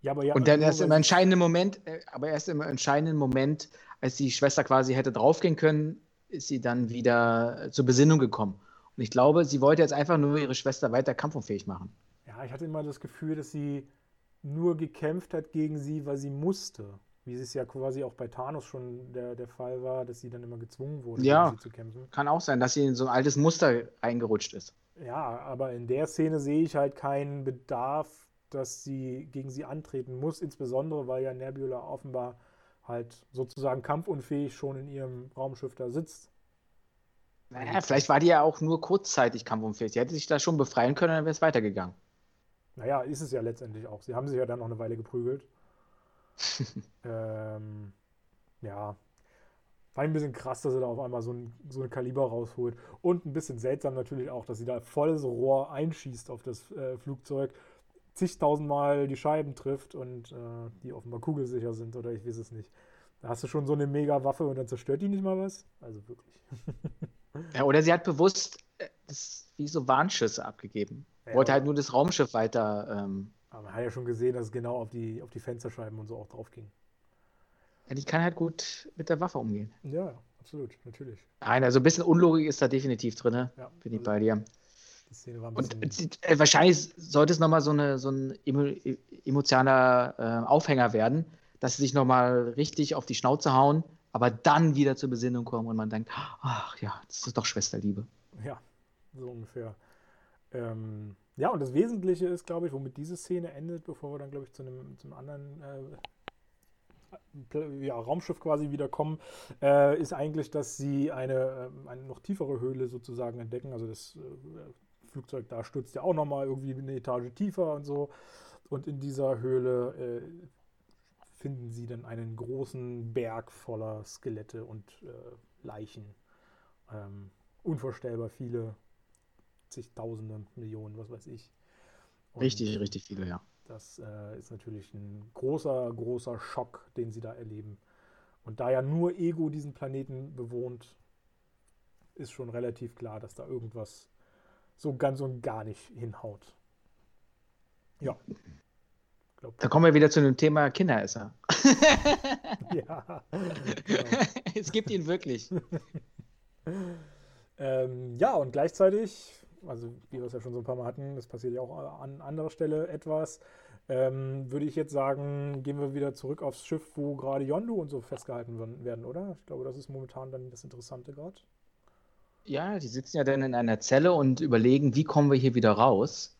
Ja, aber ja, und dann erst im entscheidenden Moment, äh, aber erst im entscheidenden Moment, als die Schwester quasi hätte draufgehen können, ist sie dann wieder zur Besinnung gekommen. Und ich glaube, sie wollte jetzt einfach nur ihre Schwester weiter kampfunfähig machen. Ja, ich hatte immer das Gefühl, dass sie nur gekämpft hat gegen sie, weil sie musste. Wie es ja quasi auch bei Thanos schon der, der Fall war, dass sie dann immer gezwungen wurde, ja, zu kämpfen. Kann auch sein, dass sie in so ein altes Muster eingerutscht ist. Ja, aber in der Szene sehe ich halt keinen Bedarf, dass sie gegen sie antreten muss, insbesondere weil ja Nebula offenbar halt sozusagen kampfunfähig schon in ihrem Raumschiff da sitzt. Naja, vielleicht war die ja auch nur kurzzeitig kampfunfähig. Sie hätte sich da schon befreien können, dann wäre es weitergegangen. Naja, ist es ja letztendlich auch. Sie haben sich ja dann noch eine Weile geprügelt. [LAUGHS] ähm, ja. War ein bisschen krass, dass sie da auf einmal so ein, so ein Kaliber rausholt. Und ein bisschen seltsam natürlich auch, dass sie da volles Rohr einschießt auf das äh, Flugzeug zigtausendmal die Scheiben trifft und äh, die offenbar kugelsicher sind oder ich weiß es nicht. Da hast du schon so eine mega Waffe und dann zerstört die nicht mal was. Also wirklich. [LAUGHS] ja, oder sie hat bewusst äh, das, wie so Warnschüsse abgegeben. Ja, Wollte halt nur das Raumschiff weiter. Ähm, aber man hat ja schon gesehen, dass es genau auf die, auf die Fensterscheiben und so auch drauf ging. Ja, die kann halt gut mit der Waffe umgehen. Ja, absolut, natürlich. Nein, also ein bisschen Unlogik ist da definitiv drin, ne? ja, bin ich also bei dir. Die Szene war ein bisschen. Und äh, wahrscheinlich sollte es nochmal so, eine, so ein emotionaler äh, Aufhänger werden, dass sie sich nochmal richtig auf die Schnauze hauen, aber dann wieder zur Besinnung kommen und man denkt, ach ja, das ist doch Schwesterliebe. Ja, so ungefähr. Ähm, ja, und das Wesentliche ist, glaube ich, womit diese Szene endet, bevor wir dann, glaube ich, zu einem, zu anderen äh, ja, Raumschiff quasi wiederkommen, äh, ist eigentlich, dass sie eine, äh, eine noch tiefere Höhle sozusagen entdecken. Also das äh, Flugzeug da stürzt ja auch nochmal irgendwie eine Etage tiefer und so. Und in dieser Höhle äh, finden sie dann einen großen Berg voller Skelette und äh, Leichen. Ähm, unvorstellbar viele, zigtausende, Millionen, was weiß ich. Und richtig, richtig viele, ja. Das äh, ist natürlich ein großer, großer Schock, den sie da erleben. Und da ja nur Ego diesen Planeten bewohnt, ist schon relativ klar, dass da irgendwas so ganz und gar nicht hinhaut. Ja. Glaub, da kommen wir wieder zu dem Thema Kinderesser. [LAUGHS] ja. Genau. [LAUGHS] es gibt ihn wirklich. [LAUGHS] ähm, ja, und gleichzeitig, also wie wir es ja schon so ein paar Mal hatten, das passiert ja auch an anderer Stelle etwas, ähm, würde ich jetzt sagen, gehen wir wieder zurück aufs Schiff, wo gerade Yondu und so festgehalten werden, oder? Ich glaube, das ist momentan dann das Interessante gerade. Ja, die sitzen ja dann in einer Zelle und überlegen, wie kommen wir hier wieder raus.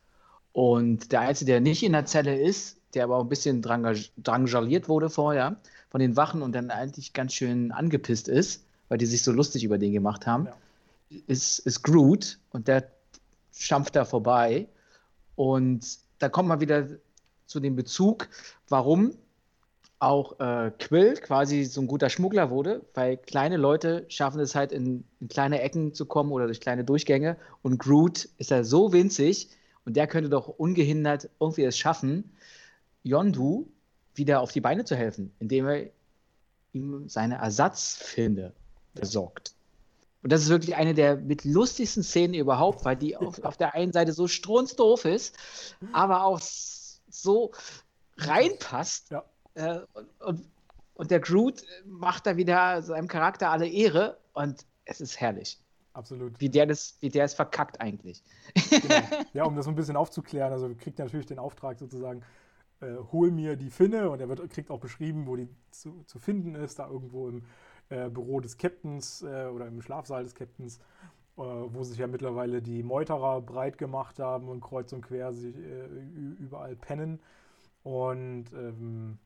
Und der Einzige, der nicht in der Zelle ist, der aber auch ein bisschen drangaliert wurde vorher von den Wachen und dann eigentlich ganz schön angepisst ist, weil die sich so lustig über den gemacht haben, ja. ist, ist Groot und der schampft da vorbei. Und da kommt man wieder zu dem Bezug, warum auch äh, Quill quasi so ein guter Schmuggler wurde, weil kleine Leute schaffen es halt in, in, kleine Ecken zu kommen oder durch kleine Durchgänge und Groot ist ja so winzig und der könnte doch ungehindert irgendwie es schaffen, Yondu wieder auf die Beine zu helfen, indem er ihm seine Ersatz finde. besorgt. Und das ist wirklich eine der mit lustigsten Szenen überhaupt, weil die auf, auf der einen Seite so strunzdoof ist, aber auch so reinpasst. Ja. Äh, und, und, und, der Groot macht da wieder seinem Charakter alle Ehre und es ist herrlich. Absolut. Wie der, das, wie der es verkackt eigentlich. Genau. [LAUGHS] Ja, um das so ein bisschen aufzuklären, also kriegt er natürlich den Auftrag sozusagen, äh, hol mir die Finne und er wird, kriegt auch beschrieben, wo die zu, zu finden ist, da irgendwo im äh, Büro des Captains äh, oder im Schlafsaal des Captains, äh, wo sich ja mittlerweile die Meuterer breit gemacht haben und kreuz und quer sich äh, überall pennen. Und ähm,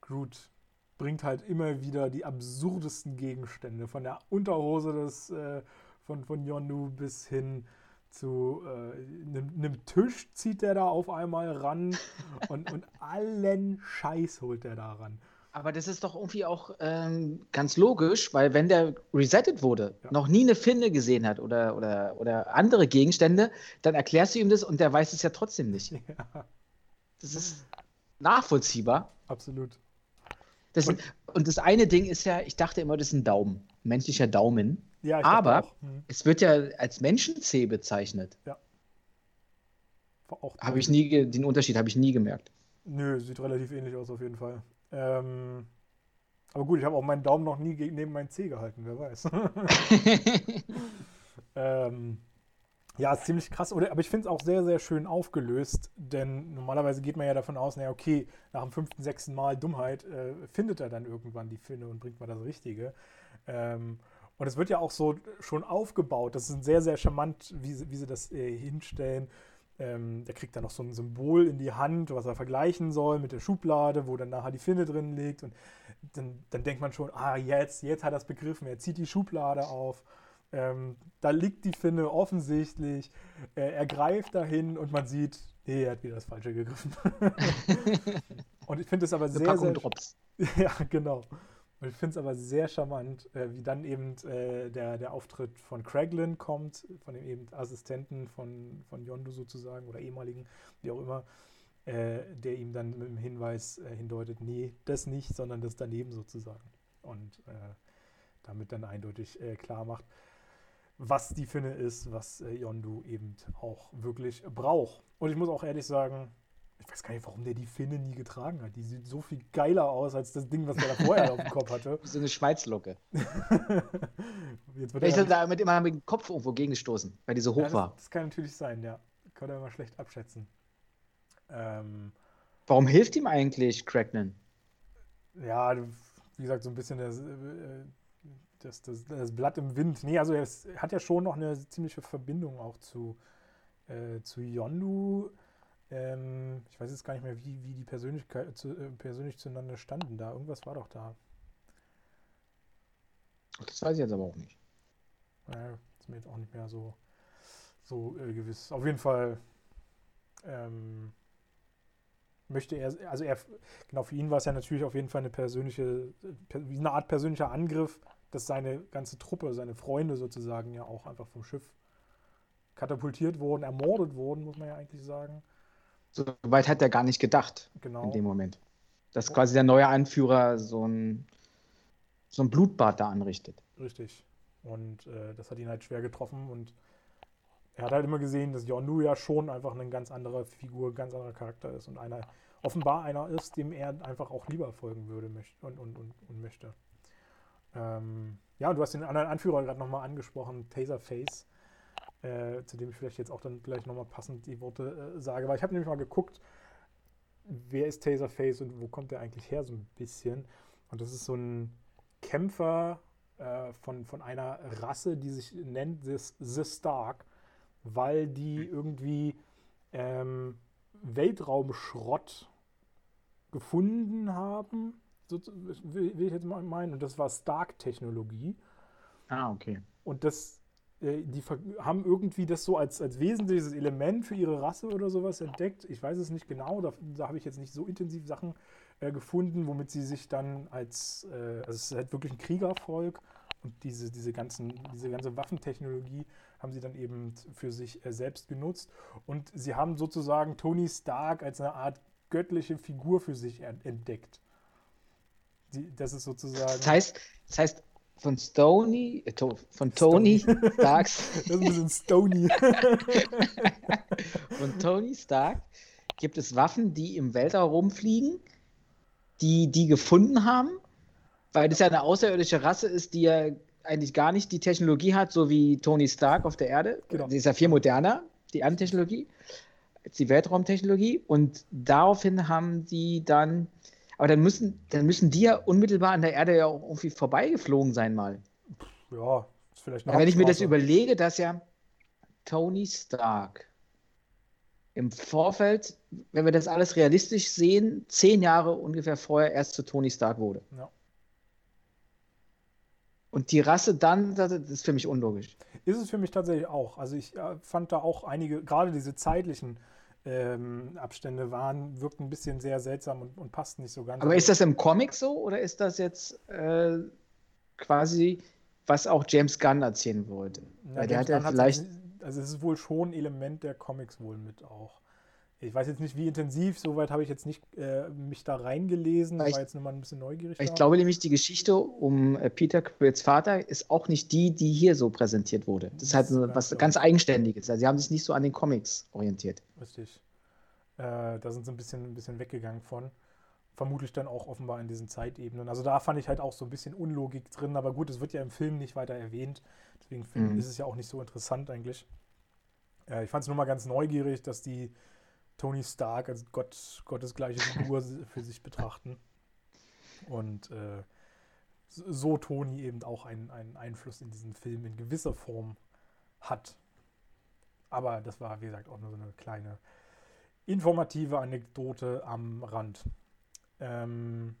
Groot bringt halt immer wieder die absurdesten Gegenstände, von der Unterhose des, äh, von, von Yondu bis hin zu einem äh, Tisch zieht der da auf einmal ran [LAUGHS] und, und allen Scheiß holt der da ran. Aber das ist doch irgendwie auch ähm, ganz logisch, weil wenn der resettet wurde, ja. noch nie eine Finne gesehen hat oder, oder, oder andere Gegenstände, dann erklärst du ihm das und der weiß es ja trotzdem nicht. [LAUGHS] Ja. Das ist nachvollziehbar. Absolut. Das und, und, das eine Ding ist ja, ich dachte immer, das ist ein Daumen, menschlicher Daumen. Ja, aber hm. es wird ja als Menschenzeh bezeichnet. Ja. Habe ich nie, den Unterschied habe ich nie gemerkt. Nö, sieht relativ ähnlich aus auf jeden Fall. Ähm, aber gut, ich habe auch meinen Daumen noch nie neben meinen Zeh gehalten, wer weiß. [LAUGHS] [LAUGHS] ähm, ja, ist ziemlich krass. Oder, aber ich finde es auch sehr, sehr schön aufgelöst, denn normalerweise geht man ja davon aus, naja, okay, nach dem fünften, sechsten Mal Dummheit äh, findet er dann irgendwann die Finne und bringt mal das Richtige. Ähm, und es wird ja auch so schon aufgebaut. Das ist sehr, sehr charmant, wie, sie, wie sie das äh, hinstellen. Ähm, der kriegt dann noch so ein Symbol in die Hand, was er vergleichen soll mit der Schublade, wo dann nachher die Finne drin liegt. Und dann, dann denkt man schon, ah, jetzt, jetzt hat er es begriffen. Er zieht die Schublade auf. Ähm, da liegt die Finne offensichtlich. Äh, er greift dahin und man sieht, nee, er hat wieder das Falsche gegriffen. [LAUGHS] und ich finde es aber sehr, sehr. Drops. [LAUGHS] ja, genau. Und ich finde es aber sehr charmant, äh, wie dann eben äh, der, der Auftritt von Craiglin kommt, von dem eben Assistenten von, von Yondu sozusagen oder ehemaligen, wie auch immer, äh, der ihm dann mit dem Hinweis äh, hindeutet, nee, das nicht, sondern das daneben sozusagen. Und äh, damit dann eindeutig äh, klar macht, was die Finne ist, was Yondu eben auch wirklich braucht. Und ich muss auch ehrlich sagen, ich weiß gar nicht, warum der die Finne nie getragen hat. Die sieht so viel geiler aus als das Ding, was der da vorher auf dem Kopf hatte. So eine Schweizlocke. [LAUGHS] Jetzt wird er da damit immer mit dem Kopf irgendwo gegengestoßen, weil die so hoch ja, das, war. Das kann natürlich sein, ja. Kann er immer schlecht abschätzen. Ähm, warum hilft ihm eigentlich Crackman? Ja, wie gesagt, so ein bisschen das, äh, das, das, das Blatt im Wind. Nee, also er hat ja schon noch eine ziemliche Verbindung auch zu, äh, zu Yondu. Ähm, ich weiß jetzt gar nicht mehr, wie, wie die Persönlichkeit, zu, äh, persönlich zueinander standen da. Irgendwas war doch da. Das weiß ich jetzt aber auch nicht. Naja, ist mir jetzt auch nicht mehr so, so äh, gewiss. Auf jeden Fall ähm, möchte er, also er, genau, für ihn war es ja natürlich auf jeden Fall eine persönliche, wie eine Art persönlicher Angriff, dass seine ganze Truppe, seine Freunde sozusagen ja auch einfach vom Schiff katapultiert wurden, ermordet wurden, muss man ja eigentlich sagen. So weit hat er gar nicht gedacht genau. in dem Moment. Dass quasi der neue Anführer so ein, so ein Blutbad da anrichtet. Richtig. Und äh, das hat ihn halt schwer getroffen und er hat halt immer gesehen, dass Yondu ja schon einfach eine ganz andere Figur, ganz anderer Charakter ist und einer offenbar einer ist, dem er einfach auch lieber folgen würde und, und, und, und möchte. Ähm, ja, und du hast den anderen Anführer gerade nochmal angesprochen, Taserface äh, zu dem ich vielleicht jetzt auch dann gleich nochmal passend die Worte äh, sage. Weil ich habe nämlich mal geguckt, wer ist Taserface und wo kommt der eigentlich her, so ein bisschen. Und das ist so ein Kämpfer äh, von, von einer Rasse, die sich nennt The, Stark, weil die irgendwie ähm, Weltraumschrott gefunden haben, so, will, will ich jetzt mal meinen. Und das war Stark-Technologie. Ah, okay. Und das die haben irgendwie das so als, als wesentliches Element für ihre Rasse oder sowas entdeckt. Ich weiß es nicht genau, da, da habe ich jetzt nicht so intensiv Sachen äh, gefunden, womit sie sich dann als, äh, also es ist halt wirklich ein Kriegervolk und diese, diese, ganzen, diese ganze Waffentechnologie haben sie dann eben für sich äh, selbst genutzt und sie haben sozusagen Tony Stark als eine Art göttliche Figur für sich entdeckt. Die, das ist sozusagen. Das heißt, das heißt von Stony, äh, von Tony Stony. Starks, [LAUGHS] Das ist ein bisschen stony. [LAUGHS] von Tony Stark gibt es Waffen, die im Weltraum rumfliegen, die die gefunden haben, weil das ja eine außerirdische Rasse ist, die ja eigentlich gar nicht die Technologie hat, so wie Tony Stark auf der Erde. Genau. Die ist ja viel moderner, die Erdentechnologie, als die Weltraumtechnologie. Und daraufhin haben die dann, aber dann müssen, dann müssen die ja unmittelbar an der Erde ja auch irgendwie vorbeigeflogen sein mal. ja, ist vielleicht eine Aber wenn ich mir das überlege, dass ja Tony Stark im Vorfeld, wenn wir das alles realistisch sehen, zehn Jahre ungefähr vorher erst zu Tony Stark wurde. Ja. Und die Rasse dann, das ist für mich unlogisch. Ist es für mich tatsächlich auch. Also ich äh, fand da auch einige, gerade diese zeitlichen ähm, Abstände waren, wirkten ein bisschen sehr seltsam und, und passten nicht so ganz. Aber ist das im Comic so oder ist das jetzt äh, quasi, was auch James Gunn erzählen wollte? Na, Weil der hat ja vielleicht. Also es ist wohl schon ein Element der Comics wohl mit auch. Ich weiß jetzt nicht, wie intensiv, soweit habe ich jetzt nicht äh, mich da reingelesen, ich- war jetzt nur mal ein bisschen neugierig. Ich da. glaube nämlich, die Geschichte um äh, Peter Quills Vater ist auch nicht die, die hier so präsentiert wurde. Das ist halt so Das was glaube ganz. Eigenständiges. Also sie haben sich nicht so an den Comics orientiert. Richtig. Äh, da sind sie ein bisschen, ein bisschen weggegangen von. Vermutlich dann auch offenbar in diesen Zeitebenen. Also da fand ich halt auch so ein bisschen Unlogik drin, aber gut, es wird ja im Film nicht weiter erwähnt. Deswegen Mhm. ist es ja auch nicht so interessant eigentlich. Äh, ich fand es nur mal ganz neugierig, dass die Tony Stark als Gott, gottesgleiche Figur [LAUGHS] für sich betrachten. Und äh, so- Tony eben auch einen, einen Einfluss in diesen Film in gewisser Form hat. Aber das war, wie gesagt, auch nur so eine kleine informative Anekdote am Rand. Ähm,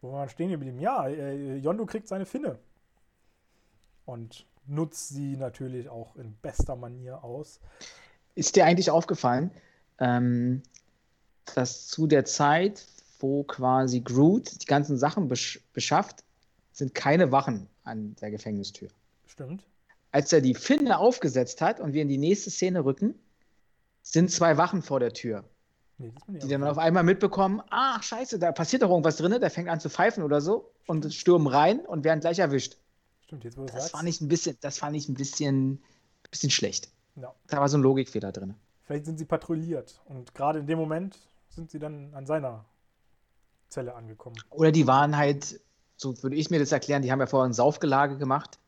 wo waren wir stehen geblieben? Ja, äh, Yondu kriegt seine Finne und nutzt sie natürlich auch in bester Manier aus. Ist dir eigentlich aufgefallen, ähm, dass zu der Zeit, wo quasi Groot die ganzen Sachen besch beschafft, sind keine Wachen an der Gefängnistür. Stimmt. Als er die Finne aufgesetzt hat und wir in die nächste Szene rücken, sind zwei Wachen vor der Tür, Nee, die dann auf einmal mitbekommen, ach scheiße, da passiert doch irgendwas drin, der fängt an zu pfeifen oder so und stürmen rein und werden gleich erwischt. Stimmt, jetzt wo du Das sagst. fand ich ein bisschen, das fand ich ein bisschen, bisschen schlecht. Ja. Da war so ein Logikfehler drin. Vielleicht sind sie patrouilliert und gerade in dem Moment sind sie dann an seiner Zelle angekommen. Oder die waren halt, so würde ich mir das erklären, die haben ja vorher ein Saufgelage gemacht.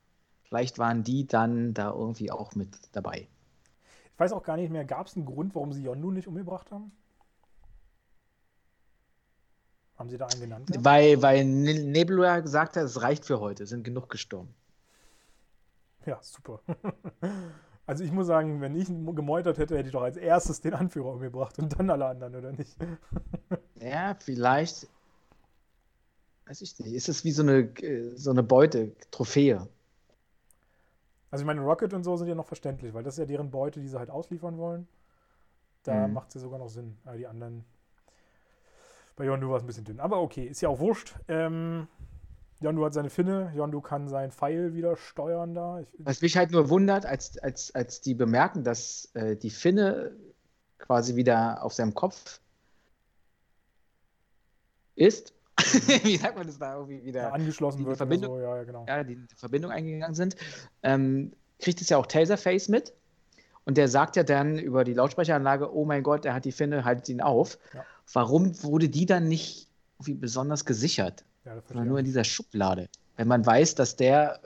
Vielleicht waren die dann da irgendwie auch mit dabei. Ich weiß auch gar nicht mehr, gab es einen Grund, warum sie Yondu nicht umgebracht haben? Haben sie da einen genannt? gehabt? Weil, weil Ne- Nebula gesagt hat, es reicht für heute, sind genug gestorben. Ja, super. [LAUGHS] Also ich muss sagen, wenn ich gemeutert hätte, hätte ich doch als erstes den Anführer umgebracht und dann alle anderen, oder nicht? [LAUGHS] Ja, vielleicht, weiß ich nicht, ist es wie so eine, äh, so eine Beute, Trophäe. Also ich meine, Rocket und so sind ja noch verständlich, weil das ist ja deren Beute, die sie halt ausliefern wollen. Da Mhm. macht sie sogar noch Sinn. Aber die anderen, bei Yondu war es ein bisschen dünn. Aber okay, ist ja auch wurscht. Ähm, Yondu hat seine Finne, Yondu kann seinen Pfeil wieder steuern da. Ich, Was mich halt nur wundert, als, als, als die bemerken, dass äh, die Finne quasi wieder auf seinem Kopf ist. [LAUGHS] Wie sagt man das da irgendwie wieder? ja, angeschlossen die wird Verbindung- oder so, ja, genau. ja, die in Verbindung eingegangen sind, ähm, kriegt es ja auch Taserface mit. Und der sagt ja dann über die Lautsprecheranlage, oh mein Gott, er hat die Finne, haltet ihn auf. Ja. Warum wurde die dann nicht irgendwie besonders gesichert, Ja, das sondern nur in dieser Schublade? Wenn man weiß, dass der.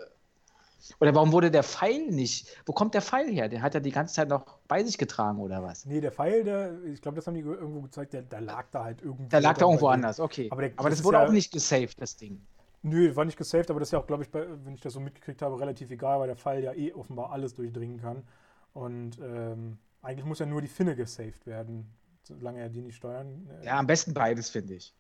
Oder warum wurde der Pfeil nicht? Wo kommt der Pfeil her? Den hat er die ganze Zeit noch bei sich getragen oder was? Nee, der Pfeil, der, ich glaube, das haben die irgendwo gezeigt, der, der lag da halt irgendwo. Der lag da irgendwo anders, okay. Aber Aber, der- das das ist wurde ja- auch nicht gesaved, das Ding. Nö, war nicht gesaved, aber das ist ja auch, glaube ich, bei, wenn ich das so mitgekriegt habe, relativ egal, weil der Pfeil ja eh offenbar alles durchdringen kann. Und ähm, eigentlich muss ja nur die Finne gesaved werden, solange er die nicht steuern. äh, Ja, am besten beides, finde ich.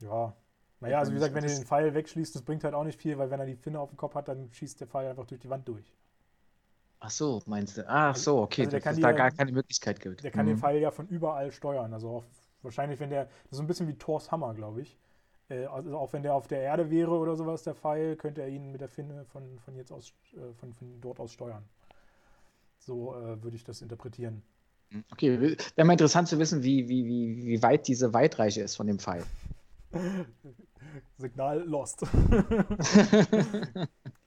Ja. Naja, also wie gesagt, wenn er den Pfeil wegschließt, das bringt halt auch nicht viel, weil wenn er die Finne auf dem Kopf hat, dann schießt der Pfeil einfach durch die Wand durch. Ach so, meinst du? Ach so, okay, Also der dass es da gar keine Möglichkeit gibt. Der kann den Mhm. Pfeil ja von überall steuern. Also auch wahrscheinlich, wenn der, das ist so ein bisschen wie Thors Hammer, glaube ich. Äh, also auch wenn der auf der Erde wäre oder sowas, der Pfeil, könnte er ihn mit der Finne von, von jetzt aus, äh, von, von dort aus steuern. So äh, würde ich das interpretieren. Okay, wäre mal interessant zu wissen, wie, wie, wie, wie weit diese Weitreiche ist von dem Pfeil. [LAUGHS] Signal lost. [LAUGHS]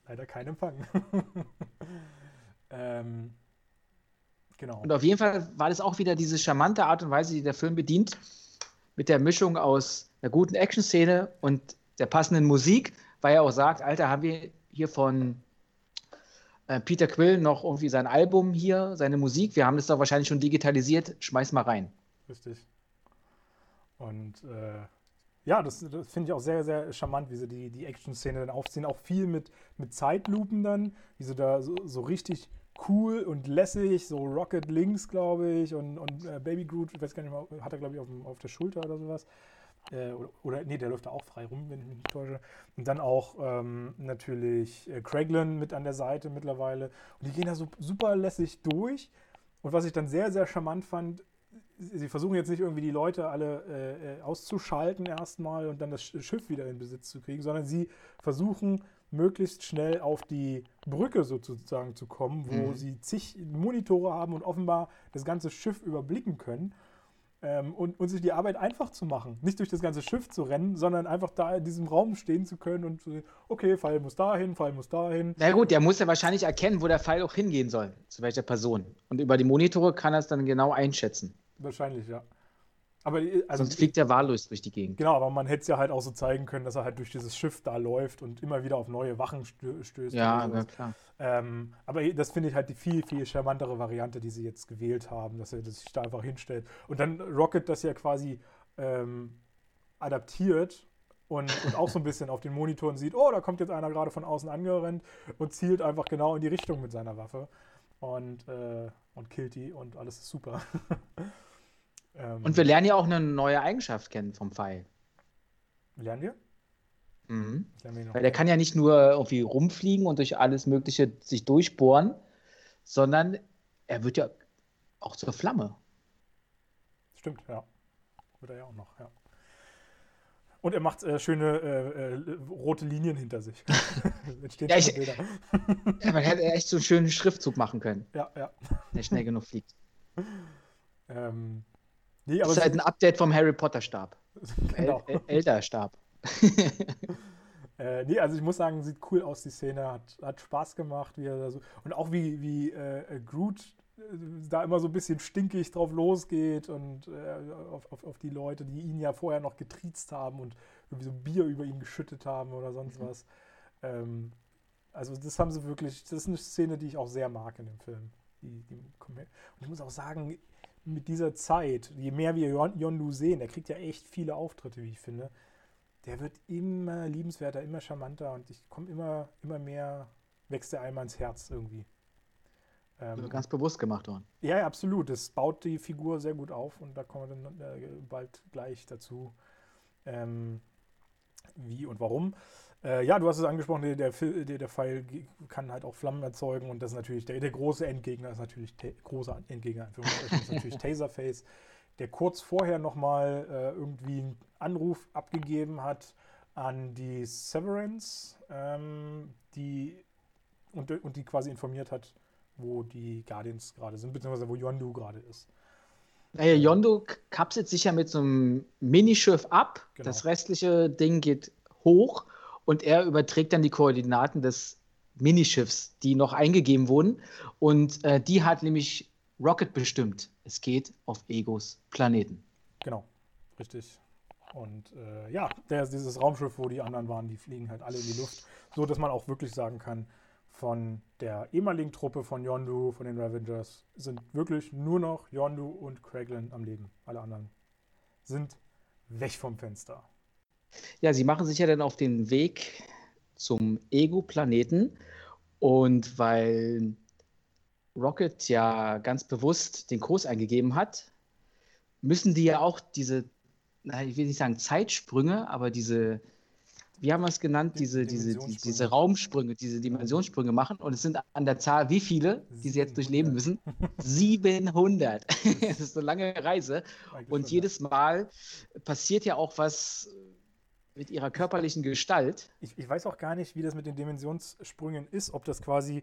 Leider kein Empfang. [LAUGHS] ähm, genau. Und auf jeden Fall war das auch wieder diese charmante Art und Weise, die der Film bedient, mit der Mischung aus einer guten Action-Szene und der passenden Musik, weil er auch sagt, Alter, haben wir hier von äh, Peter Quill noch irgendwie sein Album hier, seine Musik, wir haben das doch wahrscheinlich schon digitalisiert, schmeiß mal rein. Richtig. Und äh, ja, das, das finde ich auch sehr, sehr charmant, wie sie die, die Action-Szene dann aufziehen. Auch viel mit, mit Zeitlupen dann, wie sie da so, so richtig cool und lässig, so Rocket Links, glaube ich, und, und äh, Baby Groot, ich weiß gar nicht mal, hat er, glaube ich, auf, auf der Schulter oder sowas. Äh, oder, oder, nee, der läuft da auch frei rum, wenn ich mich nicht täusche. Und dann auch ähm, natürlich äh, Craiglin mit an der Seite mittlerweile. Und die gehen da so super lässig durch. Und was ich dann sehr, sehr charmant fand, sie versuchen jetzt nicht irgendwie die Leute alle äh, äh, auszuschalten erstmal und dann das Schiff wieder in Besitz zu kriegen, sondern sie versuchen möglichst schnell auf die Brücke sozusagen zu kommen, wo mhm. sie zig Monitore haben und offenbar das ganze Schiff überblicken können. Ähm, und, und sich die Arbeit einfach zu machen. Nicht durch das ganze Schiff zu rennen, sondern einfach da in diesem Raum stehen zu können und zu okay, Pfeil muss dahin, Pfeil muss dahin. Na gut, der muss ja wahrscheinlich erkennen, wo der Pfeil auch hingehen soll, zu welcher Person. Und über die Monitore kann er es dann genau einschätzen. Wahrscheinlich, ja. Aber, also, Sonst fliegt er wahllos durch die Gegend. Genau, aber man hätte es ja halt auch so zeigen können, dass er halt durch dieses Schiff da läuft und immer wieder auf neue Wachen stößt. Ja, ja klar. Ähm, aber das finde ich halt die viel, viel charmantere Variante, die sie jetzt gewählt haben, dass er sich da einfach hinstellt. Und dann Rocket das ja quasi ähm, adaptiert und, und, auch so ein bisschen auf den Monitoren sieht, oh, da kommt jetzt einer gerade von außen angerannt und zielt einfach genau in die Richtung mit seiner Waffe und, äh, und killt die und alles ist super. [LAUGHS] ähm, und wir lernen ja auch eine neue Eigenschaft kennen vom Pfeil. Lernen wir? Mhm. wir Weil der kann ja nicht nur irgendwie rumfliegen und durch alles Mögliche sich durchbohren, sondern er wird ja auch zur Flamme. Stimmt, ja. Wird er ja auch noch, ja. Und er macht äh, schöne äh, äh, rote Linien hinter sich. [LAUGHS] Entstehen ja, ich, Bilder. ja, man hätte echt so einen schönen Schriftzug machen können. Ja, ja. Der schnell genug fliegt. [LAUGHS] Ähm, nee, das ist halt ein Update vom Harry Potter Stab. [LAUGHS] Genau. El Elder Stab. [LAUGHS] äh, nee, also ich muss sagen, sieht cool aus, die Szene. Hat, hat Spaß gemacht. Wie so, und auch wie, wie äh, Groot da immer so ein bisschen stinkig drauf losgeht und äh, auf, auf, auf, die Leute, die ihn ja vorher noch getriezt haben und irgendwie so Bier über ihn geschüttet haben oder sonst mhm. was. Ähm, also das haben sie wirklich, das ist eine Szene, die ich auch sehr mag in dem Film. Die, die, und ich muss auch sagen, mit dieser Zeit, je mehr wir Yondu sehen, der kriegt ja echt viele Auftritte, wie ich finde, der wird immer liebenswerter, immer charmanter und ich komme immer, immer mehr, wächst der einmal ins Herz irgendwie. Ähm, ganz bewusst gemacht worden. Ja, ja, absolut. Das baut die Figur sehr gut auf und da kommen wir dann äh, bald gleich dazu, ähm, wie und warum. Äh, ja, du hast es angesprochen, der, der, der, Pfeil kann halt auch Flammen erzeugen und das ist natürlich der, der große Endgegner, ist natürlich großer Endgegner, ist natürlich [LAUGHS] Taserface, der kurz vorher nochmal äh, irgendwie einen Anruf abgegeben hat an die Severance, ähm, die und, und die quasi informiert hat, wo die Guardians gerade sind, beziehungsweise wo Yondu gerade ist. Naja, Yondu kapselt sich ja mit so einem Minischiff ab. Genau. Das restliche Ding geht hoch und er überträgt dann die Koordinaten des Minischiffs, die noch eingegeben wurden. Und äh, die hat nämlich Rocket bestimmt. Es geht auf Egos Planeten. Genau, richtig. Und äh, ja, der, dieses Raumschiff, wo die anderen waren, die fliegen halt alle in die Luft, so dass man auch wirklich sagen kann, von der ehemaligen Truppe von Yondu, von den Ravengers, sind wirklich nur noch Yondu und Craiglin am Leben. Alle anderen sind weg vom Fenster. Ja, sie machen sich ja dann auf den Weg zum Ego-Planeten. Und weil Rocket ja ganz bewusst den Kurs eingegeben hat, müssen die ja auch diese, ich will nicht sagen Zeitsprünge, aber diese wie haben wir es genannt, diese, diese, diese Raumsprünge, diese Dimensionssprünge machen. Und es sind an der Zahl, wie viele, die sie jetzt durchleben müssen? 700. [LAUGHS] das ist eine lange Reise. Und jedes Mal passiert ja auch was mit ihrer körperlichen Gestalt. Ich, ich weiß auch gar nicht, wie das mit den Dimensionssprüngen ist, ob das quasi,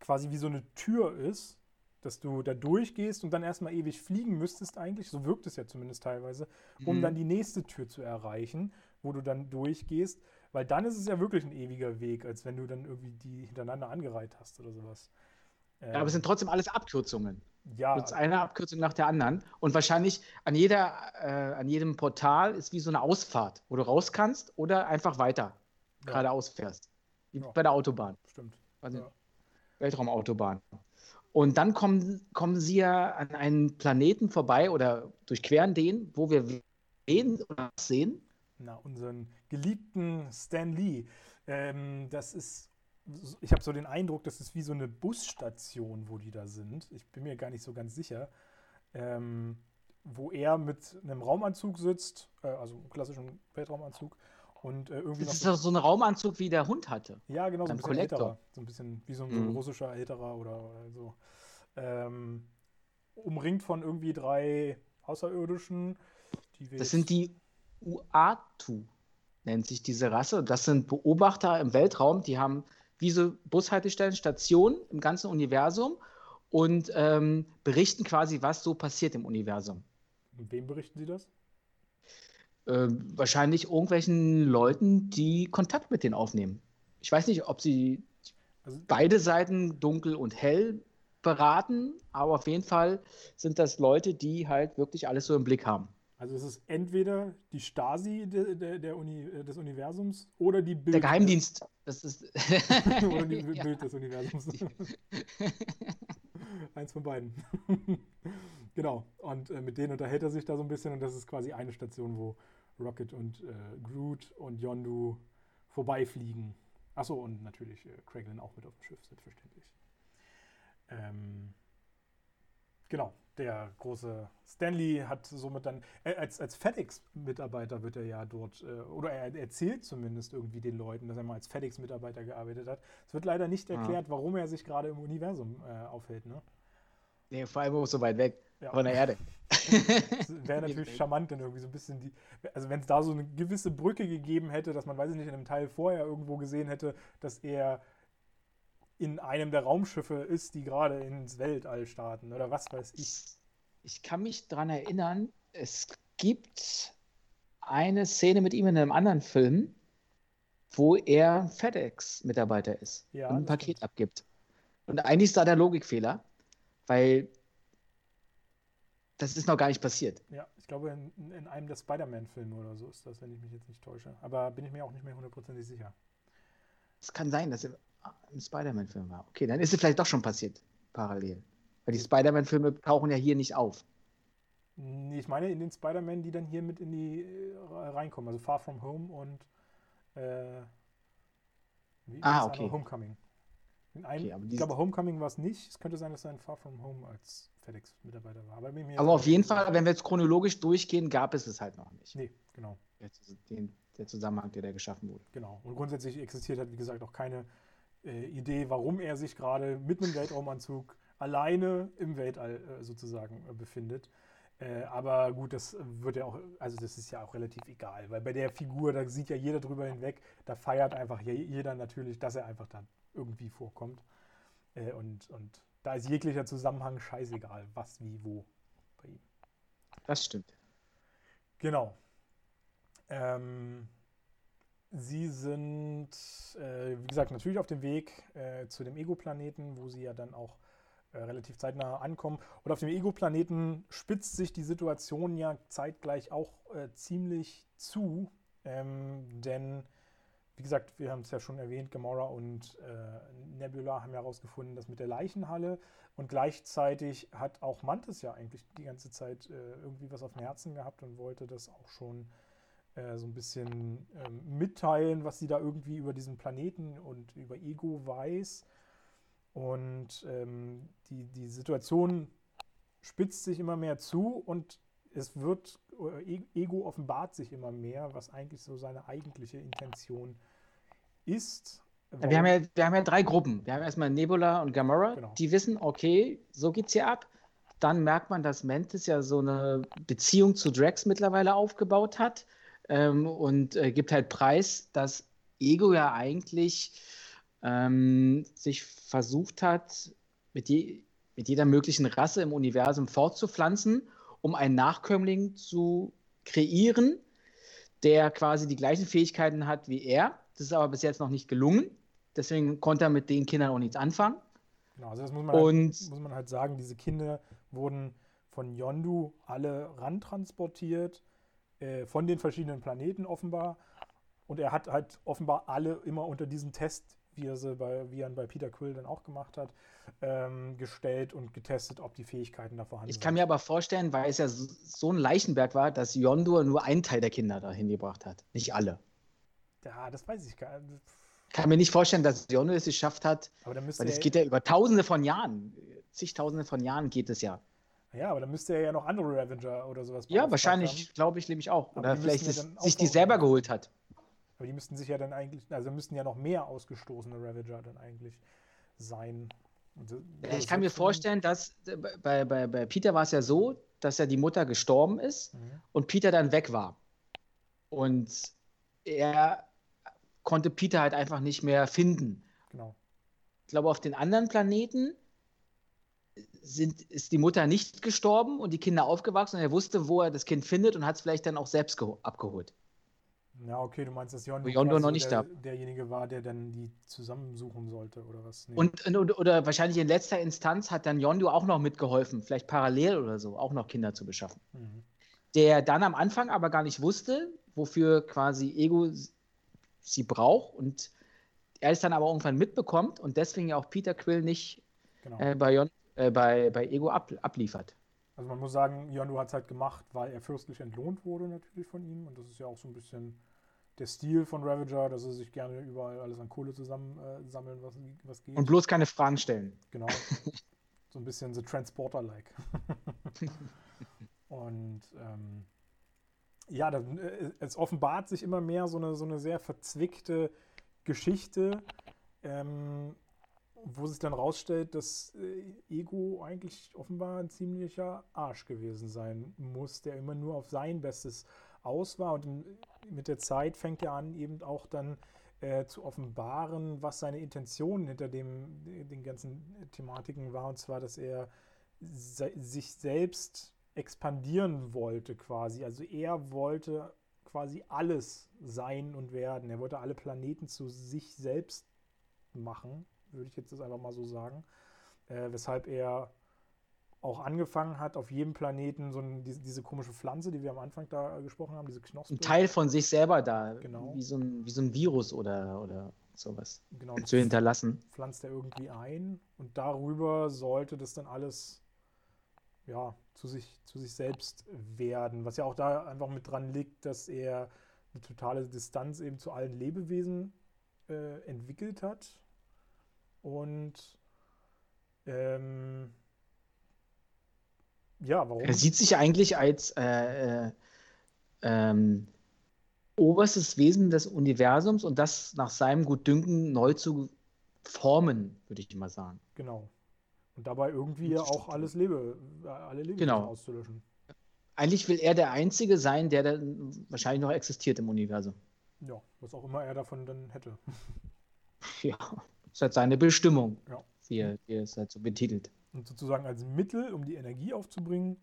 quasi wie so eine Tür ist, dass du da durchgehst und dann erstmal ewig fliegen müsstest eigentlich, so wirkt es ja zumindest teilweise, um mhm. dann die nächste Tür zu erreichen, wo du dann durchgehst, weil dann ist es ja wirklich ein ewiger Weg, als wenn du dann irgendwie die hintereinander angereiht hast oder sowas. Ähm, ja, aber es sind trotzdem alles Abkürzungen. Ja. Du eine Abkürzung nach der anderen. Und wahrscheinlich an, jeder, äh, an jedem Portal ist wie so eine Ausfahrt, wo du raus kannst oder einfach weiter ja. geradeaus fährst. Wie ja. bei der Autobahn. Stimmt. Also ja. Weltraumautobahn. Und dann kommen, kommen sie ja an einen Planeten vorbei oder durchqueren den, wo wir wen sehen? Na, unseren geliebten Stan Lee. Ähm, das ist, ich habe so den Eindruck, das ist wie so eine Busstation, wo die da sind. Ich bin mir gar nicht so ganz sicher. Ähm, wo er mit einem Raumanzug sitzt, äh, also einem klassischen Weltraumanzug, und äh, irgendwie das ist doch so ein Raumanzug, wie der Hund hatte. Ja, genau, so ein bisschen älterer. So ein bisschen wie so ein, mhm. russischer älterer oder, oder so. Ähm, umringt von irgendwie drei Außerirdischen. das sind die Uatu, nennt sich diese Rasse. Das sind Beobachter im Weltraum, die haben diese Bushaltestellen, Stationen im ganzen Universum und ähm, berichten quasi, was so passiert im Universum. Und wem berichten sie das? äh, wahrscheinlich irgendwelchen Leuten, die Kontakt mit denen aufnehmen. Ich weiß nicht, ob sie also, beide Seiten dunkel und hell beraten, aber auf jeden Fall sind das Leute, die halt wirklich alles so im Blick haben. Also es ist entweder die Stasi de, de, der Uni, äh, des Universums oder die Bild. Der Geheimdienst. Das ist [LAUGHS] [LAUGHS] oder die Bild ja. des Universums. Eins von beiden. [LAUGHS] genau. Und äh, mit denen unterhält er sich da so ein bisschen und das ist quasi eine Station, wo Rocket und äh, Groot und Yondu vorbeifliegen. Achso, und natürlich äh, Craiglin auch mit auf dem Schiff, selbstverständlich. Ähm, genau, der große Stanley hat somit dann, äh, als, als FedEx-Mitarbeiter wird er ja dort, äh, oder er erzählt zumindest irgendwie den Leuten, dass er mal als FedEx-Mitarbeiter gearbeitet hat. Es wird leider nicht erklärt, ja. warum er sich gerade im Universum äh, aufhält, ne? Nee, vor allem auch so weit weg ja. von der Erde. [LAUGHS] Wäre natürlich [LAUGHS] charmant, dann irgendwie so ein bisschen die. Also, wenn es da so eine gewisse Brücke gegeben hätte, dass man, weiß ich nicht, in einem Teil vorher irgendwo gesehen hätte, dass er in einem der Raumschiffe ist, die gerade ins Weltall starten oder was weiß ich. Ich kann mich daran erinnern, es gibt eine Szene mit ihm in einem anderen Film, wo er FedEx-Mitarbeiter ist ja, und ein Paket stimmt. abgibt. Und eigentlich ist da der Logikfehler, weil das ist noch gar nicht passiert. Ja, ich glaube, in, in einem der Spider-Man-Filme oder so ist das, wenn ich mich jetzt nicht täusche. Aber bin ich mir auch nicht mehr hundertprozentig sicher. Es kann sein, dass er im Spider-Man-Film war. Okay, dann ist es vielleicht doch schon passiert, parallel. Weil die Spider-Man-Filme tauchen ja hier nicht auf. Nee, ich meine in den Spider-Man, die dann hier mit in die äh, reinkommen. Also Far From Home und äh, wie ah, okay. Homecoming. In einem, okay, ich glaube, Homecoming war es nicht. Es könnte sein, dass er in Far From Home als FedEx-Mitarbeiter war. Aber, aber auf jeden Fall, wenn wir jetzt chronologisch durchgehen, gab es es halt noch nicht. Nee, genau. Den, der Zusammenhang, der da geschaffen wurde. Genau. Und grundsätzlich existiert halt, wie gesagt, auch keine äh, Idee, warum er sich gerade mit einem Weltraumanzug alleine im Weltall äh, sozusagen äh, befindet. Äh, aber gut, das wird ja auch, also das ist ja auch relativ egal, weil bei der Figur, da sieht ja jeder drüber hinweg, da feiert einfach jeder natürlich, dass er einfach da irgendwie vorkommt. Äh, und, und da ist jeglicher Zusammenhang scheißegal, was, wie, wo bei ihm. Das stimmt. Genau. Ähm, sie sind, äh, wie gesagt, natürlich auf dem Weg äh, zu dem Ego-Planeten, wo sie ja dann auch äh, relativ zeitnah ankommen. Und auf dem Ego-Planeten spitzt sich die Situation ja zeitgleich auch äh, ziemlich zu, ähm, denn wie gesagt, wir haben es ja schon erwähnt, Gamora und äh, Nebula haben ja herausgefunden, dass mit der Leichenhalle und gleichzeitig hat auch Mantis ja eigentlich die ganze Zeit äh, irgendwie was auf dem Herzen gehabt und wollte das auch schon äh, so ein bisschen ähm, mitteilen, was sie da irgendwie über diesen Planeten und über Ego weiß. Und ähm, die, die Situation spitzt sich immer mehr zu und es wird, äh, Ego offenbart sich immer mehr, was eigentlich so seine eigentliche Intention ist. Ja, wir, haben ja, wir haben ja drei Gruppen. Wir haben erstmal Nebula und Gamora, genau. die wissen, okay, so geht's hier ab. Dann merkt man, dass Mantis ja so eine Beziehung zu Drax mittlerweile aufgebaut hat ähm, und äh, gibt halt Preis, dass Ego ja eigentlich ähm, sich versucht hat, mit die, mit jeder möglichen Rasse im Universum fortzupflanzen, um einen Nachkömmling zu kreieren, der quasi die gleichen Fähigkeiten hat wie er. Das ist aber bis jetzt noch nicht gelungen. Deswegen konnte er mit den Kindern auch nichts anfangen. Genau, also das muss man, halt, muss man halt sagen, diese Kinder wurden von Yondu alle rantransportiert, äh, von den verschiedenen Planeten offenbar. Und er hat halt offenbar alle immer unter diesen Test, wie er, sie bei, wie er bei Peter Quill dann auch gemacht hat, ähm, gestellt und getestet, ob die Fähigkeiten da vorhanden sind. Ich kann mir aber vorstellen, weil es ja so ein Leichenberg war, dass Yondu nur einen Teil der Kinder dahin gebracht hat, nicht alle. Ja, das weiß ich gar nicht kann mir nicht vorstellen, dass Yondu es geschafft hat, weil es geht ja über tausende von Jahren, zigtausende von Jahren geht es ja. Ja, aber dann müsste er ja noch andere Ravager oder sowas Ja, wahrscheinlich, glaube ich, nämlich auch. Oder vielleicht sich die selber geholt hat. Aber die müssten sich ja dann eigentlich, also müssten ja noch mehr ausgestoßene Ravager dann eigentlich sein. Ja, ich kann mir vorstellen, dass bei, bei, bei Peter war es ja so, dass ja die Mutter gestorben ist mhm. und Peter dann weg war. Und er konnte Peter halt einfach nicht mehr finden. Genau. Ich glaube, auf den anderen Planeten sind, ist die Mutter nicht gestorben und die Kinder aufgewachsen und er wusste, wo er das Kind findet und hat es vielleicht dann auch selbst abgeholt. Ja, okay, du meinst, dass Yondo, Yondo noch nicht der, da. derjenige war, der dann die zusammensuchen sollte oder was? Nee. Und, und, oder wahrscheinlich in letzter Instanz hat dann Yondo auch noch mitgeholfen, vielleicht parallel oder so, auch noch Kinder zu beschaffen. Mhm. Der dann am Anfang aber gar nicht wusste, wofür quasi Ego sie braucht und er es dann aber irgendwann mitbekommt und deswegen auch Peter Quill nicht genau. äh, bei, Jon, äh, bei, bei Ego ab, abliefert. Also man muss sagen, Yondu hat es halt gemacht, weil er fürstlich entlohnt wurde natürlich von ihm und das ist ja auch so ein bisschen der Stil von Ravager, dass sie sich gerne überall alles an Kohle zusammensammeln, äh, was, was geht. Und bloß keine Fragen stellen. Genau. [LAUGHS] so ein bisschen The Transporter-like. [LAUGHS] und ähm, ja, das, äh, es offenbart sich immer mehr so eine, so eine sehr verzwickte Geschichte, ähm, wo sich dann rausstellt, dass äh, Ego eigentlich offenbar ein ziemlicher Arsch gewesen sein muss, der immer nur auf sein Bestes aus war. Und mit der Zeit fängt er an, eben auch dann äh, zu offenbaren, was seine Intention hinter dem, den ganzen Thematiken war. Und zwar, dass er se sich selbst expandieren wollte quasi. Also er wollte quasi alles sein und werden. Er wollte alle Planeten zu sich selbst machen, würde ich jetzt das einfach mal so sagen. Äh, weshalb er auch angefangen hat, auf jedem Planeten so ein, diese, diese, komische Pflanze, die wir am Anfang da gesprochen haben, diese Knospe. Ein Teil von sich selber da, genau. wie, so ein, wie so ein Virus oder, oder sowas genau, zu hinterlassen. Pflanzt er irgendwie ein und darüber sollte das dann alles ja, zu sich, zu sich selbst werden. Was ja auch da einfach mit dran liegt, dass er eine totale Distanz eben zu allen Lebewesen äh, entwickelt hat. Und ähm, ja, warum? Er sieht sich eigentlich als äh, äh, ähm, oberstes Wesen des Universums und das nach seinem Gutdünken neu zu formen, würde ich mal sagen. Genau. Und dabei irgendwie auch alles Lebe, äh, alle Lebewesen genau. auszulöschen. Eigentlich will er der Einzige sein, der dann wahrscheinlich noch existiert im Universum. Ja, was auch immer er davon dann hätte. Ja, [LAUGHS] ist halt seine Bestimmung, ja. wie, er, wie es halt so betitelt. Und sozusagen als Mittel, um die Energie aufzubringen,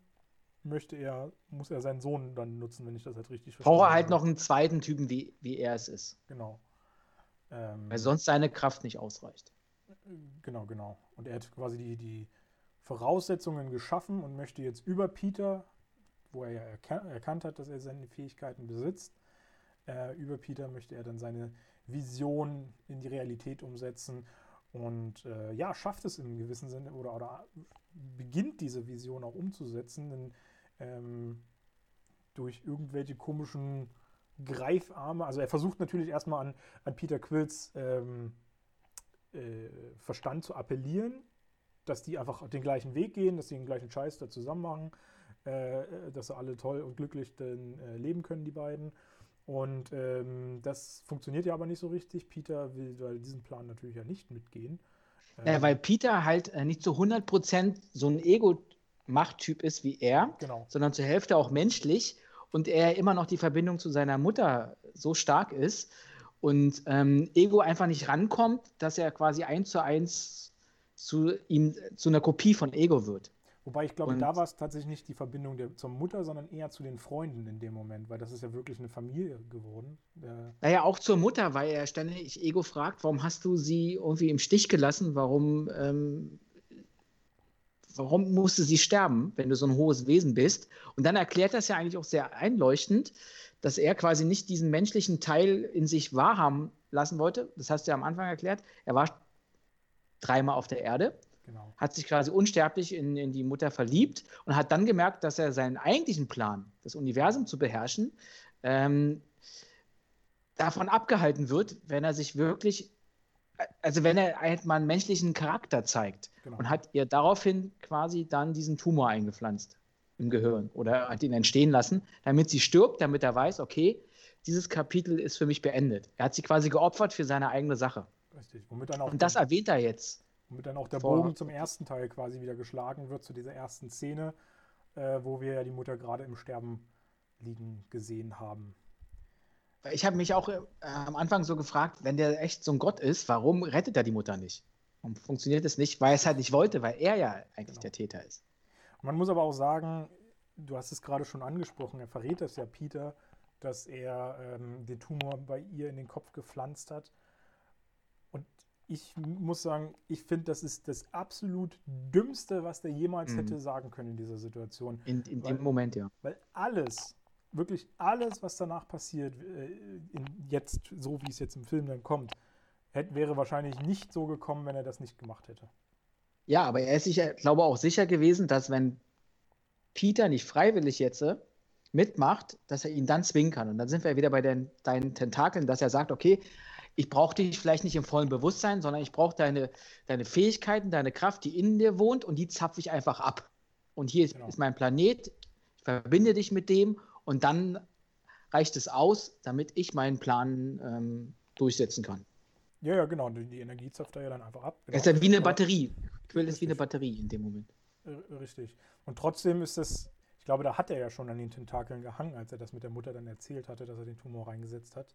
möchte er, muss er seinen Sohn dann nutzen, wenn ich das halt richtig verstehe. Braucht er halt noch einen zweiten Typen, wie, wie er es ist. Genau. Ähm, Weil sonst seine Kraft nicht ausreicht. Genau, genau. Und er hat quasi die, die Voraussetzungen geschaffen und möchte jetzt über Peter, wo er ja erkannt hat, dass er seine Fähigkeiten besitzt, äh, über Peter möchte er dann seine Vision in die Realität umsetzen und äh, ja, schafft es im gewissen Sinne oder, oder beginnt diese Vision auch umzusetzen, denn ähm, durch irgendwelche komischen Greifarme, also er versucht natürlich erstmal an, an Peter Quills ähm, äh, Verstand zu appellieren, dass die einfach den gleichen Weg gehen, dass sie den gleichen Scheiß da zusammen machen, äh, dass sie alle toll und glücklich dann äh, leben können, die beiden. Und ähm, das funktioniert ja aber nicht so richtig. Peter will weil diesen Plan natürlich ja nicht mitgehen. Ähm, weil Peter halt äh, nicht zu 100% so ein Ego-Machttyp ist wie er, genau. sondern zur Hälfte auch menschlich und er immer noch die Verbindung zu seiner Mutter so stark ist, und ähm, Ego einfach nicht rankommt, dass er quasi eins zu eins zu ihm, zu einer Kopie von Ego wird. Wobei ich glaube, und da war es tatsächlich nicht die Verbindung der, zur Mutter, sondern eher zu den Freunden in dem Moment, weil das ist ja wirklich eine Familie geworden. Äh naja, auch zur Mutter, weil er ständig Ego fragt, warum hast du sie irgendwie im Stich gelassen? Warum, ähm, warum musste sie sterben, wenn du so ein hohes Wesen bist? Und dann erklärt das ja eigentlich auch sehr einleuchtend, dass er quasi nicht diesen menschlichen Teil in sich wahrhaben lassen wollte. Das hast du ja am Anfang erklärt. Er war dreimal auf der Erde Genau. Hat sich quasi unsterblich in, in die Mutter verliebt und hat dann gemerkt, dass er seinen eigentlichen Plan, das Universum zu beherrschen, ähm, davon abgehalten wird, wenn er sich wirklich, also wenn er halt mal einen menschlichen Charakter zeigt genau. und hat ihr daraufhin quasi dann diesen Tumor eingepflanzt im Gehirn oder hat ihn entstehen lassen, damit sie stirbt, damit er weiß, okay, dieses Kapitel ist für mich beendet. Er hat sie quasi geopfert für seine eigene Sache. Richtig. Womit dann auch und das erwähnt er jetzt. Womit dann auch der Bogen zum ersten Teil quasi wieder geschlagen wird, zu dieser ersten Szene, äh, wo wir ja die Mutter gerade im Sterben liegen gesehen haben. Ich habe mich auch äh, am Anfang so gefragt, wenn der echt so ein Gott ist, warum rettet er die Mutter nicht? Warum funktioniert es nicht? Weil er es halt nicht wollte, weil er ja eigentlich genau. der Täter ist. Man muss aber auch sagen, du hast es gerade schon angesprochen, er verrät es ja Peter, dass er ähm, den Tumor bei ihr in den Kopf gepflanzt hat. Und ich muss sagen, ich finde, das ist das absolut Dümmste, was der jemals mhm. hätte sagen können in dieser Situation. In, in weil, dem Moment, ja. Weil alles, wirklich alles, was danach passiert, äh, jetzt, so wie es jetzt im Film dann kommt, hätte, wäre wahrscheinlich nicht so gekommen, wenn er das nicht gemacht hätte. Ja, aber er ist sicher, glaube auch sicher gewesen, dass wenn Peter nicht freiwillig jetzt äh, mitmacht, dass er ihn dann zwingen kann. Und dann sind wir wieder bei den, deinen Tentakeln, dass er sagt, okay, ich brauche dich vielleicht nicht im vollen Bewusstsein, sondern ich brauche deine, deine Fähigkeiten, deine Kraft, die in dir wohnt und die zapfe ich einfach ab. Und hier genau. ist mein Planet, ich verbinde dich mit dem und dann reicht es aus, damit ich meinen Plan ähm, durchsetzen kann. Ja, ja, genau. Die, die Energie zapft er ja dann einfach ab. Genau. Es ist ja wie eine Batterie. Quill ist wie eine Batterie in dem Moment. Richtig. Und trotzdem ist das, ich glaube, da hat er ja schon an den Tentakeln gehangen, als er das mit der Mutter dann erzählt hatte, dass er den Tumor reingesetzt hat.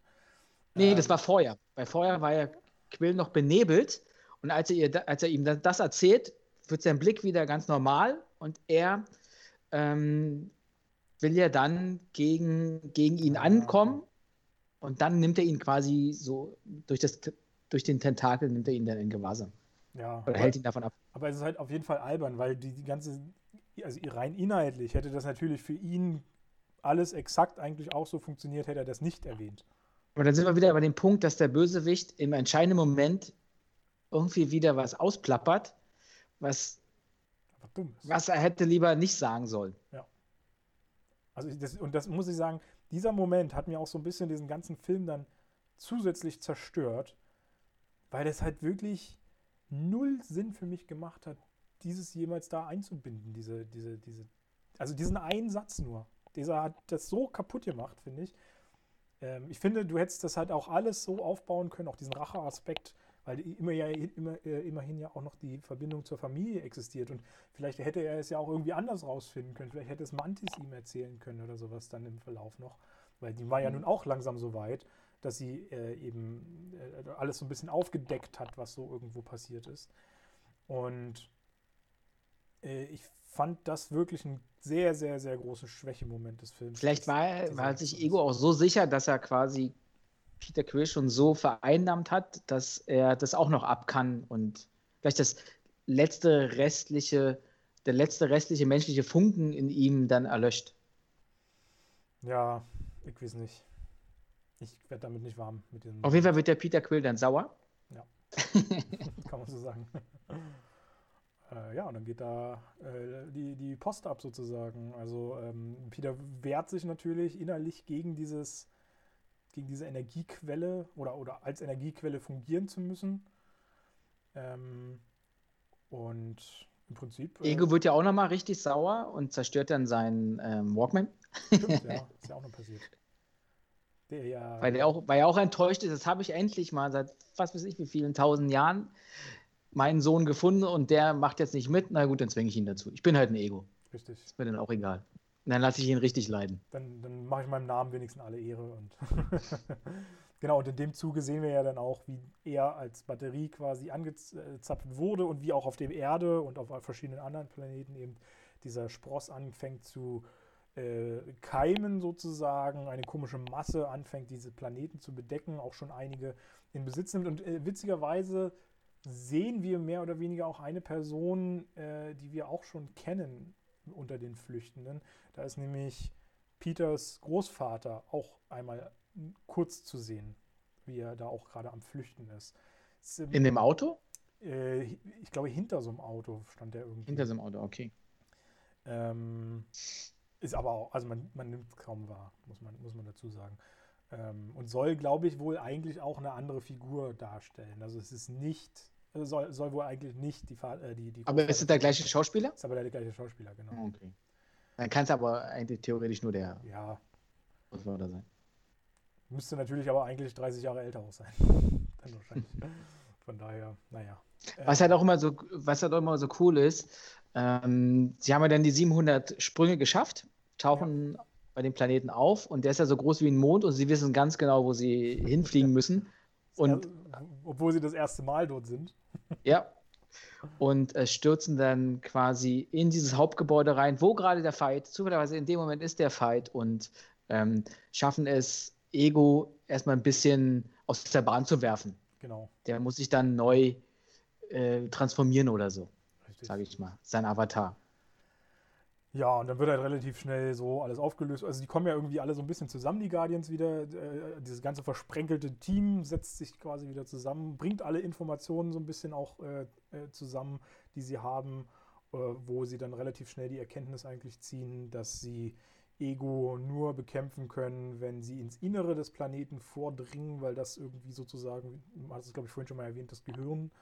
Nee, das war vorher. Bei vorher war ja Quill noch benebelt und als er, ihr, als er ihm das erzählt, wird sein Blick wieder ganz normal und er ähm, will ja dann gegen, gegen ihn ankommen und dann nimmt er ihn quasi so durch, das, durch den Tentakel, nimmt er ihn dann in Gewahrsam. Ja. Oder aber, hält ihn davon ab. Aber es ist halt auf jeden Fall albern, weil die, die ganze, also rein inhaltlich hätte das natürlich für ihn alles exakt eigentlich auch so funktioniert, hätte er das nicht erwähnt. Aber dann sind wir wieder bei dem Punkt, dass der Bösewicht im entscheidenden Moment irgendwie wieder was ausplappert, was, was er hätte lieber nicht sagen sollen. Ja. Also das, und das muss ich sagen, dieser Moment hat mir auch so ein bisschen diesen ganzen Film dann zusätzlich zerstört, weil es halt wirklich null Sinn für mich gemacht hat, dieses jemals da einzubinden, diese, diese, diese, also diesen einen Satz nur. Dieser hat das so kaputt gemacht, finde ich. Ähm, ich finde, du hättest das halt auch alles so aufbauen können, auch diesen Racheaspekt, weil immer ja, immer, äh, immerhin ja auch noch die Verbindung zur Familie existiert. Und vielleicht hätte er es ja auch irgendwie anders rausfinden können. Vielleicht hätte es Mantis ihm erzählen können oder sowas dann im Verlauf noch. Weil die war ja mhm. nun auch langsam so weit, dass sie äh, eben äh, alles so ein bisschen aufgedeckt hat, was so irgendwo passiert ist. Und äh, ich fand das wirklich ein sehr, sehr, sehr großer Schwächemoment des Films. Vielleicht war, war sich Ego auch so sicher, dass er quasi Peter Quill schon so vereinnahmt hat, dass er das auch noch ab kann und vielleicht das letzte restliche, der letzte restliche menschliche Funken in ihm dann erlöscht. Ja, ich weiß nicht. Ich werde damit nicht warm. Mit Auf jeden Fall wird der Peter Quill dann sauer. Ja. [LAUGHS] Kann man so sagen. [LAUGHS] Äh, ja, und dann geht da äh, die, die Post ab sozusagen. Also ähm, Peter wehrt sich natürlich innerlich gegen dieses, gegen diese Energiequelle oder, oder als Energiequelle fungieren zu müssen. Ähm, und im Prinzip. Äh, Ego wird ja auch nochmal richtig sauer und zerstört dann seinen ähm, Walkman. Stimmt, ja, [LAUGHS] ist ja auch noch passiert. Der ja, weil, der auch, weil er auch enttäuscht ist, das habe ich endlich mal seit was weiß ich wie vielen tausend Jahren meinen Sohn gefunden und der macht jetzt nicht mit, na gut, dann zwinge ich ihn dazu. Ich bin halt ein Ego. Richtig. Ist mir dann auch egal. Und dann lasse ich ihn richtig leiden. Dann, dann mache ich meinem Namen wenigstens alle Ehre und [LAUGHS] Genau, und in dem Zuge sehen wir ja dann auch, wie er als Batterie quasi angezapft wurde und wie auch auf der Erde und auf verschiedenen anderen Planeten eben dieser Spross anfängt zu äh, keimen sozusagen, eine komische Masse anfängt, diese Planeten zu bedecken, auch schon einige in Besitz nimmt. Und äh, witzigerweise sehen wir mehr oder weniger auch eine Person, äh, die wir auch schon kennen unter den Flüchtenden. Da ist nämlich Peters Großvater auch einmal kurz zu sehen, wie er da auch gerade am Flüchten ist. ist In dem Auto? Äh, ich glaube, hinter so einem Auto stand er irgendwie. Hinter so einem Auto, okay. Ähm, ist aber auch, also man, man nimmt es kaum wahr, muss man, muss man dazu sagen. Ähm, und soll, glaube ich, wohl eigentlich auch eine andere Figur darstellen. Also es ist nicht, soll, soll wohl eigentlich nicht die, äh, die, die Aber ist es der gleiche Schauspieler? Ist aber der gleiche Schauspieler, genau. Ah, okay. Dann kann es aber eigentlich theoretisch nur der ja. Großvater sein. Müsste natürlich aber eigentlich 30 Jahre älter auch sein. [LAUGHS] Dann wahrscheinlich. Von daher, naja. Was halt auch immer so, was halt auch immer so cool ist, ähm, sie haben ja dann die 700 Sprünge geschafft, tauchen ja. bei dem Planeten auf und der ist ja so groß wie ein Mond und sie wissen ganz genau, wo sie hinfliegen müssen. Und, ja, obwohl sie das erste Mal dort sind. Ja. Und äh, stürzen dann quasi in dieses Hauptgebäude rein, wo gerade der Fight, zufälligerweise in dem Moment ist der Fight und ähm, schaffen es, Ego erstmal ein bisschen aus der Bahn zu werfen. Genau. Der muss sich dann neu äh, transformieren oder so, sage ich mal, sein Avatar. Ja, und dann wird halt relativ schnell so alles aufgelöst. Also die kommen ja irgendwie alle so ein bisschen zusammen, die Guardians wieder. Äh, dieses ganze versprenkelte Team setzt sich quasi wieder zusammen, bringt alle Informationen so ein bisschen auch äh, äh, zusammen, die sie haben, äh, wo sie dann relativ schnell die Erkenntnis eigentlich ziehen, dass sie Ego nur bekämpfen können, wenn sie ins Innere des Planeten vordringen, weil das irgendwie sozusagen, man hat es glaube ich vorhin schon mal erwähnt, das Gehirn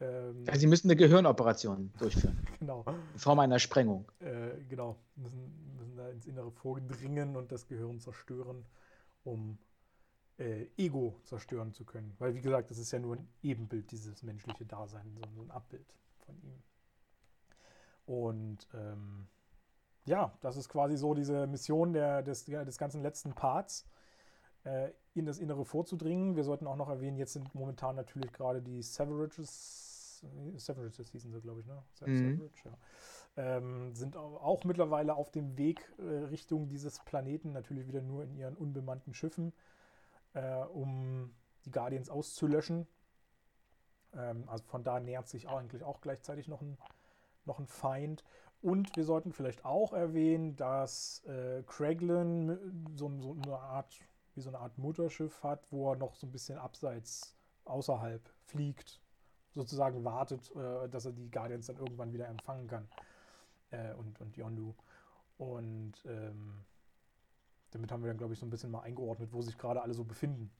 ähm, also sie müssen eine Gehirnoperation durchführen. [LAUGHS] genau. In Form einer Sprengung. Äh, genau. Müssen, müssen da ins Innere vordringen und das Gehirn zerstören, um äh, Ego zerstören zu können. Weil, wie gesagt, das ist ja nur ein Ebenbild, dieses menschliche Dasein, so ein Abbild von ihm. Und ähm, ja, das ist quasi so diese Mission der, des, des ganzen letzten Parts, äh, in das Innere vorzudringen. Wir sollten auch noch erwähnen, jetzt sind momentan natürlich gerade die Severages Severages hießen sie, glaube ich, ne? Mhm. Ja. Ähm, sind auch mittlerweile auf dem Weg äh, Richtung dieses Planeten, natürlich wieder nur in ihren unbemannten Schiffen, äh, um die Guardians auszulöschen. Ähm, also von da nähert sich auch eigentlich auch gleichzeitig noch ein, noch ein Feind. Und wir sollten vielleicht auch erwähnen, dass äh, Craiglin so, so, eine Art, wie so eine Art Mutterschiff hat, wo er noch so ein bisschen abseits außerhalb fliegt sozusagen wartet, äh, dass er die Guardians dann irgendwann wieder empfangen kann. Äh, und, und Yondu. Und ähm, damit haben wir dann, glaube ich, so ein bisschen mal eingeordnet, wo sich gerade alle so befinden.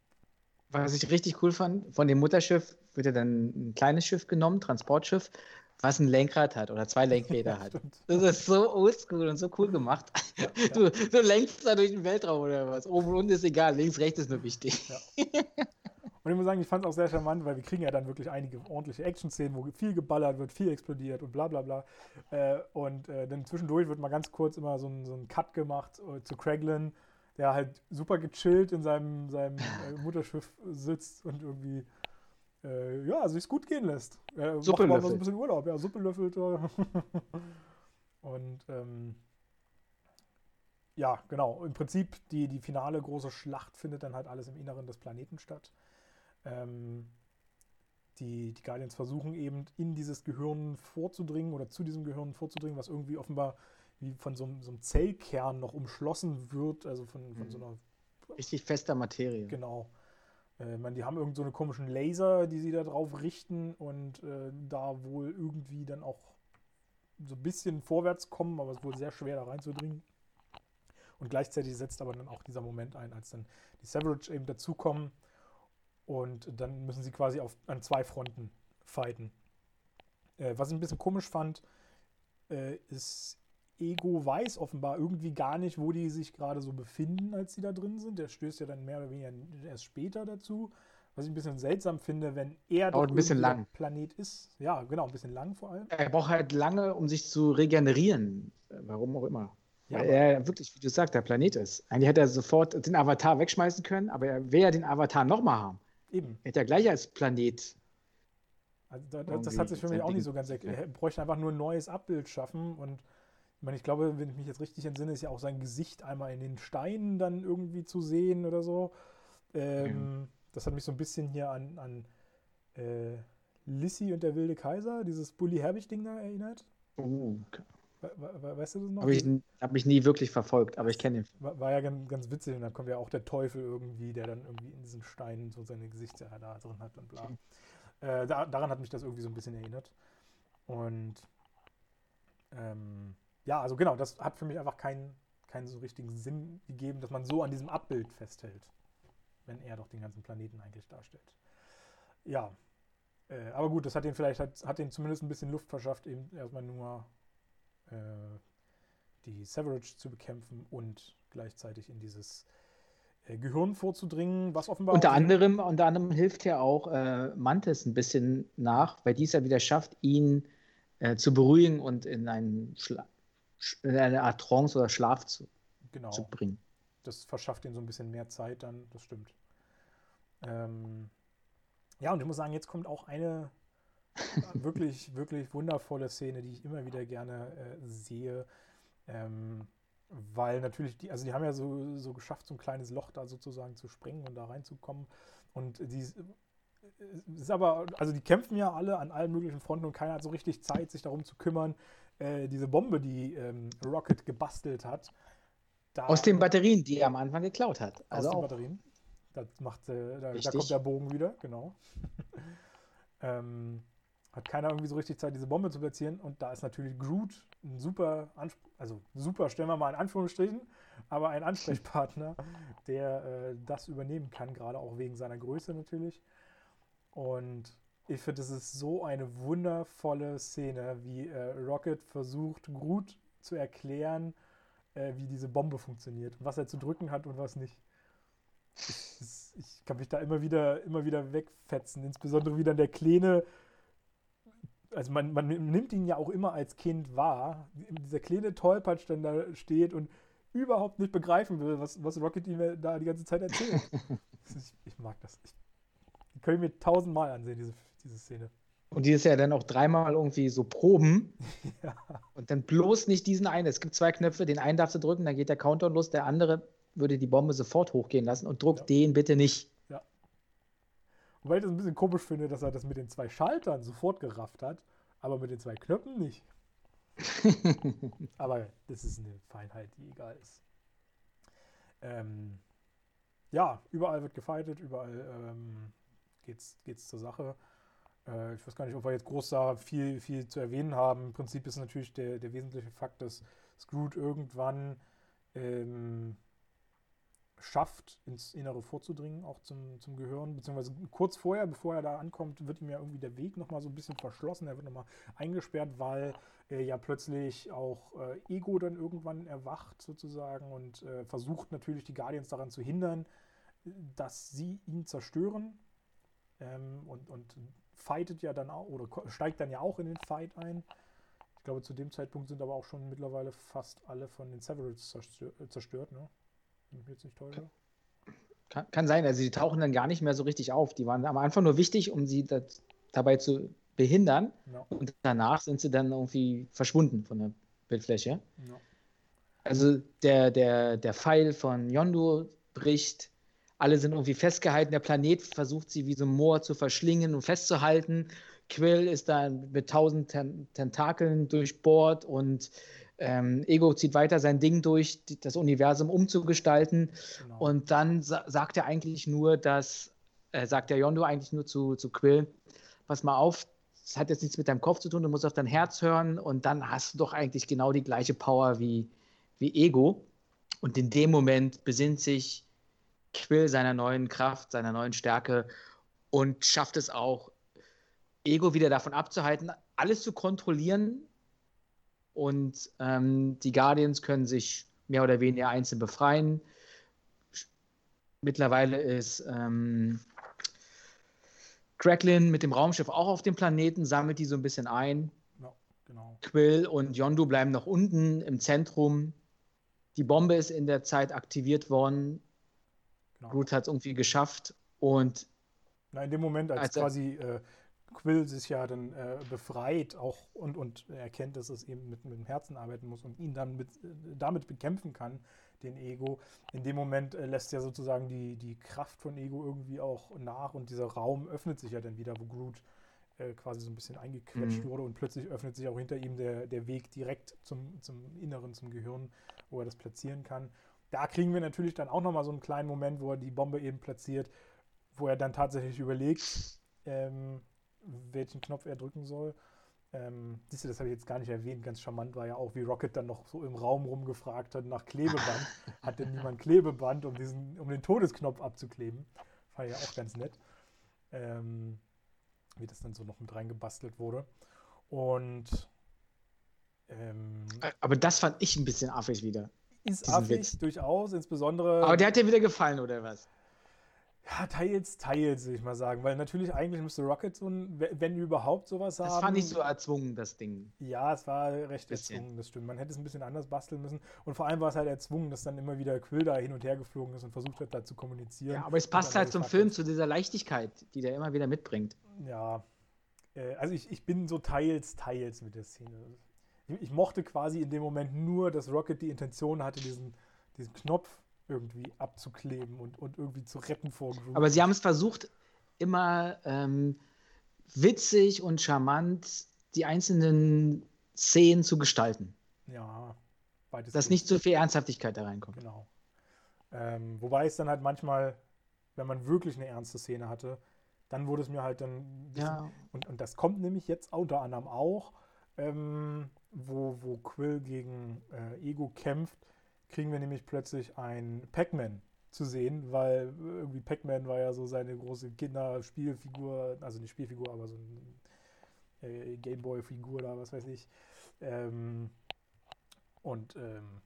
Was ich richtig cool fand, von dem Mutterschiff wird ja dann ein kleines Schiff genommen, Transportschiff, was ein Lenkrad hat oder zwei Lenkräder [LAUGHS] hat. Das ist so oldschool und so cool gemacht. Ja, [LAUGHS] du, du lenkst da durch den Weltraum oder was. Oben und unten ist egal, links, rechts ist nur wichtig. Ja. [LAUGHS] Und ich muss sagen, ich fand es auch sehr charmant, weil wir kriegen ja dann wirklich einige ordentliche Action-Szenen, wo viel geballert wird, viel explodiert und bla bla bla. Äh, und äh, dann zwischendurch wird mal ganz kurz immer so ein, so ein Cut gemacht äh, zu Craiglin, der halt super gechillt in seinem, seinem äh, [LAUGHS] Mutterschiff sitzt und irgendwie äh, ja, sich gut gehen lässt. Er Suppe macht mal so ein bisschen Urlaub, ja, Suppe löffelt. [LAUGHS] und ähm, ja, genau. Im Prinzip die, die finale große Schlacht findet dann halt alles im Inneren des Planeten statt. Ähm, die, die Guardians versuchen eben in dieses Gehirn vorzudringen oder zu diesem Gehirn vorzudringen, was irgendwie offenbar wie von so, so einem Zellkern noch umschlossen wird, also von, von mhm. so einer richtig fester Materie. Genau. Äh, man, die haben irgend so eine komischen Laser, die sie da drauf richten und äh, da wohl irgendwie dann auch so ein bisschen vorwärts kommen, aber es ist wohl sehr schwer da reinzudringen. Und gleichzeitig setzt aber dann auch dieser Moment ein, als dann die Severage eben dazukommen und dann müssen sie quasi auf, an zwei Fronten fighten. Äh, was ich ein bisschen komisch fand, äh, ist, Ego weiß offenbar irgendwie gar nicht, wo die sich gerade so befinden, als sie da drin sind. Der stößt ja dann mehr oder weniger erst später dazu. Was ich ein bisschen seltsam finde, wenn er doch ein bisschen lang. Planet ist. Ja, genau, ein bisschen lang vor allem. Er braucht halt lange, um sich zu regenerieren. Warum auch immer. Ja, weil er wirklich, wie du sagst, der Planet ist. Eigentlich hätte er sofort den Avatar wegschmeißen können, aber er will ja den Avatar nochmal haben. Eben. Er ja gleich als Planet. Also da, das hat sich für mich auch nicht so ganz erklärt. Er bräuchte einfach nur ein neues Abbild schaffen und ich meine, ich glaube, wenn ich mich jetzt richtig entsinne, ist ja auch sein Gesicht einmal in den Steinen dann irgendwie zu sehen oder so. Ähm, mhm. Das hat mich so ein bisschen hier an, an äh, Lissy und der wilde Kaiser, dieses Bully Herbig-Ding da erinnert. Oh, okay. Weißt du das noch? Hab ich habe mich nie wirklich verfolgt, aber ich kenne ihn. War, war, ja ganz, ganz witzig und dann kommt ja auch der Teufel irgendwie, der dann irgendwie in diesen Steinen so seine Gesichter da drin hat und bla. Äh, da, daran hat mich das irgendwie so ein bisschen erinnert. Und ähm, ja, also genau, das hat für mich einfach keinen, keinen so richtigen Sinn gegeben, dass man so an diesem Abbild festhält, wenn er doch den ganzen Planeten eigentlich darstellt. Ja, äh, aber gut, das hat den vielleicht, hat, hat den zumindest ein bisschen Luft verschafft, eben erstmal nur die Severage zu bekämpfen und gleichzeitig in dieses äh, Gehirn vorzudringen, was offenbar. Unter anderem, unter anderem hilft ja auch äh, Mantis ein bisschen nach, weil dies ja wieder schafft, ihn äh, zu beruhigen und in, einen Schla in eine Art Trance oder Schlaf zu, genau. zu bringen. Das verschafft ihm so ein bisschen mehr Zeit dann, das stimmt. Ähm, ja, und ich muss sagen, jetzt kommt auch eine wirklich, wirklich wundervolle Szene, die ich immer wieder gerne äh, sehe. Ähm, weil natürlich, die, also die haben ja so, so geschafft, so ein kleines Loch da sozusagen zu sprengen und da reinzukommen. Und die ist aber, also die kämpfen ja alle an allen möglichen Fronten und keiner hat so richtig Zeit, sich darum zu kümmern, äh, diese Bombe, die ähm, Rocket gebastelt hat. Da, aus den Batterien, die er am Anfang geklaut hat. Also aus den Batterien. Das macht, äh, da, da, kommt der Bogen wieder, genau. [LAUGHS] ähm, hat keiner irgendwie so richtig Zeit, diese Bombe zu platzieren. Und da ist natürlich Groot ein super, Anspr also super, stellen wir mal in Anführungsstrichen, aber ein Ansprechpartner, [LAUGHS] der äh, das übernehmen kann, gerade auch wegen seiner Größe natürlich. Und ich finde, es ist so eine wundervolle Szene, wie äh, Rocket versucht, Groot zu erklären, äh, wie diese Bombe funktioniert, was er zu drücken hat und was nicht. Ich, ich kann mich da immer wieder, immer wieder wegfetzen, insbesondere wie dann der Kleine also man, man nimmt ihn ja auch immer als Kind wahr. Dieser kleine Tollpatsch dann da steht und überhaupt nicht begreifen will, was, was Rocket ihm da die ganze Zeit erzählt. [LAUGHS] ich, ich, mag das. Ich, die können mir tausendmal ansehen, diese, diese Szene. Und die ist ja dann auch dreimal irgendwie so proben. [LAUGHS] ja. Und dann bloß nicht diesen einen. Es gibt zwei Knöpfe, den einen darfst du drücken, dann geht der Countdown los, der andere würde die Bombe sofort hochgehen lassen und druckt ja. den bitte nicht. Wobei ich das ein bisschen komisch finde, dass er das mit den zwei Schaltern sofort gerafft hat, aber mit den zwei Knöpfen nicht. [LAUGHS] aber das ist eine Feinheit, die egal ist. Ähm, ja, überall wird gefeitet, überall ähm, geht's, geht's zur Sache. Äh, ich weiß gar nicht, ob wir jetzt groß da viel, viel zu erwähnen haben. Im Prinzip ist natürlich der, der wesentliche Fakt, dass Scrooge irgendwann ähm, schafft, ins Innere vorzudringen, auch zum, zum Gehirn, beziehungsweise kurz vorher, bevor er da ankommt, wird ihm ja irgendwie der Weg nochmal so ein bisschen verschlossen, er wird nochmal eingesperrt, weil äh, ja plötzlich auch äh, Ego dann irgendwann erwacht sozusagen und äh, versucht natürlich die Guardians daran zu hindern, dass sie ihn zerstören ähm, und, und fightet ja dann auch, oder steigt dann ja auch in den Fight ein. Ich glaube, zu dem Zeitpunkt sind aber auch schon mittlerweile fast alle von den Severals zerstört, ne? Wenn ich jetzt nicht täusche. Kann, kann, sein, also die tauchen dann gar nicht mehr so richtig auf. Die waren am Anfang nur wichtig, um sie das, dabei zu behindern. Ja. Und danach sind sie dann irgendwie verschwunden von der Bildfläche. Ja. Also der, der, der Pfeil von Yondu bricht, alle sind irgendwie festgehalten, der Planet versucht sie wie so ein Moor zu verschlingen und festzuhalten. Quill ist da mit tausend Tentakeln durchbohrt und ähm, Ego zieht weiter sein Ding durch, das Universum umzugestalten. Genau. Und dann sa sagt er eigentlich nur, dass, äh, sagt der Yondo eigentlich nur zu, zu Quill, pass mal auf, das hat jetzt nichts mit deinem Kopf zu tun, du musst auf dein Herz hören und dann hast du doch eigentlich genau die gleiche Power wie, wie Ego. Und in dem Moment besinnt sich Quill seiner neuen Kraft, seiner neuen Stärke und schafft es auch, Ego wieder davon abzuhalten, alles zu kontrollieren, und ähm, die Guardians können sich mehr oder weniger einzeln befreien. Mittlerweile ist ähm, Cracklin mit dem Raumschiff auch auf dem Planeten, sammelt die so ein bisschen ein. Ja, genau. Quill und Yondu bleiben noch unten im Zentrum die Bombe ist in der Zeit aktiviert worden. Genau. Groot hat es irgendwie geschafft und. Na, in dem Moment, als, als quasi äh, Quill sich ja dann äh, befreit auch und, und erkennt, dass es eben mit, mit dem Herzen arbeiten muss und ihn dann mit, äh, damit bekämpfen kann, den Ego. In dem Moment äh, lässt ja sozusagen die, die Kraft von Ego irgendwie auch nach und dieser Raum öffnet sich ja dann wieder, wo Groot äh, quasi so ein bisschen eingequetscht mhm. wurde und plötzlich öffnet sich auch hinter ihm der, der Weg direkt zum, zum Inneren, zum Gehirn, wo er das platzieren kann. Da kriegen wir natürlich dann auch nochmal so einen kleinen Moment, wo er die Bombe eben platziert, wo er dann tatsächlich überlegt, ähm, welchen Knopf er drücken soll. Ähm, siehst du, das habe ich jetzt gar nicht erwähnt. Ganz charmant war ja auch, wie Rocket dann noch so im Raum rumgefragt hat nach Klebeband. [LAUGHS] hat denn niemand Klebeband, um, diesen, um den Todesknopf abzukleben? War ja auch ganz nett. Ähm, wie das dann so noch mit reingebastelt wurde. Und. Ähm, Aber das fand ich ein bisschen affig wieder. Ist affig, Witz. durchaus, insbesondere. Aber der hat dir wieder gefallen, oder was? Ja, teils, teils, würde ich mal sagen. Weil natürlich eigentlich müsste Rocket so ein, wenn überhaupt sowas das haben. Das fand ich so erzwungen, das Ding. Ja, es war recht bisschen. erzwungen, das stimmt. Man hätte es ein bisschen anders basteln müssen. Und vor allem war es halt erzwungen, dass dann immer wieder Quill da hin und her geflogen ist und versucht hat, da zu kommunizieren. Ja, aber es passt halt zum Film, zu dieser Leichtigkeit, die der immer wieder mitbringt. Ja. Äh, also ich, ich bin so teils, teils mit der Szene. Ich, ich mochte quasi in dem Moment nur, dass Rocket die Intention hatte, diesen, diesen Knopf irgendwie abzukleben und, und irgendwie zu retten vor Groot. Aber sie haben es versucht, immer ähm, witzig und charmant die einzelnen Szenen zu gestalten. Ja, beides. Dass nicht so viel Ernsthaftigkeit da reinkommt. Genau. Ähm, wobei es dann halt manchmal, wenn man wirklich eine ernste Szene hatte, dann wurde es mir halt dann. Ja. Und, und das kommt nämlich jetzt unter anderem auch, ähm, wo, wo Quill gegen äh, Ego kämpft kriegen wir nämlich plötzlich ein Pac-Man zu sehen, weil irgendwie Pac-Man war ja so seine große Kinderspielfigur, also nicht Spielfigur, aber so ein äh, Gameboy-Figur oder was weiß ich. Ähm, und ähm,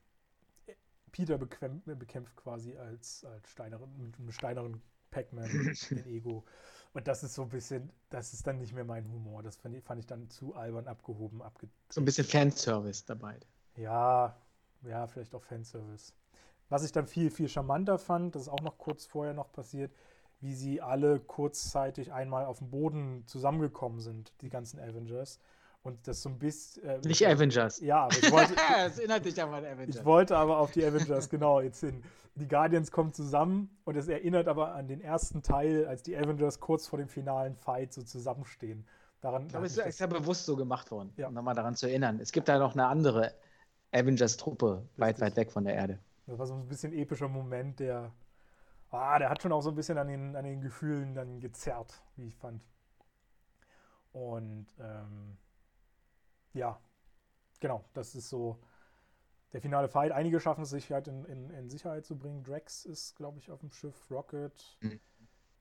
Peter bekämpft quasi als, als steineren, mit einem steineren Pac-Man [LAUGHS] den Ego. Und das ist so ein bisschen, das ist dann nicht mehr mein Humor. Das fand ich, fand ich dann zu albern abgehoben. Abge so ein bisschen Fanservice dabei. Ja, ja, vielleicht auch Fanservice. Was ich dann viel, viel charmanter fand, das ist auch noch kurz vorher noch passiert, wie sie alle kurzzeitig einmal auf dem Boden zusammengekommen sind, die ganzen Avengers. Und das so ein bisschen. Äh, Nicht Avengers. Ja, aber ich wollte. [LAUGHS] das erinnert dich aber an Avengers. Ich wollte aber auf die Avengers, genau, jetzt hin. Die Guardians kommen zusammen und es erinnert aber an den ersten Teil, als die Avengers kurz vor dem finalen Fight so zusammenstehen. Daran, aber es ist ja bewusst so gemacht worden, ja. um nochmal daran zu erinnern. Es gibt da noch eine andere Avengers-Truppe weit, weit weg von der Erde. Das war so ein bisschen epischer Moment, der, ah, der hat schon auch so ein bisschen an den, an den Gefühlen dann gezerrt, wie ich fand. Und ähm, ja, genau, das ist so der finale Fight. Einige schaffen es sich halt in, in, in Sicherheit zu bringen. Drax ist, glaube ich, auf dem Schiff, Rocket mhm.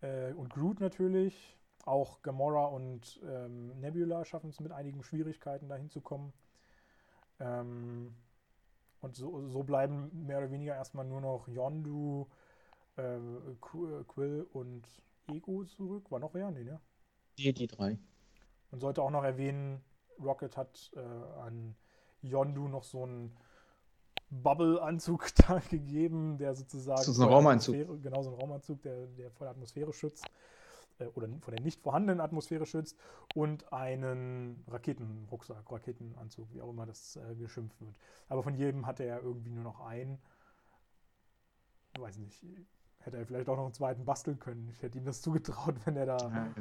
äh, und Groot natürlich. Auch Gamora und ähm, Nebula schaffen es mit einigen Schwierigkeiten dahin zu kommen. Ähm, und so, so, bleiben mehr oder weniger erstmal nur noch Yondu, äh, Quill und Ego zurück. War noch wer? Nee, ne? Die, die drei. Man sollte auch noch erwähnen, Rocket hat äh, an Yondu noch so einen Bubble-Anzug [LAUGHS] da gegeben, der sozusagen. Das ist ein Raumanzug. Genau, so ein Raumanzug, der, der vor der Atmosphäre schützt äh, oder vor der nicht vorhandenen Atmosphäre schützt und einen Raketenrucksack, Raketenanzug, wie auch immer das äh, geschimpft wird. Aber von jedem hatte er irgendwie nur noch einen. Ich weiß nicht, hätte er vielleicht auch noch einen zweiten basteln können. Ich hätte ihm das [LAUGHS] zugetraut, wenn er da. Ja,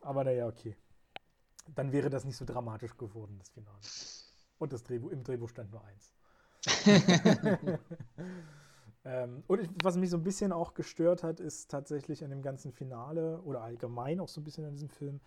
Aber naja, okay. Dann wäre das nicht so dramatisch geworden, das Finale. Und das Drehbuch, im Drehbuch stand nur eins. [LAUGHS] [LAUGHS] Ähm, und was mich so ein bisschen auch gestört hat, ist tatsächlich an dem ganzen Finale oder allgemein auch so ein bisschen an diesem Film,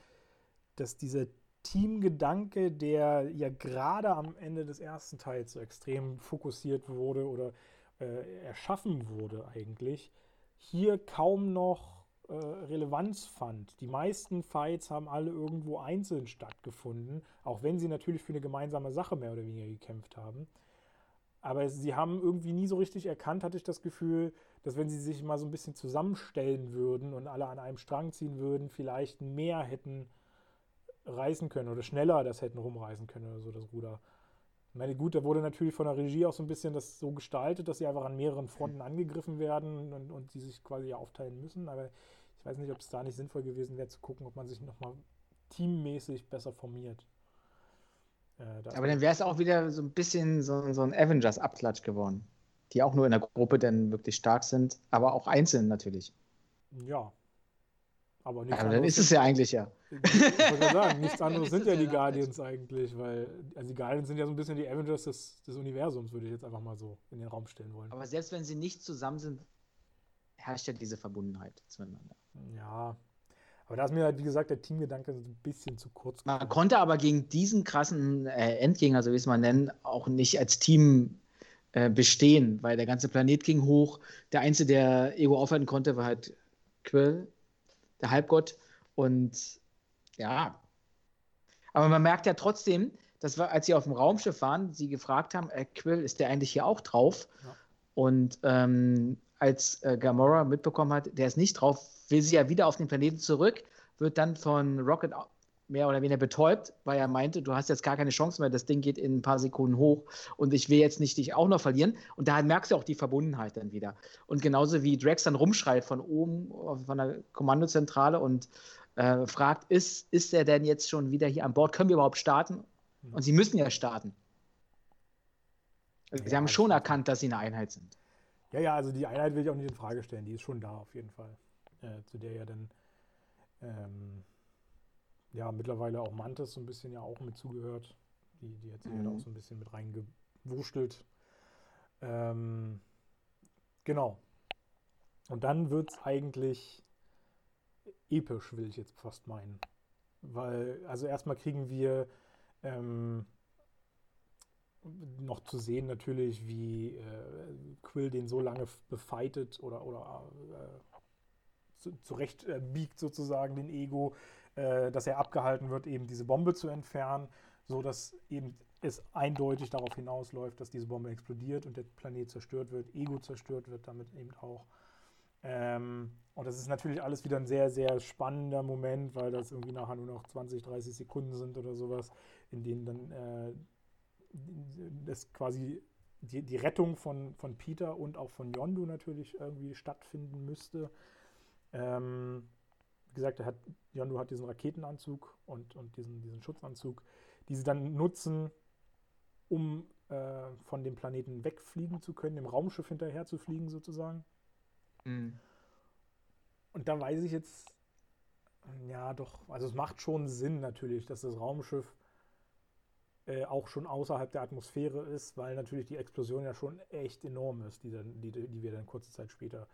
dass dieser Teamgedanke, der ja gerade am Ende des ersten Teils so extrem fokussiert wurde oder äh, erschaffen wurde eigentlich, hier kaum noch äh, Relevanz fand. Die meisten Fights haben alle irgendwo einzeln stattgefunden, auch wenn sie natürlich für eine gemeinsame Sache mehr oder weniger gekämpft haben. Aber sie haben irgendwie nie so richtig erkannt, hatte ich das Gefühl, dass wenn sie sich mal so ein bisschen zusammenstellen würden und alle an einem Strang ziehen würden, vielleicht mehr hätten reißen können oder schneller das hätten rumreißen können oder so, das Ruder. meine, gut, da wurde natürlich von der Regie auch so ein bisschen das so gestaltet, dass sie einfach an mehreren Fronten angegriffen werden und, und die sich quasi aufteilen müssen. Aber ich weiß nicht, ob es da nicht sinnvoll gewesen wäre, zu gucken, ob man sich nochmal teammäßig besser formiert. Äh, Aber dann wäre es auch wieder so ein bisschen so, so ein Avengers-Abklatsch geworden, die auch nur in der Gruppe dann wirklich stark sind, aber auch einzeln natürlich. Ja, aber, nichts aber dann ist es ja eigentlich ja. Ich wollte sagen, nichts [LAUGHS] anderes sind ja die Guardians eigentlich, weil also die Guardians sind ja so ein bisschen die Avengers des, des Universums, würde ich jetzt einfach mal so in den Raum stellen wollen. Aber selbst wenn sie nicht zusammen sind, herrscht ja diese Verbundenheit zueinander. Ja, aber da ist mir halt, wie gesagt, der Teamgedanke so ein bisschen zu kurz. Man gekommen. konnte aber gegen diesen krassen äh, Endgänger, so wie es man nennen, auch nicht als Team äh, bestehen, weil der ganze Planet ging hoch. Der Einzige, der Ego aufhalten konnte, war halt Quill der Halbgott. Und ja, aber man merkt ja trotzdem, dass wir, als sie auf dem Raumschiff waren, sie gefragt haben, äh, Quill, ist der eigentlich hier auch drauf? Ja. Und ähm, als äh, Gamora mitbekommen hat, der ist nicht drauf, will sie ja wieder auf den Planeten zurück, wird dann von Rocket mehr oder weniger betäubt, weil er meinte, du hast jetzt gar keine Chance mehr, das Ding geht in ein paar Sekunden hoch und ich will jetzt nicht dich auch noch verlieren. Und da merkst du auch die Verbundenheit dann wieder. Und genauso wie Drax dann rumschreit von oben, von der Kommandozentrale und äh, fragt, ist, ist er denn jetzt schon wieder hier an Bord? Können wir überhaupt starten? Mhm. Und sie müssen ja starten. Also ja, sie haben schon erkannt, dass sie eine Einheit sind. Ja, ja, also die Einheit will ich auch nicht in Frage stellen, die ist schon da auf jeden Fall. Äh, zu der ja dann ähm, ja, mittlerweile auch Mantis so ein bisschen ja auch mit zugehört. Die, die hat sich mhm. ja auch so ein bisschen mit reingewurschtelt. Ähm, genau. Und dann wird es eigentlich episch, will ich jetzt fast meinen. Weil, also erstmal kriegen wir ähm, noch zu sehen natürlich, wie äh, Quill den so lange befeitet oder, oder äh, zurecht äh, biegt sozusagen, den Ego, äh, dass er abgehalten wird, eben diese Bombe zu entfernen, so dass eben es eindeutig darauf hinausläuft, dass diese Bombe explodiert und der Planet zerstört wird, Ego zerstört wird damit eben auch. Ähm, und das ist natürlich alles wieder ein sehr, sehr spannender Moment, weil das irgendwie nachher nur noch 20, 30 Sekunden sind oder sowas, in denen dann das quasi die, die Rettung von, von Peter und auch von Yondu natürlich irgendwie stattfinden müsste. Ähm, wie gesagt, er hat, Yondu hat diesen Raketenanzug und, und diesen, diesen Schutzanzug, die sie dann nutzen, um äh, von dem Planeten wegfliegen zu können, dem Raumschiff hinterher zu fliegen sozusagen. Mhm. Und da weiß ich jetzt, ja doch, also es macht schon Sinn natürlich, dass das Raumschiff äh, auch schon außerhalb der Atmosphäre ist, weil natürlich die Explosion ja schon echt enorm ist, die, dann, die, die wir dann kurze Zeit später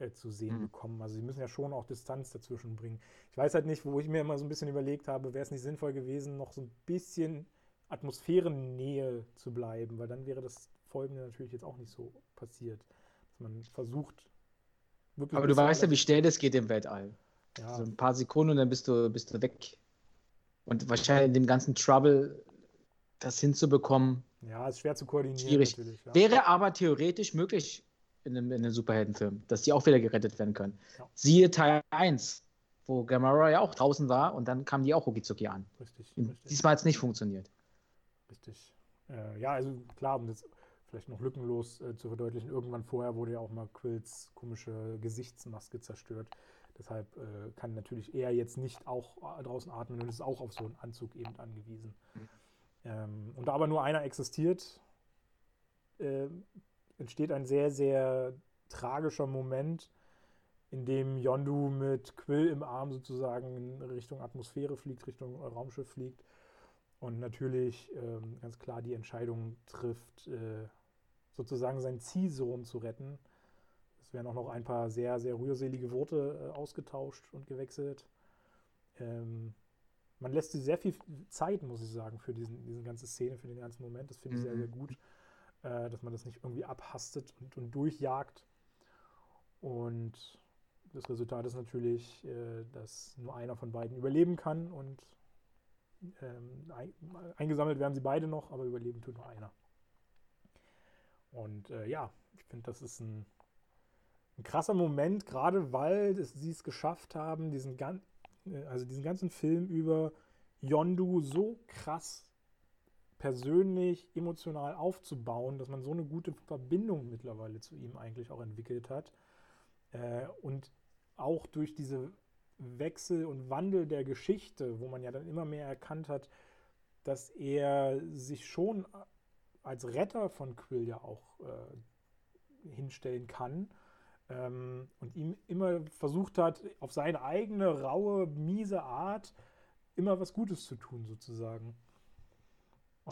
äh, zu sehen mhm. bekommen. Also sie müssen ja schon auch Distanz dazwischen bringen. Ich weiß halt nicht, wo ich mir immer so ein bisschen überlegt habe, wäre es nicht sinnvoll gewesen, noch so ein bisschen Atmosphärennähe zu bleiben, weil dann wäre das Folgende natürlich jetzt auch nicht so passiert. Dass man versucht, wirklich. Aber du weißt ja, wie schnell das geht im Weltall. Ja. So ein paar Sekunden und dann bist du, bist du weg. Und wahrscheinlich in dem ganzen Trouble das hinzubekommen. Ja, ist schwer zu koordinieren. Schwierig. Ja. Wäre aber theoretisch möglich in einem, in einem Superheldenfilm, dass die auch wieder gerettet werden können. Ja. Siehe Teil 1, wo Gamora ja auch draußen war und dann kamen die auch rucki an. Richtig, richtig. Diesmal hat es nicht funktioniert. Richtig. Äh, ja, also klar, um das vielleicht noch lückenlos äh, zu verdeutlichen, irgendwann vorher wurde ja auch mal Quills komische Gesichtsmaske zerstört. Deshalb äh, kann natürlich er jetzt nicht auch äh, draußen atmen und ist auch auf so einen Anzug eben angewiesen. Mhm. Ähm, und da aber nur einer existiert, äh, entsteht ein sehr, sehr tragischer Moment, in dem Yondu mit Quill im Arm sozusagen in Richtung Atmosphäre fliegt, Richtung Raumschiff fliegt und natürlich ähm, ganz klar die Entscheidung trifft, äh, sozusagen seinen Ziehsohn zu retten. Es werden auch noch ein paar sehr, sehr rührselige Worte äh, ausgetauscht und gewechselt. Ähm, man lässt sich sehr viel Zeit, muss ich sagen, für diesen, diese ganze Szene, für den ganzen Moment. Das finde ich mhm. sehr, sehr gut äh, dass man das nicht irgendwie abhastet und, und durchjagt. Und das Resultat ist natürlich, äh, dass nur einer von beiden überleben kann und ähm, ein, eingesammelt werden sie beide noch, aber überleben tut nur einer. Und äh, ja, ich finde, das ist ein, ein, krasser Moment, gerade weil es, sie es geschafft haben, diesen, äh, also diesen ganzen Film über Yondu so krass persönlich, emotional aufzubauen, dass man so eine gute Verbindung mittlerweile zu ihm eigentlich auch entwickelt hat. Äh, und auch durch diese Wechsel und Wandel der Geschichte, wo man ja dann immer mehr erkannt hat, dass er sich schon als Retter von Quill ja auch äh, hinstellen kann ähm, und ihm immer versucht hat, auf seine eigene raue, miese Art immer was Gutes zu tun, sozusagen.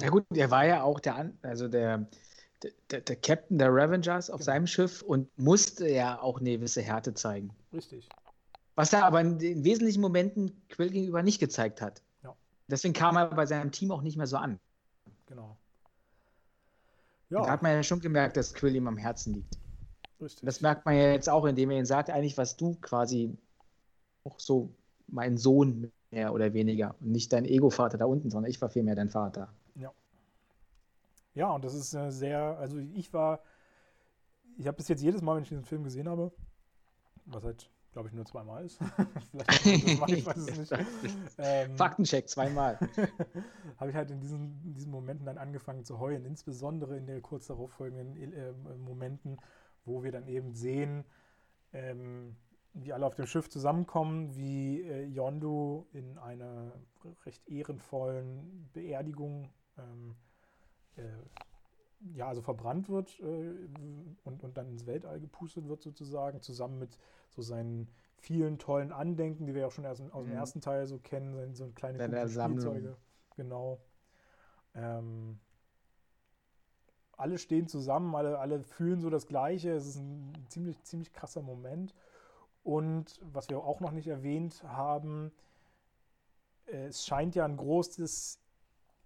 ja gut, er war ja auch der, also der, der, der Captain der Revengers auf genau. seinem Schiff und musste ja auch eine gewisse Härte zeigen. Richtig. Was er aber in den wesentlichen Momenten Quill gegenüber nicht gezeigt hat. Ja. Deswegen kam er bei seinem Team auch nicht mehr so an. Genau. Ja. Da hat man ja schon gemerkt, dass Quill ihm am Herzen liegt. Richtig. Das merkt man ja jetzt auch, indem er ihn sagt, eigentlich was du quasi auch so mein Sohn mehr oder weniger und nicht dein Ego-Vater da unten, sondern ich war vielmehr dein Vater. Ja. Ja, und das ist äh, sehr, also ich war, ich habe bis jetzt jedes Mal, wenn ich diesen Film gesehen habe, was halt, glaube ich, nur zweimal ist, [LAUGHS] vielleicht mal, ich weiß es nicht. [LAUGHS] Ähm, Faktencheck, zweimal. [LAUGHS] habe ich halt in diesen, in diesen Momenten dann angefangen zu heulen, insbesondere in den kurz darauf folgenden äh, Momenten, wo wir dann eben sehen, ähm, wie alle auf dem Schiff zusammenkommen, wie äh, Yondu in einer recht ehrenvollen Beerdigung ähm, äh, ja, also verbrannt wird äh, und, und dann ins Weltall gepustet wird sozusagen, zusammen mit so seinen vielen tollen Andenken, die wir auch schon erst aus dem mhm. ersten Teil so kennen, so kleine Spielzeuge. Genau. Ähm, alle stehen zusammen, alle, alle fühlen so das Gleiche. Es ist ein ziemlich, ziemlich krasser Moment. Und was wir auch noch nicht erwähnt haben, äh, es scheint ja ein großes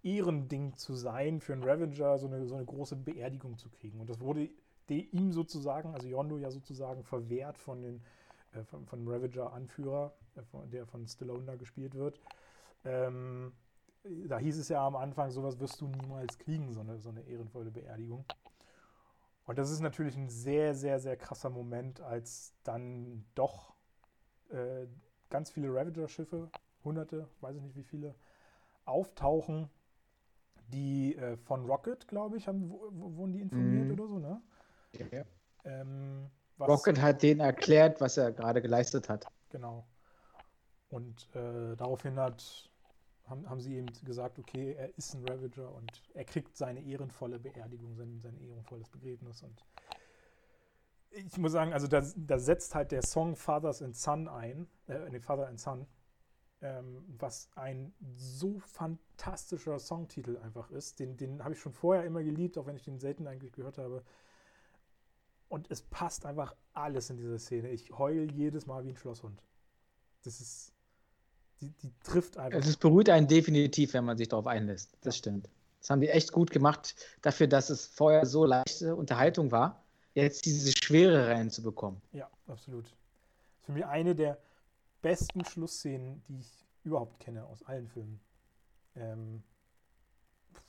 Ehrending zu sein, für einen Revenger so eine, so eine große Beerdigung zu kriegen. Und das wurde ihm sozusagen, also Yondo ja sozusagen verwehrt von den äh, von, von Ravager-Anführer, äh, der von Stallone da gespielt wird. Ähm, da hieß es ja am Anfang, sowas wirst du niemals kriegen, so eine, so eine ehrenvolle Beerdigung. Und das ist natürlich ein sehr, sehr, sehr krasser Moment, als dann doch äh, ganz viele Ravager-Schiffe, hunderte, weiß ich nicht wie viele, auftauchen, die äh, von Rocket, glaube ich, haben, wurden die informiert mhm. oder so, ne? Ja. Ähm, Rocket hat denen erklärt, was er gerade geleistet hat. Genau. Und äh, daraufhin hat haben, haben sie eben gesagt, okay, er ist ein Ravager und er kriegt seine ehrenvolle Beerdigung, sein, sein ehrenvolles Begräbnis. Und ich muss sagen, also da, da setzt halt der Song Fathers and Son ein, äh, nee, Father and Son, ähm, was ein so fantastischer Songtitel einfach ist. Den, den habe ich schon vorher immer geliebt, auch wenn ich den selten eigentlich gehört habe. Und es passt einfach alles in dieser Szene. Ich heule jedes Mal wie ein Schlosshund. Das ist die, die trifft einfach. Es beruhigt einen definitiv, wenn man sich darauf einlässt. Das stimmt. Das haben die echt gut gemacht, dafür, dass es vorher so leichte Unterhaltung war, jetzt diese Schwere reinzubekommen. Ja, absolut. Das ist für mich eine der besten Schlussszenen, die ich überhaupt kenne aus allen Filmen. Ähm,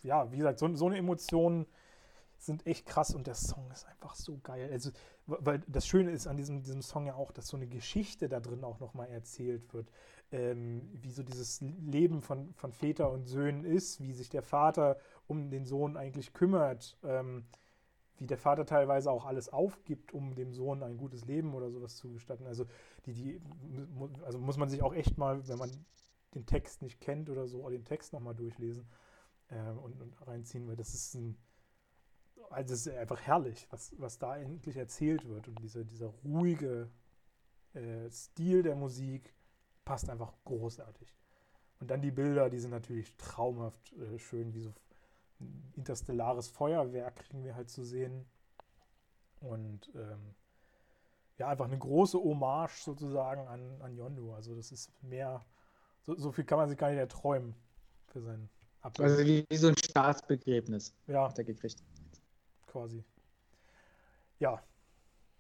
ja, wie gesagt, so, so eine Emotion sind echt krass und der Song ist einfach so geil. Also, weil das Schöne ist an diesem, diesem Song ja auch, dass so eine Geschichte da drin auch nochmal erzählt wird. Ähm, wie so dieses Leben von, von Väter und Söhnen ist, wie sich der Vater um den Sohn eigentlich kümmert. Ähm, wie der Vater teilweise auch alles aufgibt, um dem Sohn ein gutes Leben oder sowas zu gestatten. Also, die, die, also muss man sich auch echt mal, wenn man den Text nicht kennt oder so, den Text nochmal durchlesen äh, und, und, reinziehen, weil das ist ein, also es ist einfach herrlich, was, was da endlich erzählt wird. Und dieser, dieser ruhige äh, Stil der Musik passt einfach großartig. Und dann die Bilder, die sind natürlich traumhaft äh, schön, wie so ein interstellares Feuerwerk kriegen wir halt zu sehen. Und ähm, ja, einfach eine große Hommage sozusagen an, an Yondu. Also das ist mehr, so, so viel kann man sich gar nicht erträumen für seinen Abschluss. Also wie, wie so ein Staatsbegräbnis ja. hat er gekriegt quasi. Ja,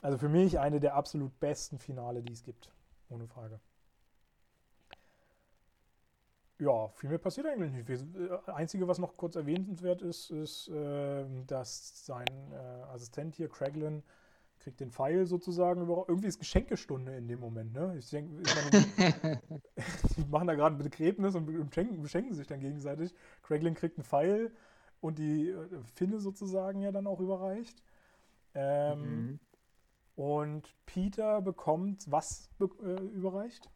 also für mich eine der absolut besten Finale, die es gibt. Ohne Frage. Ja, viel mehr passiert eigentlich nicht. Das äh, Einzige, was noch kurz erwähnenswert ist, ist, äh, dass sein äh, Assistent hier, Craiglin, kriegt den Pfeil sozusagen. Irgendwie ist Geschenkestunde in dem Moment. Ne? Ich denke, [LAUGHS] die machen da gerade ein Begräbnis und beschenken, beschenken sich dann gegenseitig. Craiglin kriegt einen Pfeil und die äh, Finne sozusagen ja dann auch überreicht. Ähm, mhm. Und Peter bekommt was be äh, überreicht?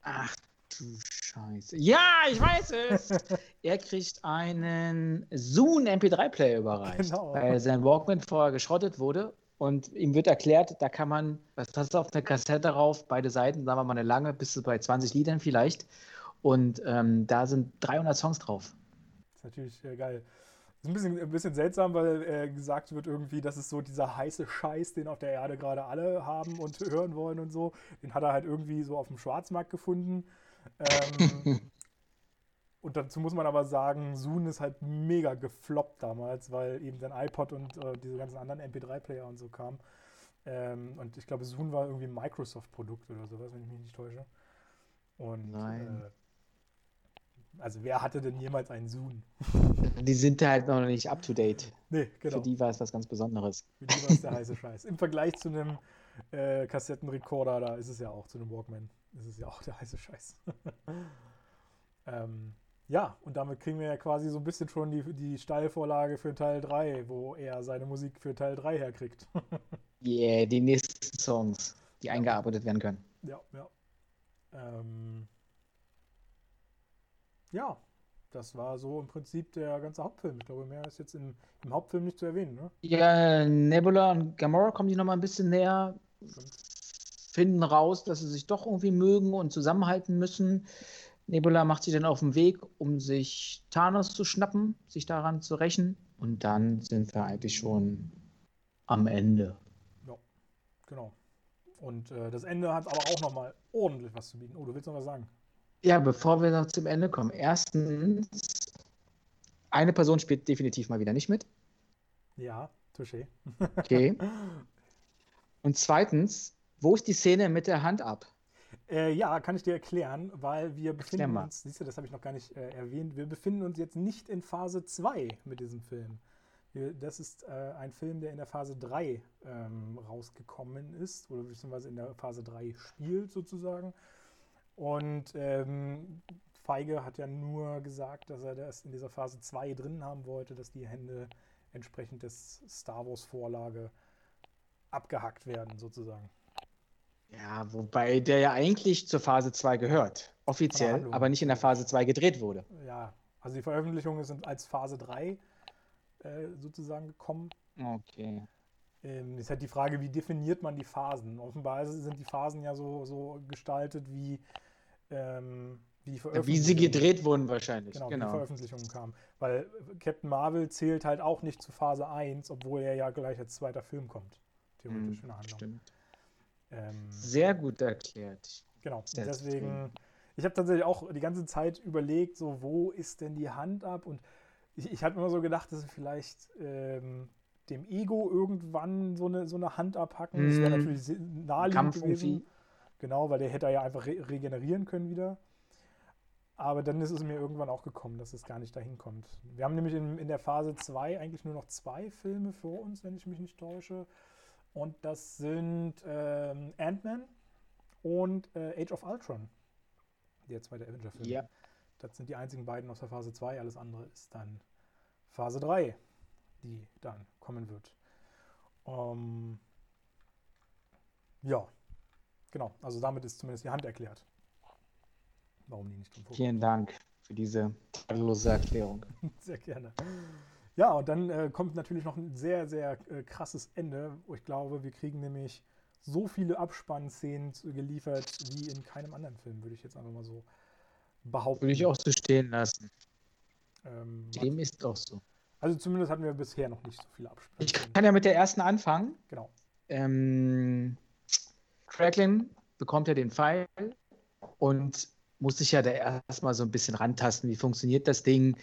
Ach du Scheiße. Ja, ich weiß es! [LAUGHS] er kriegt einen Zoom MP3-Player überreicht, genau. weil sein Walkman vorher geschrottet wurde. Und ihm wird erklärt, da kann man, was hast du auf der Kassette drauf, beide Seiten, sagen wir mal eine lange, bis zu bei 20 Liedern vielleicht. Und ähm, da sind 300 Songs drauf. Das ist natürlich äh, geil. Das ist ein bisschen, ein bisschen seltsam, weil äh, gesagt wird irgendwie, das ist so dieser heiße Scheiß, den auf der Erde gerade alle haben und hören wollen und so. Den hat er halt irgendwie so auf dem Schwarzmarkt gefunden. Ähm, [LAUGHS] und dazu muss man aber sagen, Zoom ist halt mega gefloppt damals, weil eben dann iPod und äh, diese ganzen anderen MP3-Player und so kamen. Ähm, und ich glaube, Zoom war irgendwie ein Microsoft-Produkt oder sowas, wenn ich mich nicht täusche. Und Nein. Äh, also wer hatte denn jemals einen Zoom? [LAUGHS] Die sind halt noch nicht up to date. Nee, genau. Für die war es was ganz Besonderes. Für die war es der heiße Scheiß. Im Vergleich zu einem äh, Kassettenrekorder, da ist es ja auch, zu einem Walkman, ist es ja auch der heiße Scheiß. [LAUGHS] ähm, ja, und damit kriegen wir ja quasi so ein bisschen schon die, die Steilvorlage für Teil 3, wo er seine Musik für Teil 3 herkriegt. [LAUGHS] yeah, die nächsten Songs, die ja. eingearbeitet werden können. Ja, ja. Ähm, ja, das war so im Prinzip der ganze Hauptfilm. Ich glaube, mehr ist jetzt im, im Hauptfilm nicht zu erwähnen, ne? Ja, Nebula und Gamora kommen die nochmal ein bisschen näher, finden raus, dass sie sich doch irgendwie mögen und zusammenhalten müssen. Nebula macht sich dann auf den Weg, um sich Thanos zu schnappen, sich daran zu rächen. Und dann sind wir eigentlich schon am Ende. Ja, genau. Und äh, das Ende hat aber auch nochmal ordentlich was zu bieten. Oh, du willst noch was sagen? Ja, bevor wir noch zum Ende kommen. Erstens, eine Person spielt definitiv mal wieder nicht mit. Ja, touché. okay. [LAUGHS] Und zweitens, wo ist die Szene mit der Hand ab? Äh, ja, kann ich dir erklären, weil wir befinden uns, siehst du, das habe ich noch gar nicht äh, erwähnt, wir befinden uns jetzt nicht in Phase 2 mit diesem Film. Wir, das ist äh, ein Film, der in der Phase 3 ähm, rausgekommen ist, oder beziehungsweise in der Phase 3 spielt sozusagen. Und ähm, Feige hat ja nur gesagt, dass er das in dieser Phase 2 drin haben wollte, dass die Hände entsprechend des Star Wars Vorlage abgehackt werden, sozusagen. Ja, wobei der ja eigentlich zur Phase 2 gehört. Offiziell, aber nicht in der Phase 2 gedreht wurde. Ja, also die Veröffentlichungen sind als Phase 3 äh, sozusagen gekommen. Okay. Ähm, ist halt die Frage, wie definiert man die Phasen? Offenbar sind die Phasen ja so, so gestaltet, wie, ähm, wie die Wie sie gedreht wurden wahrscheinlich. Genau, genau. wie die Veröffentlichungen kamen. Weil Captain Marvel zählt halt auch nicht zu Phase 1, obwohl er ja gleich als zweiter Film kommt. Theoretisch hm, in der Handlung. Stimmt. Ähm, Sehr gut erklärt. Genau, deswegen, ich habe tatsächlich auch die ganze Zeit überlegt, so, wo ist denn die Hand ab? Und ich, ich habe immer so gedacht, dass vielleicht ähm, dem Ego irgendwann so eine, so eine Hand abhacken. Das wäre mhm. natürlich naheliegend gewesen. Genau, weil der hätte ja einfach re regenerieren können wieder. Aber dann ist es mir irgendwann auch gekommen, dass es gar nicht dahin kommt. Wir haben nämlich in, in der Phase 2 eigentlich nur noch zwei Filme vor uns, wenn ich mich nicht täusche. Und das sind ähm, Ant-Man und äh, Age of Ultron, der zweite Avenger-Film. Ja. Das sind die einzigen beiden aus der Phase 2. Alles andere ist dann Phase 3, die dann kommen wird. Ähm, ja, genau. Also damit ist zumindest die Hand erklärt. Warum die nicht drin Vielen Dank für diese tadellose Erklärung. [LAUGHS] Sehr gerne. Ja, und dann äh, kommt natürlich noch ein sehr, sehr äh, krasses Ende. Ich glaube, wir kriegen nämlich so viele Abspannszenen geliefert wie in keinem anderen Film, würde ich jetzt einfach mal so behaupten. Würde ich auch so stehen lassen. Ähm, Dem ist auch so. Also zumindest hatten wir bisher noch nicht so viele Abspann. Ich kann ja mit der ersten anfangen. Genau. Ähm, Cracklin bekommt ja den Pfeil und muss sich ja da erstmal so ein bisschen rantasten. Wie funktioniert das Ding?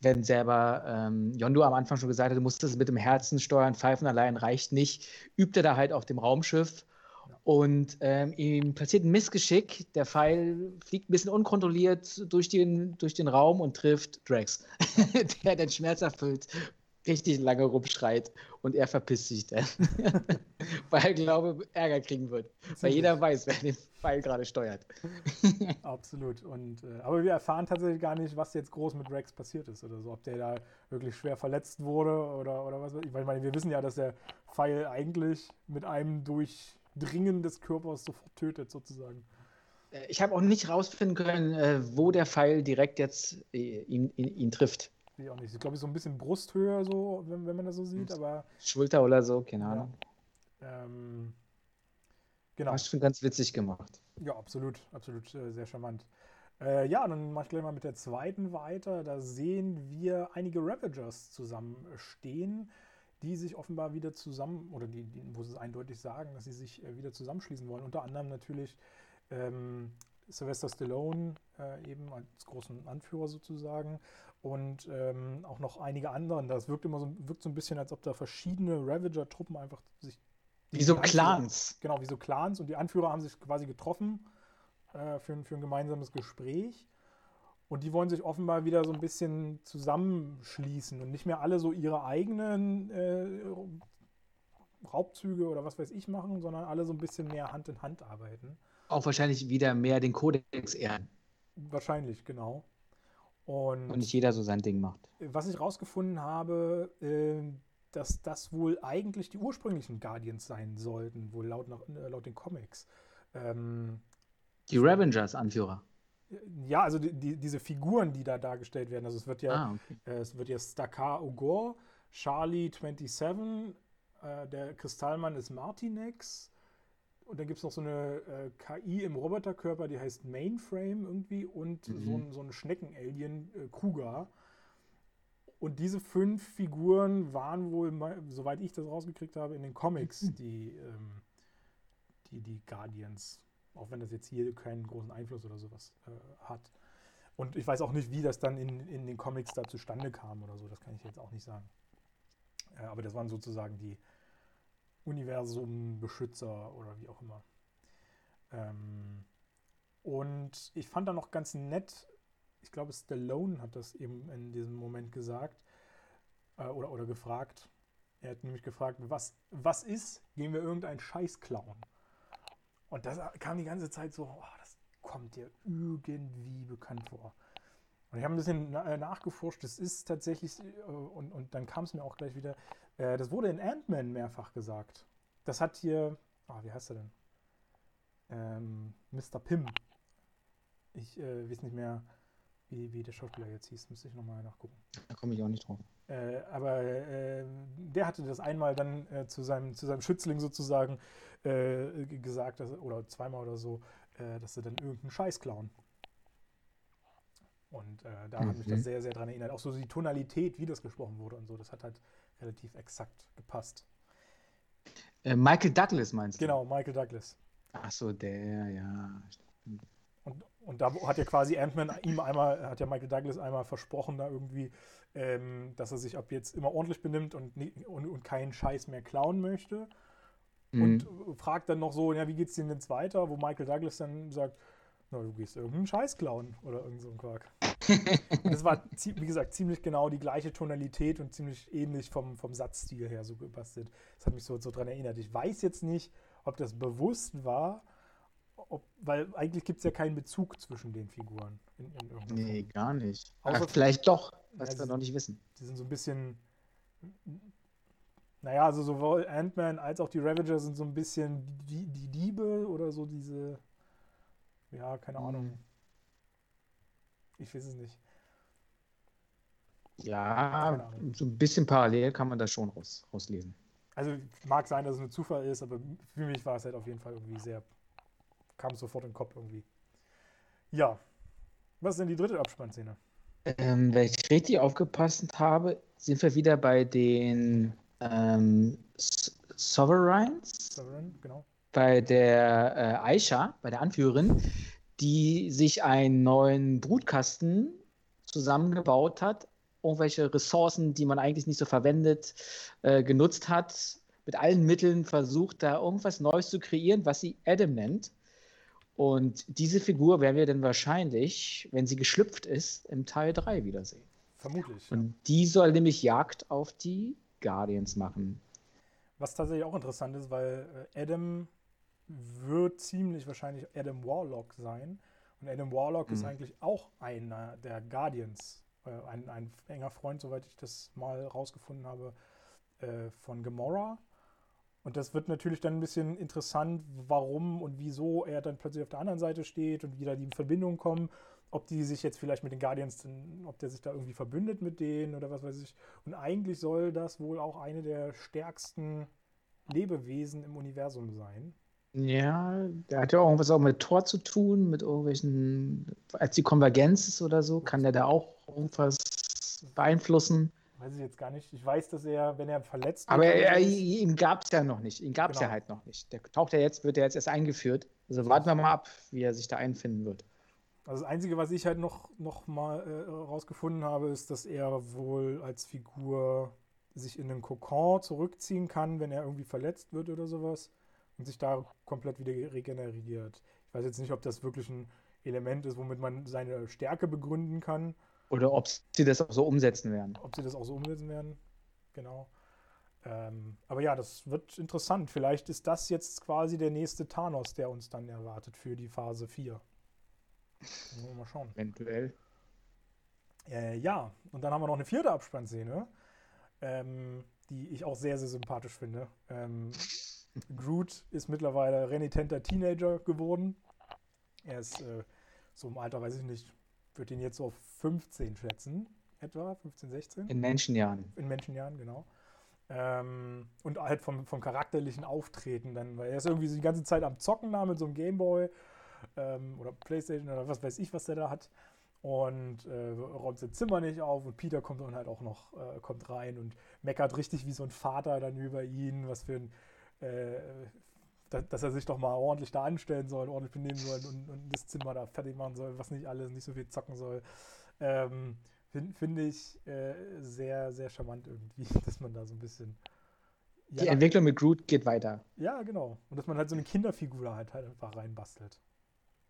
Wenn selber ähm, Yondu am Anfang schon gesagt hat, du musst das mit dem Herzen steuern, Pfeifen allein reicht nicht, übt er da halt auf dem Raumschiff und ähm, ihm passiert ein Missgeschick. Der Pfeil fliegt ein bisschen unkontrolliert durch den, durch den Raum und trifft Drax, [LAUGHS] der dann schmerzerfüllt richtig lange rumschreit und er verpisst sich dann. [LAUGHS] Weil er, glaube Ärger kriegen wird. Weil jeder weiß, wer den Pfeil gerade steuert. [LAUGHS] Absolut. Und, äh, aber wir erfahren tatsächlich gar nicht, was jetzt groß mit Rex passiert ist oder so. Ob der da wirklich schwer verletzt wurde oder, oder was. Ich meine, wir wissen ja, dass der Pfeil eigentlich mit einem Durchdringen des Körpers sofort tötet, sozusagen. Äh, ich habe auch nicht rausfinden können, äh, wo der Pfeil direkt jetzt äh, ihn, ihn, ihn trifft. Ich auch nicht. Ich glaube, so ein bisschen Brusthöhe, so, wenn, wenn man das so sieht, aber. Schulter oder so, keine Ahnung. Ja. Ähm, genau. Hast du schon ganz witzig gemacht. Ja, absolut, absolut, äh, sehr charmant. Äh, ja, dann mache ich gleich mal mit der zweiten weiter. Da sehen wir einige Ravagers zusammenstehen, die sich offenbar wieder zusammen, oder die, die wo sie eindeutig sagen, dass sie sich äh, wieder zusammenschließen wollen. Unter anderem natürlich ähm, Sylvester Stallone äh, eben als großen Anführer sozusagen und ähm, auch noch einige anderen. Das wirkt immer so, wirkt so ein bisschen, als ob da verschiedene Ravager-Truppen einfach sich. Wie so Clans. Genau, wie so Clans und die Anführer haben sich quasi getroffen äh, für, für ein gemeinsames Gespräch. Und die wollen sich offenbar wieder so ein bisschen zusammenschließen und nicht mehr alle so ihre eigenen äh, Raubzüge oder was weiß ich machen, sondern alle so ein bisschen mehr Hand in Hand arbeiten auch wahrscheinlich wieder mehr den Kodex ehren. Wahrscheinlich, genau. Und, Und nicht jeder so sein Ding macht. Was ich rausgefunden habe, äh, dass das wohl eigentlich die ursprünglichen Guardians sein sollten, wohl laut, nach, äh, laut den Comics. Ähm, die Ravengers, Anführer. Ja, also die, die, diese Figuren, die da dargestellt werden. Also es wird ja, ah, okay. äh, es wird ja Stakar Ogor, Charlie 27, äh, der Kristallmann ist Martinex, und dann gibt es noch so eine äh, KI im Roboterkörper, die heißt Mainframe irgendwie und mhm. so ein, so ein Schnecken-Alien, äh, Kuga. Und diese fünf Figuren waren wohl, soweit ich das rausgekriegt habe, in den Comics, [LAUGHS] die, ähm, die, die Guardians. Auch wenn das jetzt hier keinen großen Einfluss oder sowas äh, hat. Und ich weiß auch nicht, wie das dann in, in den Comics da zustande kam oder so. Das kann ich jetzt auch nicht sagen. Äh, aber das waren sozusagen die, Universum-Beschützer oder wie auch immer. Ähm, und ich fand da noch ganz nett, ich glaube, Stallone hat das eben in diesem Moment gesagt äh, oder, oder gefragt. Er hat nämlich gefragt, was, was ist, gehen wir irgendeinen Scheiß klauen? Und das kam die ganze Zeit so, oh, das kommt dir irgendwie bekannt vor. Und ich habe ein bisschen äh, nachgeforscht, das ist tatsächlich, äh, und, und dann kam es mir auch gleich wieder, äh, das wurde in Ant-Man mehrfach gesagt. Das hat hier, oh, wie heißt er denn? Ähm, Mr. Pym. Ich äh, weiß nicht mehr, wie, wie der Schauspieler jetzt hieß, müsste ich nochmal nachgucken. Da komme ich auch nicht drauf. Äh, aber äh, der hatte das einmal dann äh, zu, seinem, zu seinem Schützling sozusagen äh, gesagt, dass, oder zweimal oder so, äh, dass sie dann irgendeinen Scheiß klauen. Und da mhm. hat mich das mhm. sehr, sehr dran erinnert. Auch so die Tonalität, wie das gesprochen wurde und so, das hat halt relativ exakt gepasst. Äh, Michael Douglas meinst du? Genau, Michael Douglas. Ach so, der, ja. Und, und da hat ja quasi Ant-Man ihm einmal, hat ja Michael Douglas einmal versprochen, da irgendwie, ähm, dass er sich ab jetzt immer ordentlich benimmt und, und, und keinen Scheiß mehr klauen möchte. Mhm. Und fragt dann noch so, ja, wie geht's denn jetzt weiter? Wo Michael Douglas dann sagt, na, du gehst irgendeinen Scheiß klauen oder irgend so ein Quark. Das war, wie gesagt, ziemlich genau die gleiche Tonalität und ziemlich ähnlich vom, vom Satzstil her so gebastelt. Das hat mich so, so dran erinnert. Ich weiß jetzt nicht, ob das bewusst war, ob, weil eigentlich gibt es ja keinen Bezug zwischen den Figuren. In, in nee, Form. gar nicht. Außer Ach, vielleicht doch, was ja, wir noch nicht wissen. Die sind so ein bisschen. Naja, also sowohl Ant-Man als auch die Ravager sind so ein bisschen die, die Diebe oder so diese ja, keine Ahnung. Ich weiß es nicht. Ja, so ein bisschen parallel kann man das schon raus, rauslesen. Also mag sein, dass es ein Zufall ist, aber für mich war es halt auf jeden Fall irgendwie sehr, kam sofort in den Kopf irgendwie. Ja, was ist denn die dritte Abspannszene? Ähm, wenn ich richtig aufgepasst habe, sind wir wieder bei den ähm, Sovereigns. Sovereign, genau bei der äh, Aisha, bei der Anführerin, die sich einen neuen Brutkasten zusammengebaut hat, irgendwelche Ressourcen, die man eigentlich nicht so verwendet, äh, genutzt hat, mit allen Mitteln versucht, da irgendwas Neues zu kreieren, was sie Adam nennt. Und diese Figur werden wir dann wahrscheinlich, wenn sie geschlüpft ist, im Teil 3 wiedersehen. Vermutlich. Und die soll nämlich Jagd auf die Guardians machen. Was tatsächlich auch interessant ist, weil äh, Adam wird ziemlich wahrscheinlich Adam Warlock sein. Und Adam Warlock mhm. ist eigentlich auch einer der Guardians. Äh, ein, ein enger Freund, soweit ich das mal rausgefunden habe, äh, von Gamora. Und das wird natürlich dann ein bisschen interessant, warum und wieso er dann plötzlich auf der anderen Seite steht und wie da die in Verbindung kommen. Ob die sich jetzt vielleicht mit den Guardians, ob der sich da irgendwie verbündet mit denen oder was weiß ich. Und eigentlich soll das wohl auch eine der stärksten Lebewesen im Universum sein. Ja, der hat ja auch irgendwas auch mit Tor zu tun, mit irgendwelchen, als die Konvergenz ist oder so, kann der da auch irgendwas beeinflussen. Weiß ich jetzt gar nicht. Ich weiß, dass er, wenn er verletzt wird. Aber er, ihn gab es ja noch nicht. Ihn gab es genau. ja halt noch nicht. Der taucht ja jetzt, wird er jetzt erst eingeführt. Also warten wir mal ab, wie er sich da einfinden wird. Also das Einzige, was ich halt noch, noch mal äh, rausgefunden habe, ist, dass er wohl als Figur sich in den Kokon zurückziehen kann, wenn er irgendwie verletzt wird oder sowas und sich da komplett wieder regeneriert. Ich weiß jetzt nicht, ob das wirklich ein Element ist, womit man seine Stärke begründen kann. Oder ob sie das auch so umsetzen werden. Ob sie das auch so umsetzen werden, genau. Ähm, aber ja, das wird interessant. Vielleicht ist das jetzt quasi der nächste Thanos, der uns dann erwartet für die Phase 4. Mal schauen. Eventuell. Äh, ja, und dann haben wir noch eine vierte Abspannszene, ähm, die ich auch sehr, sehr sympathisch finde. Ähm, Groot ist mittlerweile renitenter Teenager geworden. Er ist äh, so im Alter, weiß ich nicht, würde ihn jetzt so auf 15 schätzen, etwa 15, 16. In Menschenjahren. In Menschenjahren, genau. Ähm, und halt vom, vom charakterlichen Auftreten dann, weil er ist irgendwie so die ganze Zeit am Zocken da mit so einem Gameboy ähm, oder Playstation oder was weiß ich, was der da hat. Und äh, räumt sein Zimmer nicht auf und Peter kommt dann halt auch noch, äh, kommt rein und meckert richtig wie so ein Vater dann über ihn, was für ein äh, dass er sich doch mal ordentlich da anstellen soll, ordentlich benehmen soll und, und das Zimmer da fertig machen soll, was nicht alles, nicht so viel zocken soll. Ähm, Finde find ich äh, sehr, sehr charmant irgendwie, [LAUGHS] dass man da so ein bisschen. Ja, die Entwicklung mit Groot geht weiter. Ja, genau. Und dass man halt so eine Kinderfigur halt, halt einfach reinbastelt.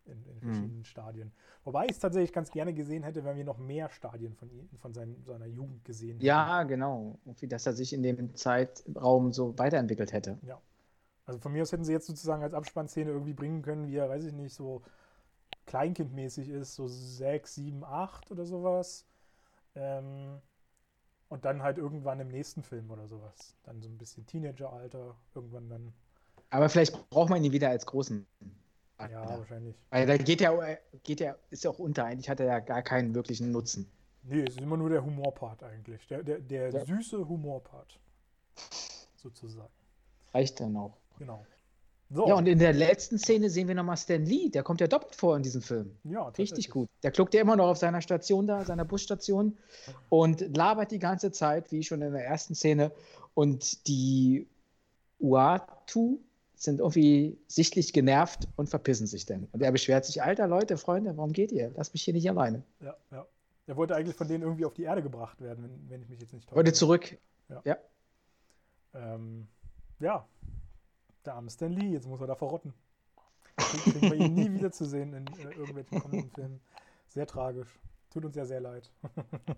In, in verschiedenen mhm. Stadien. Wobei ich es tatsächlich ganz gerne gesehen hätte, wenn wir noch mehr Stadien von, von seinen, seiner Jugend gesehen hätten. Ja, genau. Und wie dass er sich in dem Zeitraum so weiterentwickelt hätte. Ja. Also von mir aus hätten sie jetzt sozusagen als Abspannszene irgendwie bringen können, wie er, weiß ich nicht, so kleinkindmäßig ist, so 6, 7, 8 oder sowas. Ähm, und dann halt irgendwann im nächsten Film oder sowas. Dann so ein bisschen Teenageralter, irgendwann dann. Aber vielleicht braucht man ihn wieder als großen. Ja, wahrscheinlich. Weil da geht er, geht er, ist ja auch unter. Eigentlich hat er ja gar keinen wirklichen Nutzen. Nee, es ist immer nur der Humorpart eigentlich. Der, der, der ja. süße Humorpart. [LAUGHS] Sozusagen. Reicht dann auch. Genau. So. Ja, und in der letzten Szene sehen wir nochmal Stan Lee. Der kommt ja doppelt vor in diesem Film. Ja, Richtig gut. Der kluckt ja immer noch auf seiner Station da, seiner Busstation und labert die ganze Zeit, wie schon in der ersten Szene. Und die Uatu sind irgendwie sichtlich genervt und verpissen sich dann. Und er beschwert sich, alter Leute, Freunde, warum geht ihr? Lasst mich hier nicht alleine. Ja, ja. Er wollte eigentlich von denen irgendwie auf die Erde gebracht werden, wenn, wenn ich mich jetzt nicht täusche. Wollte zurück. Ja. Ja. Ähm, ja, der arme Stan Lee, jetzt muss er da verrotten. Kriegen wir ihn nie [LAUGHS] wiederzusehen in äh, irgendwelchen kommenden Filmen. Sehr tragisch. Tut uns ja sehr leid.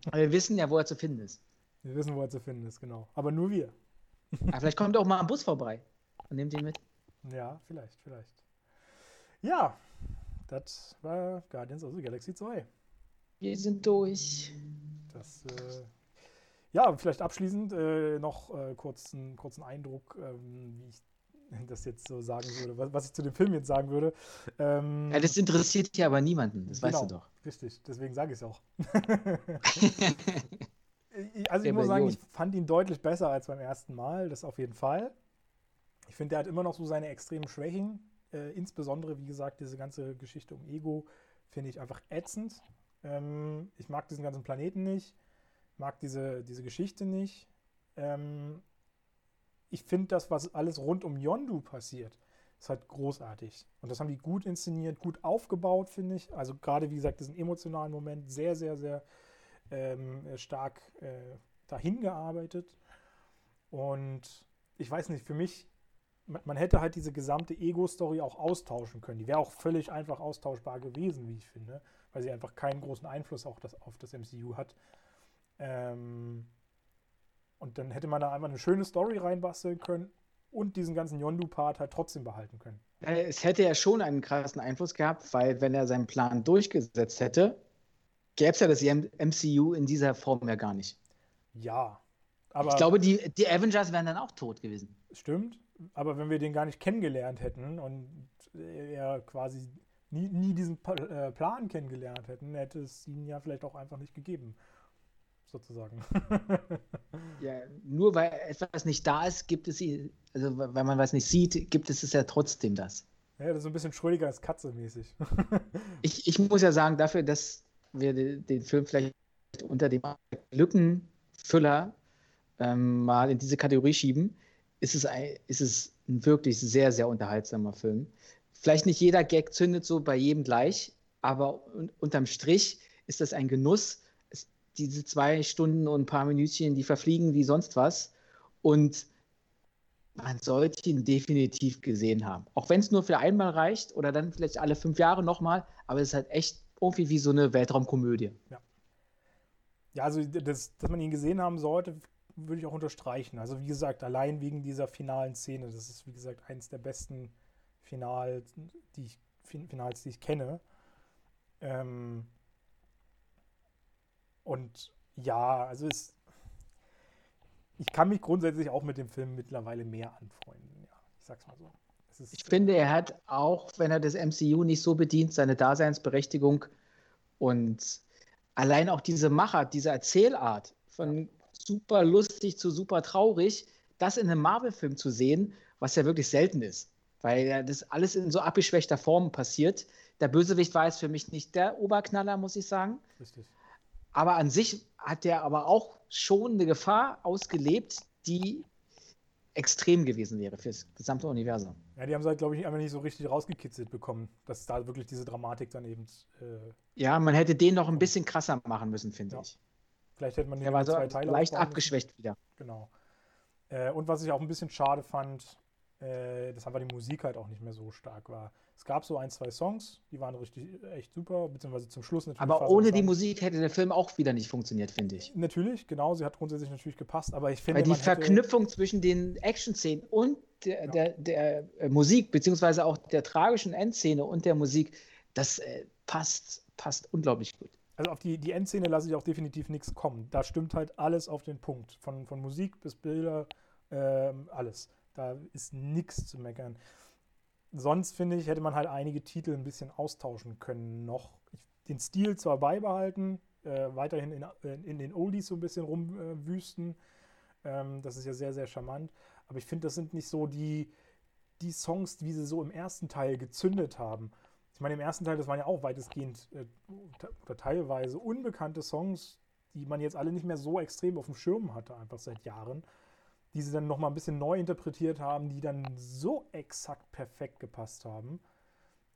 Aber wir wissen ja, wo er zu finden ist. Wir wissen, wo er zu finden ist, genau. Aber nur wir. Aber vielleicht kommt auch mal ein Bus vorbei und nimmt ihn mit. Ja, vielleicht, vielleicht. Ja, das war Guardians of the Galaxy 2. Wir sind durch. Das, äh, ja, vielleicht abschließend äh, noch äh, kurzen, kurzen Eindruck, ähm, wie ich das jetzt so sagen würde, was, was ich zu dem Film jetzt sagen würde. Ähm, ja, das interessiert ja aber niemanden, das genau, weißt du doch. Richtig, deswegen sage [LAUGHS] ich es auch. also ich muss sagen, ich fand ihn deutlich besser als beim ersten Mal, das auf jeden Fall. Ich finde, er hat immer noch so seine extremen Schwächen. Äh, insbesondere, wie gesagt, diese ganze Geschichte um Ego finde ich einfach ätzend. Ähm, ich mag diesen ganzen Planeten nicht, mag diese, diese Geschichte nicht. Ähm, ich finde das, was alles rund um Yondu passiert, ist halt großartig. Und das haben die gut inszeniert, gut aufgebaut, finde ich. Also gerade, wie gesagt, diesen emotionalen Moment sehr, sehr, sehr ähm, stark äh, dahin gearbeitet. Und ich weiß nicht, für mich, man, hätte halt diese gesamte Ego-Story auch austauschen können. Die wäre auch völlig einfach austauschbar gewesen, wie ich finde, weil sie einfach keinen großen Einfluss auch das, auf das MCU hat. Ähm, und dann hätte man da einfach eine schöne Story reinbasteln können und diesen ganzen Yondu-Part halt trotzdem behalten können. Äh, es hätte ja schon einen krassen Einfluss gehabt, weil wenn er seinen Plan durchgesetzt hätte, gäbe es ja das MCU in dieser Form ja gar nicht. Ja, aber. Ich glaube, die, die Avengers wären dann auch tot gewesen. Stimmt, aber wenn wir den gar nicht kennengelernt hätten und er quasi nie, nie diesen äh, Plan kennengelernt hätten, hätte es ihn ja vielleicht auch einfach nicht gegeben sozusagen. [LAUGHS] ja, nur weil etwas nicht da ist, gibt es, also weil man was nicht sieht, gibt es es ja trotzdem das. Ja, das ist ein bisschen Schrödiger als Katze mäßig. [LAUGHS] ich, ich muss ja sagen, dafür, dass wir den Film vielleicht unter dem Lückenfüller ähm, mal in diese Kategorie schieben, ist es, ein, ist es ein wirklich sehr, sehr unterhaltsamer Film. Vielleicht nicht jeder Gag zündet so bei jedem gleich, aber unterm Strich ist das ein Genuss, diese zwei Stunden und ein paar Minütchen, die verfliegen wie sonst was. Und man sollte ihn definitiv gesehen haben. Auch wenn es nur für einmal reicht oder dann vielleicht alle fünf Jahre nochmal, aber es ist halt echt irgendwie wie so eine Weltraumkomödie. Ja. Ja, also das, dass man ihn gesehen haben sollte, würde ich auch unterstreichen. Also wie gesagt, allein wegen dieser finalen Szene, das ist wie gesagt eines der besten Finals, die ich, Finals, die ich kenne. Ähm, und ja, also es, ich kann mich grundsätzlich auch mit dem Film mittlerweile mehr anfreunden. Ja, ich sag's mal so. Ich finde, er hat auch, wenn er das MCU nicht so bedient, seine Daseinsberechtigung und allein auch diese Machart, diese Erzählart von super lustig zu super traurig, das in einem Marvel-Film zu sehen, was ja wirklich selten ist. Weil das alles in so abgeschwächter Form passiert. Der Bösewicht war jetzt für mich nicht der Oberknaller, muss ich sagen. Richtig. Aber an sich hat der aber auch schon eine Gefahr ausgelebt, die extrem gewesen wäre fürs gesamte Universum. Ja, die haben es halt, glaube ich, einfach nicht so richtig rausgekitzelt bekommen, dass da wirklich diese Dramatik dann eben. Äh ja, man hätte den noch ein bisschen krasser machen müssen, finde ja. ich. Vielleicht hätte man den war so zwei Teile leicht abgeschwächt wieder. Genau. Äh, und was ich auch ein bisschen schade fand, äh, dass einfach die Musik halt auch nicht mehr so stark war. Es gab so ein, zwei Songs, die waren richtig echt super, beziehungsweise zum Schluss natürlich. Aber ohne die Musik hätte der Film auch wieder nicht funktioniert, finde ich. Natürlich, genau, sie hat grundsätzlich natürlich gepasst, aber ich finde. Weil die Verknüpfung zwischen den Action-Szenen und der, ja. der, der äh, Musik, beziehungsweise auch der tragischen Endszene und der Musik, das äh, passt, passt unglaublich gut. Also auf die, die Endszene lasse ich auch definitiv nichts kommen. Da stimmt halt alles auf den Punkt. Von, von Musik bis Bilder, ähm, alles. Da ist nichts zu meckern. Sonst finde ich, hätte man halt einige Titel ein bisschen austauschen können noch. Den Stil zwar beibehalten, äh, weiterhin in, äh, in, den Oldies so ein bisschen rumwüsten. Äh, ähm, das ist ja sehr, sehr charmant. Aber ich finde, das sind nicht so die, die Songs, wie sie so im ersten Teil gezündet haben. Ich meine, im ersten Teil, das waren ja auch weitestgehend äh, oder teilweise unbekannte Songs, die man jetzt alle nicht mehr so extrem auf dem Schirm hatte, einfach seit Jahren die sie dann nochmal ein bisschen neu interpretiert haben, die dann so exakt perfekt gepasst haben.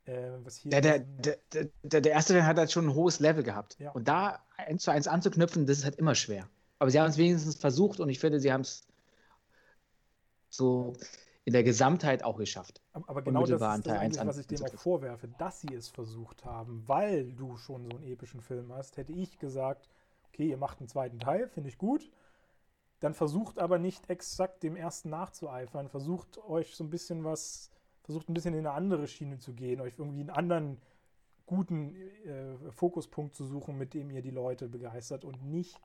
Äh, hier der, der, der, der, erste Teil hat halt schon ein hohes Level gehabt. Ja. Und da eins zu eins anzuknüpfen, das ist halt immer schwer. Aber sie haben es wenigstens versucht und ich finde, sie haben es so in der Gesamtheit auch geschafft. Aber genau das ist das eigentlich, was ich dem auch vorwerfe, dass sie es versucht haben, weil du schon so einen epischen Film hast, hätte ich gesagt, okay, ihr macht einen zweiten Teil, finde ich gut dann versucht aber nicht exakt dem ersten nachzueifern, versucht euch so ein bisschen was, versucht ein bisschen in eine andere Schiene zu gehen, euch irgendwie einen anderen guten äh, Fokuspunkt zu suchen, mit dem ihr die Leute begeistert und nicht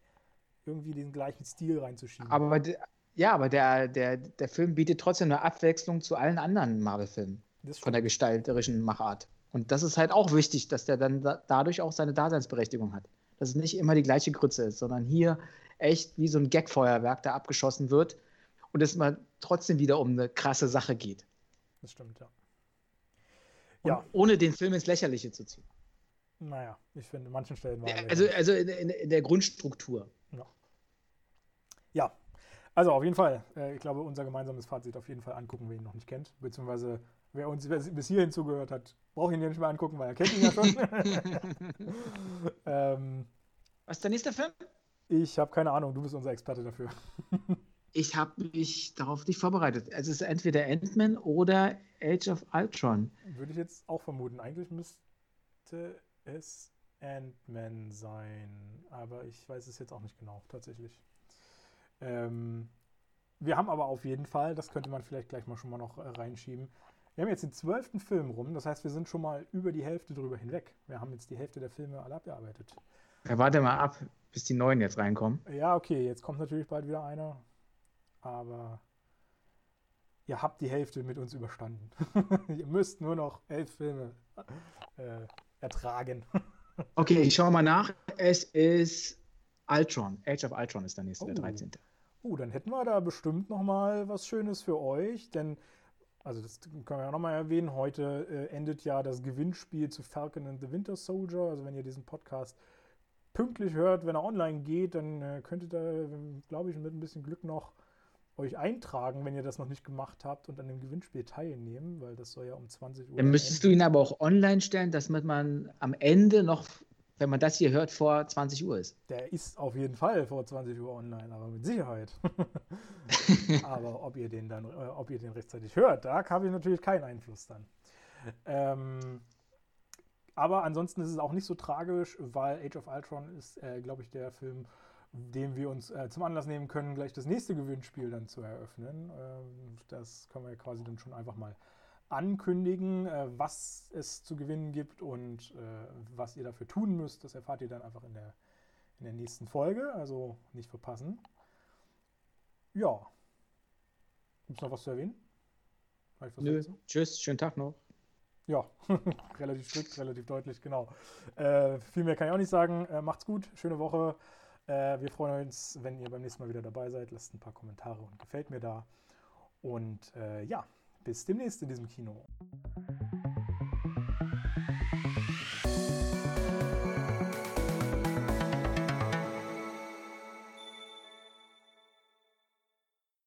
irgendwie den gleichen Stil reinzuschieben. Aber ja, aber der, der, der Film bietet trotzdem eine Abwechslung zu allen anderen Marvel-Filmen von der gestalterischen Machart. Und das ist halt auch wichtig, dass der dann da, dadurch auch seine Daseinsberechtigung hat dass es nicht immer die gleiche Grütze ist, sondern hier echt wie so ein Gagfeuerwerk da abgeschossen wird und es mal trotzdem wieder um eine krasse Sache geht. Das stimmt, ja. ja. Ohne den Film ins Lächerliche zu ziehen. Naja, ich finde, in manchen Stellen war Also, also in, in, in, der Grundstruktur. Ja. ja. Also auf jeden Fall, äh, ich glaube, unser gemeinsames Fazit auf jeden Fall angucken, wer ihn noch nicht kennt, beziehungsweise Wer uns bis hierhin zugehört hat, braucht ihn ja nicht mehr angucken, weil er kennt ihn ja schon. [LAUGHS] [LAUGHS] ähm, Was ist der nächste Film? Ich habe keine Ahnung, du bist unser Experte dafür. [LAUGHS] ich habe mich darauf nicht vorbereitet. Es ist entweder Ant-Man oder Age of Ultron. Würde ich jetzt auch vermuten. Eigentlich müsste es Ant-Man sein, aber ich weiß es jetzt auch nicht genau, tatsächlich. Ähm, wir haben aber auf jeden Fall, das könnte man vielleicht gleich mal schon mal noch äh, reinschieben, wir haben jetzt den zwölften Film rum, das heißt, wir sind schon mal über die Hälfte drüber hinweg. Wir haben jetzt die Hälfte der Filme alle abgearbeitet. Ja, warte mal ab, bis die neuen jetzt reinkommen. Ja, okay, jetzt kommt natürlich bald wieder einer, aber ihr habt die Hälfte mit uns überstanden. [LAUGHS] ihr müsst nur noch elf Filme äh, ertragen. okay, ich schaue mal nach. Es ist Ultron. Age of Ultron ist der nächste, oh. der 13. Oh, dann hätten wir da bestimmt noch mal was Schönes für euch, denn also das können wir ja nochmal erwähnen, heute äh, endet ja das Gewinnspiel zu Falcon and the Winter Soldier. Also wenn ihr diesen Podcast pünktlich hört, wenn er online geht, dann äh, könntet ihr, glaube ich, mit ein bisschen Glück noch euch eintragen, wenn ihr das noch nicht gemacht habt und an dem Gewinnspiel teilnehmen, weil das soll ja um 20 Uhr. Dann müsstest enden. du ihn aber auch online stellen, dass man am Ende noch wenn man das hier hört, vor 20 Uhr ist. Der ist auf jeden Fall vor 20 Uhr online, aber mit Sicherheit. [LAUGHS] aber ob ihr den dann, äh, ob ihr den rechtzeitig hört, da habe ich natürlich keinen Einfluss dann. Ähm, aber ansonsten ist es auch nicht so tragisch, weil Age of Ultron ist, äh, glaube ich, der Film, den wir uns äh, zum Anlass nehmen können, gleich das nächste Gewinnspiel dann zu eröffnen. Ähm, das können wir quasi dann schon einfach mal ankündigen, äh, was es zu gewinnen gibt und äh, was ihr dafür tun müsst. Das erfahrt ihr dann einfach in der, in der nächsten Folge, also nicht verpassen. Ja. Gibt es noch was zu erwähnen? Was Nö. Tschüss, schönen Tag noch. Ja, [LAUGHS] relativ strikt, relativ deutlich, genau. Äh, viel mehr kann ich auch nicht sagen. Äh, macht's gut, schöne Woche. Äh, wir freuen uns, wenn ihr beim nächsten Mal wieder dabei seid. Lasst ein paar Kommentare und gefällt mir da. Und äh, ja, bis demnächst in diesem Kino.